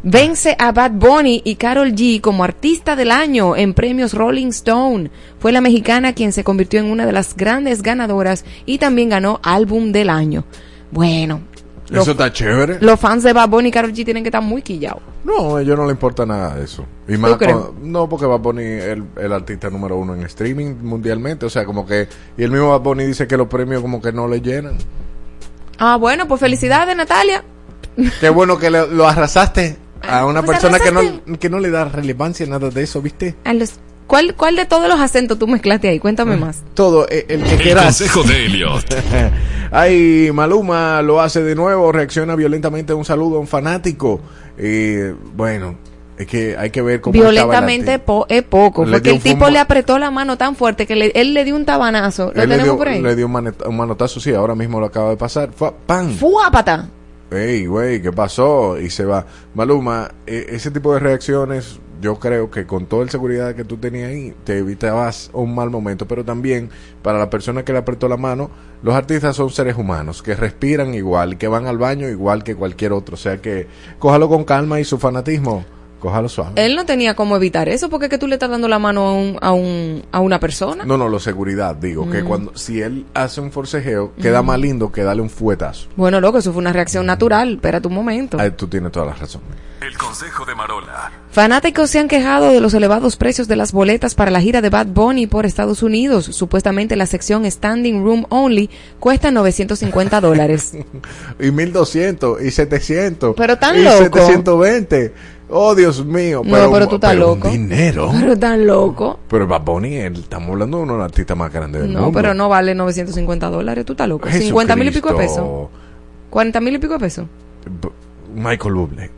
Vence a Bad Bunny y Carol G como artista del año en premios Rolling Stone. Fue la mexicana quien se convirtió en una de las grandes ganadoras y también ganó álbum del año. Bueno, los, Eso está chévere. los fans de Bad Bunny y Carol G tienen que estar muy quillados. No, a ellos no le importa nada de eso. Y más no, porque Bad Bunny es el, el artista número uno en streaming mundialmente. O sea, como que. Y el mismo Bad Bunny dice que los premios, como que no le llenan. Ah, bueno, pues felicidades, Natalia. Qué bueno que le- lo arrasaste a una pues persona que no, que no le da relevancia nada de eso, ¿viste? A los- ¿cuál, ¿Cuál de todos los acentos tú mezclaste ahí? Cuéntame más. Todo, eh, el que El quieras. consejo de Elliot. Ay, Maluma lo hace de nuevo, reacciona violentamente a un saludo a un fanático. Y bueno, es que hay que ver cómo el Violentamente po- es poco, Le porque el tipo le apretó la mano tan fuerte que le- él le dio un tabanazo. ¿Lo Él le tenemos dio, por ahí? le dio un, maneta- un manotazo, sí, ahora mismo lo acaba de pasar. Fue, ¡Pam! ¡Fuápata! Ey, güey, ¿qué pasó? Y se va. Maluma, eh, ese tipo de reacciones, yo creo que con toda la seguridad que tú tenías ahí, te evitabas un mal momento. Pero también, para la persona que le apretó la mano, los artistas son seres humanos, que respiran igual, que van al baño igual que cualquier otro. O sea que, cójalo con calma y su fanatismo. cójalo suave. Él no tenía cómo evitar eso porque es que tú le estás dando la mano a, un, a, un, a una persona. No, no, lo seguridad, digo, que Mm. cuando si él hace un forcejeo, queda Mm. más lindo que darle un fuetazo. Bueno, loco, eso fue una reacción natural. Espérate un momento. Ahí tú tienes toda la razón. El consejo de Marola. Fanáticos se han quejado de los elevados precios de las boletas para la gira de Bad Bunny por Estados Unidos. Supuestamente la sección Standing Room Only cuesta 950 dólares. Y 1200 y 700. Pero tan y loco. 720. Oh, Dios mío. No, Pero, pero tú estás loco. dinero. Pero tan loco. Pero Bad Bunny, él- estamos hablando de uno de los artistas más grandes del No, mundo. pero no vale 950 dólares. Tú estás loco. 50 mil y pico de pesos. Jesucristo. 40 mil y pico de pesos. Michael Bublé.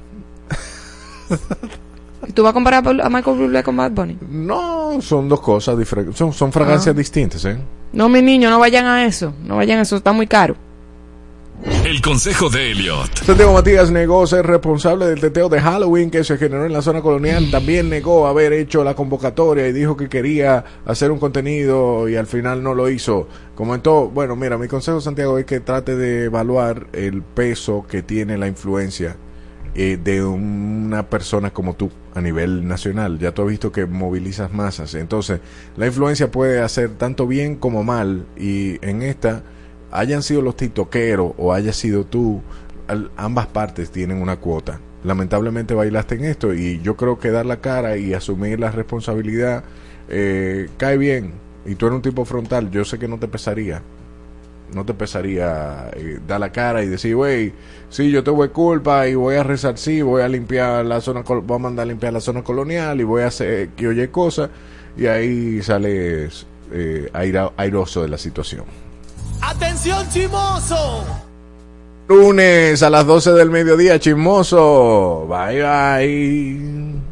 ¿Y tú vas a comparar a Michael Bublé con Bad Bunny? No, son dos cosas diferentes. Son, son fragancias Ah. distintas, ¿eh? No, mi niño, no vayan a eso. No vayan a eso, está muy caro. El consejo de Elliot. Santiago Matías negó ser responsable del teteo de Halloween que se generó en la zona colonial. También negó haber hecho la convocatoria y dijo que quería hacer un contenido y al final no lo hizo. Comentó, bueno, mira, mi consejo Santiago es que trate de evaluar el peso que tiene la influencia eh, de una persona como tú a nivel nacional. Ya tú has visto que movilizas masas. Entonces, la influencia puede hacer tanto bien como mal y en esta hayan sido los tiktokeros o haya sido tú, ambas partes tienen una cuota. Lamentablemente bailaste en esto y yo creo que dar la cara y asumir la responsabilidad eh, cae bien. Y tú eres un tipo frontal, yo sé que no te pesaría. No te pesaría eh, dar la cara y decir, wey, sí, yo tuve culpa y voy a resarcir, voy a limpiar la zona, voy a mandar a limpiar la zona colonial y voy a hacer que oye cosas. Y ahí sales eh, aira- airoso de la situación. ¡Atención, chimoso! Lunes a las 12 del mediodía, chismoso. Bye bye.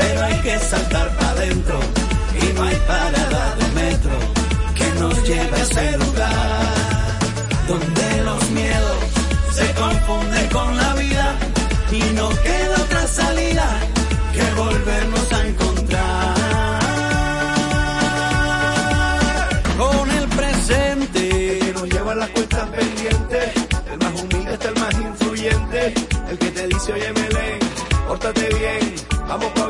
pero hay que saltar para adentro. Y no hay parada de metro que nos lleve a ese lugar donde los miedos se confunden con la vida y no queda otra salida que volvernos a encontrar con el presente que nos lleva las cuentas pendientes. El más humilde está el más influyente. El que te dice, oye, Melén, pórtate bien. Vamos pa'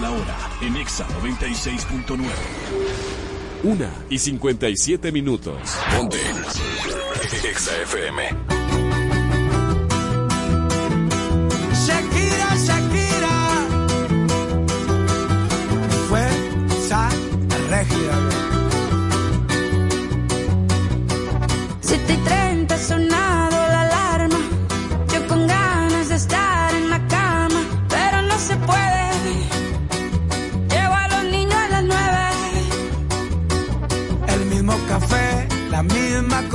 La hora en Exa 96.9. Una y 57 minutos. Ponte. Exa FM. Shakira, Shakira. Fuerza regia.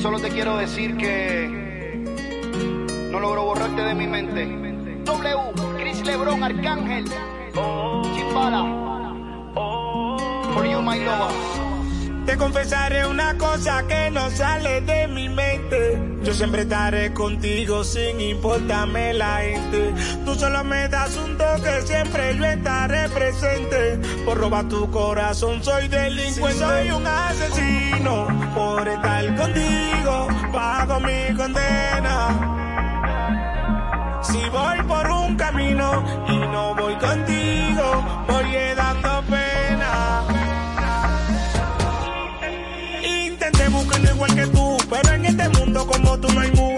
solo te quiero decir que no logro borrarte de mi mente. W, Chris Lebron, Arcángel, Chimbala, for you my lover. Te confesaré una cosa que no sale de mi mente. Yo siempre estaré contigo sin importarme la gente. Tú solo me das un toque, siempre yo estaré presente. Por robar tu corazón soy delincuente. soy un asesino por estar contigo. Pago mi condena. Si voy por un camino y no voy contigo, voy dando pena. Igual que tú, pero en este mundo como tú no hay mujer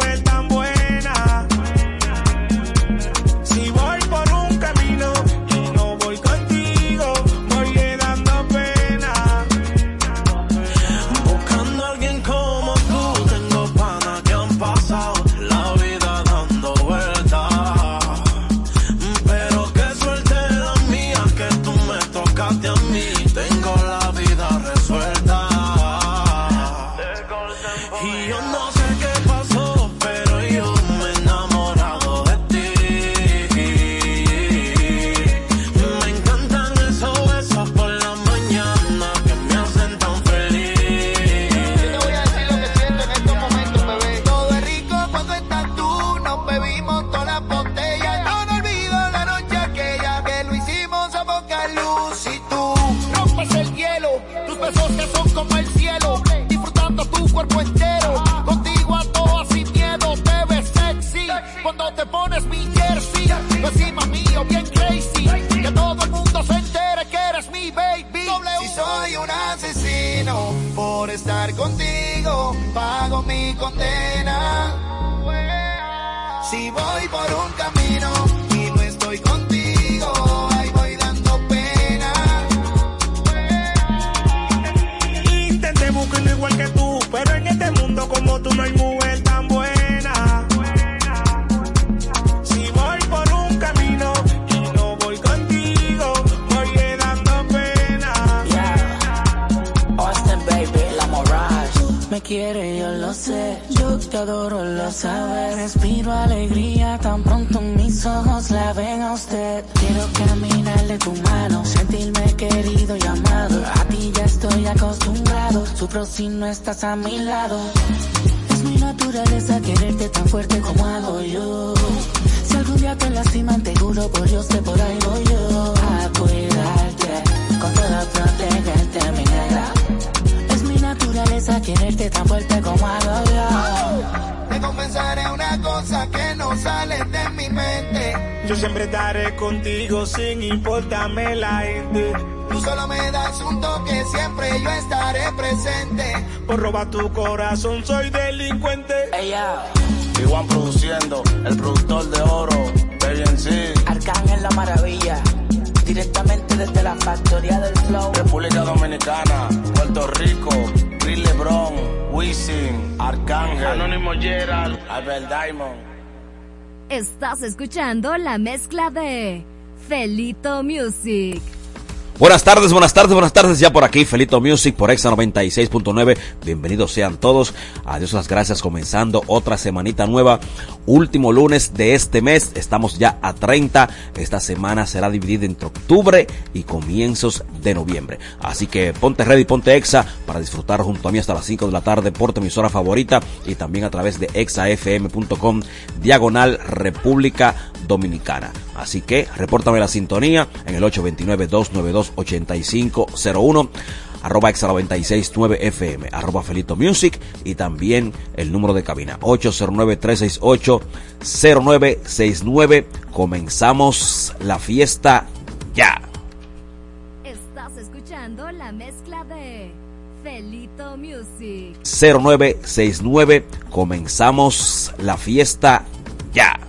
escuchando la mezcla de Felito Music. Buenas tardes, buenas tardes, buenas tardes. Ya por aquí, Felito Music por Exa 96.9. Bienvenidos sean todos. Adiós, las gracias. Comenzando otra semanita nueva. Último lunes de este mes. Estamos ya a 30. Esta semana será dividida entre octubre y comienzos de noviembre. Así que ponte ready, ponte exa para disfrutar junto a mí hasta las 5 de la tarde por tu emisora favorita y también a través de exafm.com diagonal República Dominicana. Así que repórtame la sintonía en el 829-292-8501 arroba exa 969 FM, arroba Felito Music y también el número de cabina 809-368-0969. Comenzamos la fiesta ya escuchando la mezcla de Felito Music. 0969, comenzamos la fiesta ya.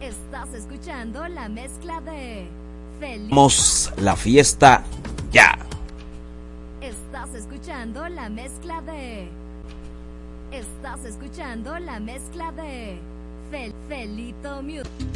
Estás escuchando la mezcla de Felito. la fiesta ya. Estás escuchando la mezcla de Estás escuchando la mezcla de Fel Felito Music.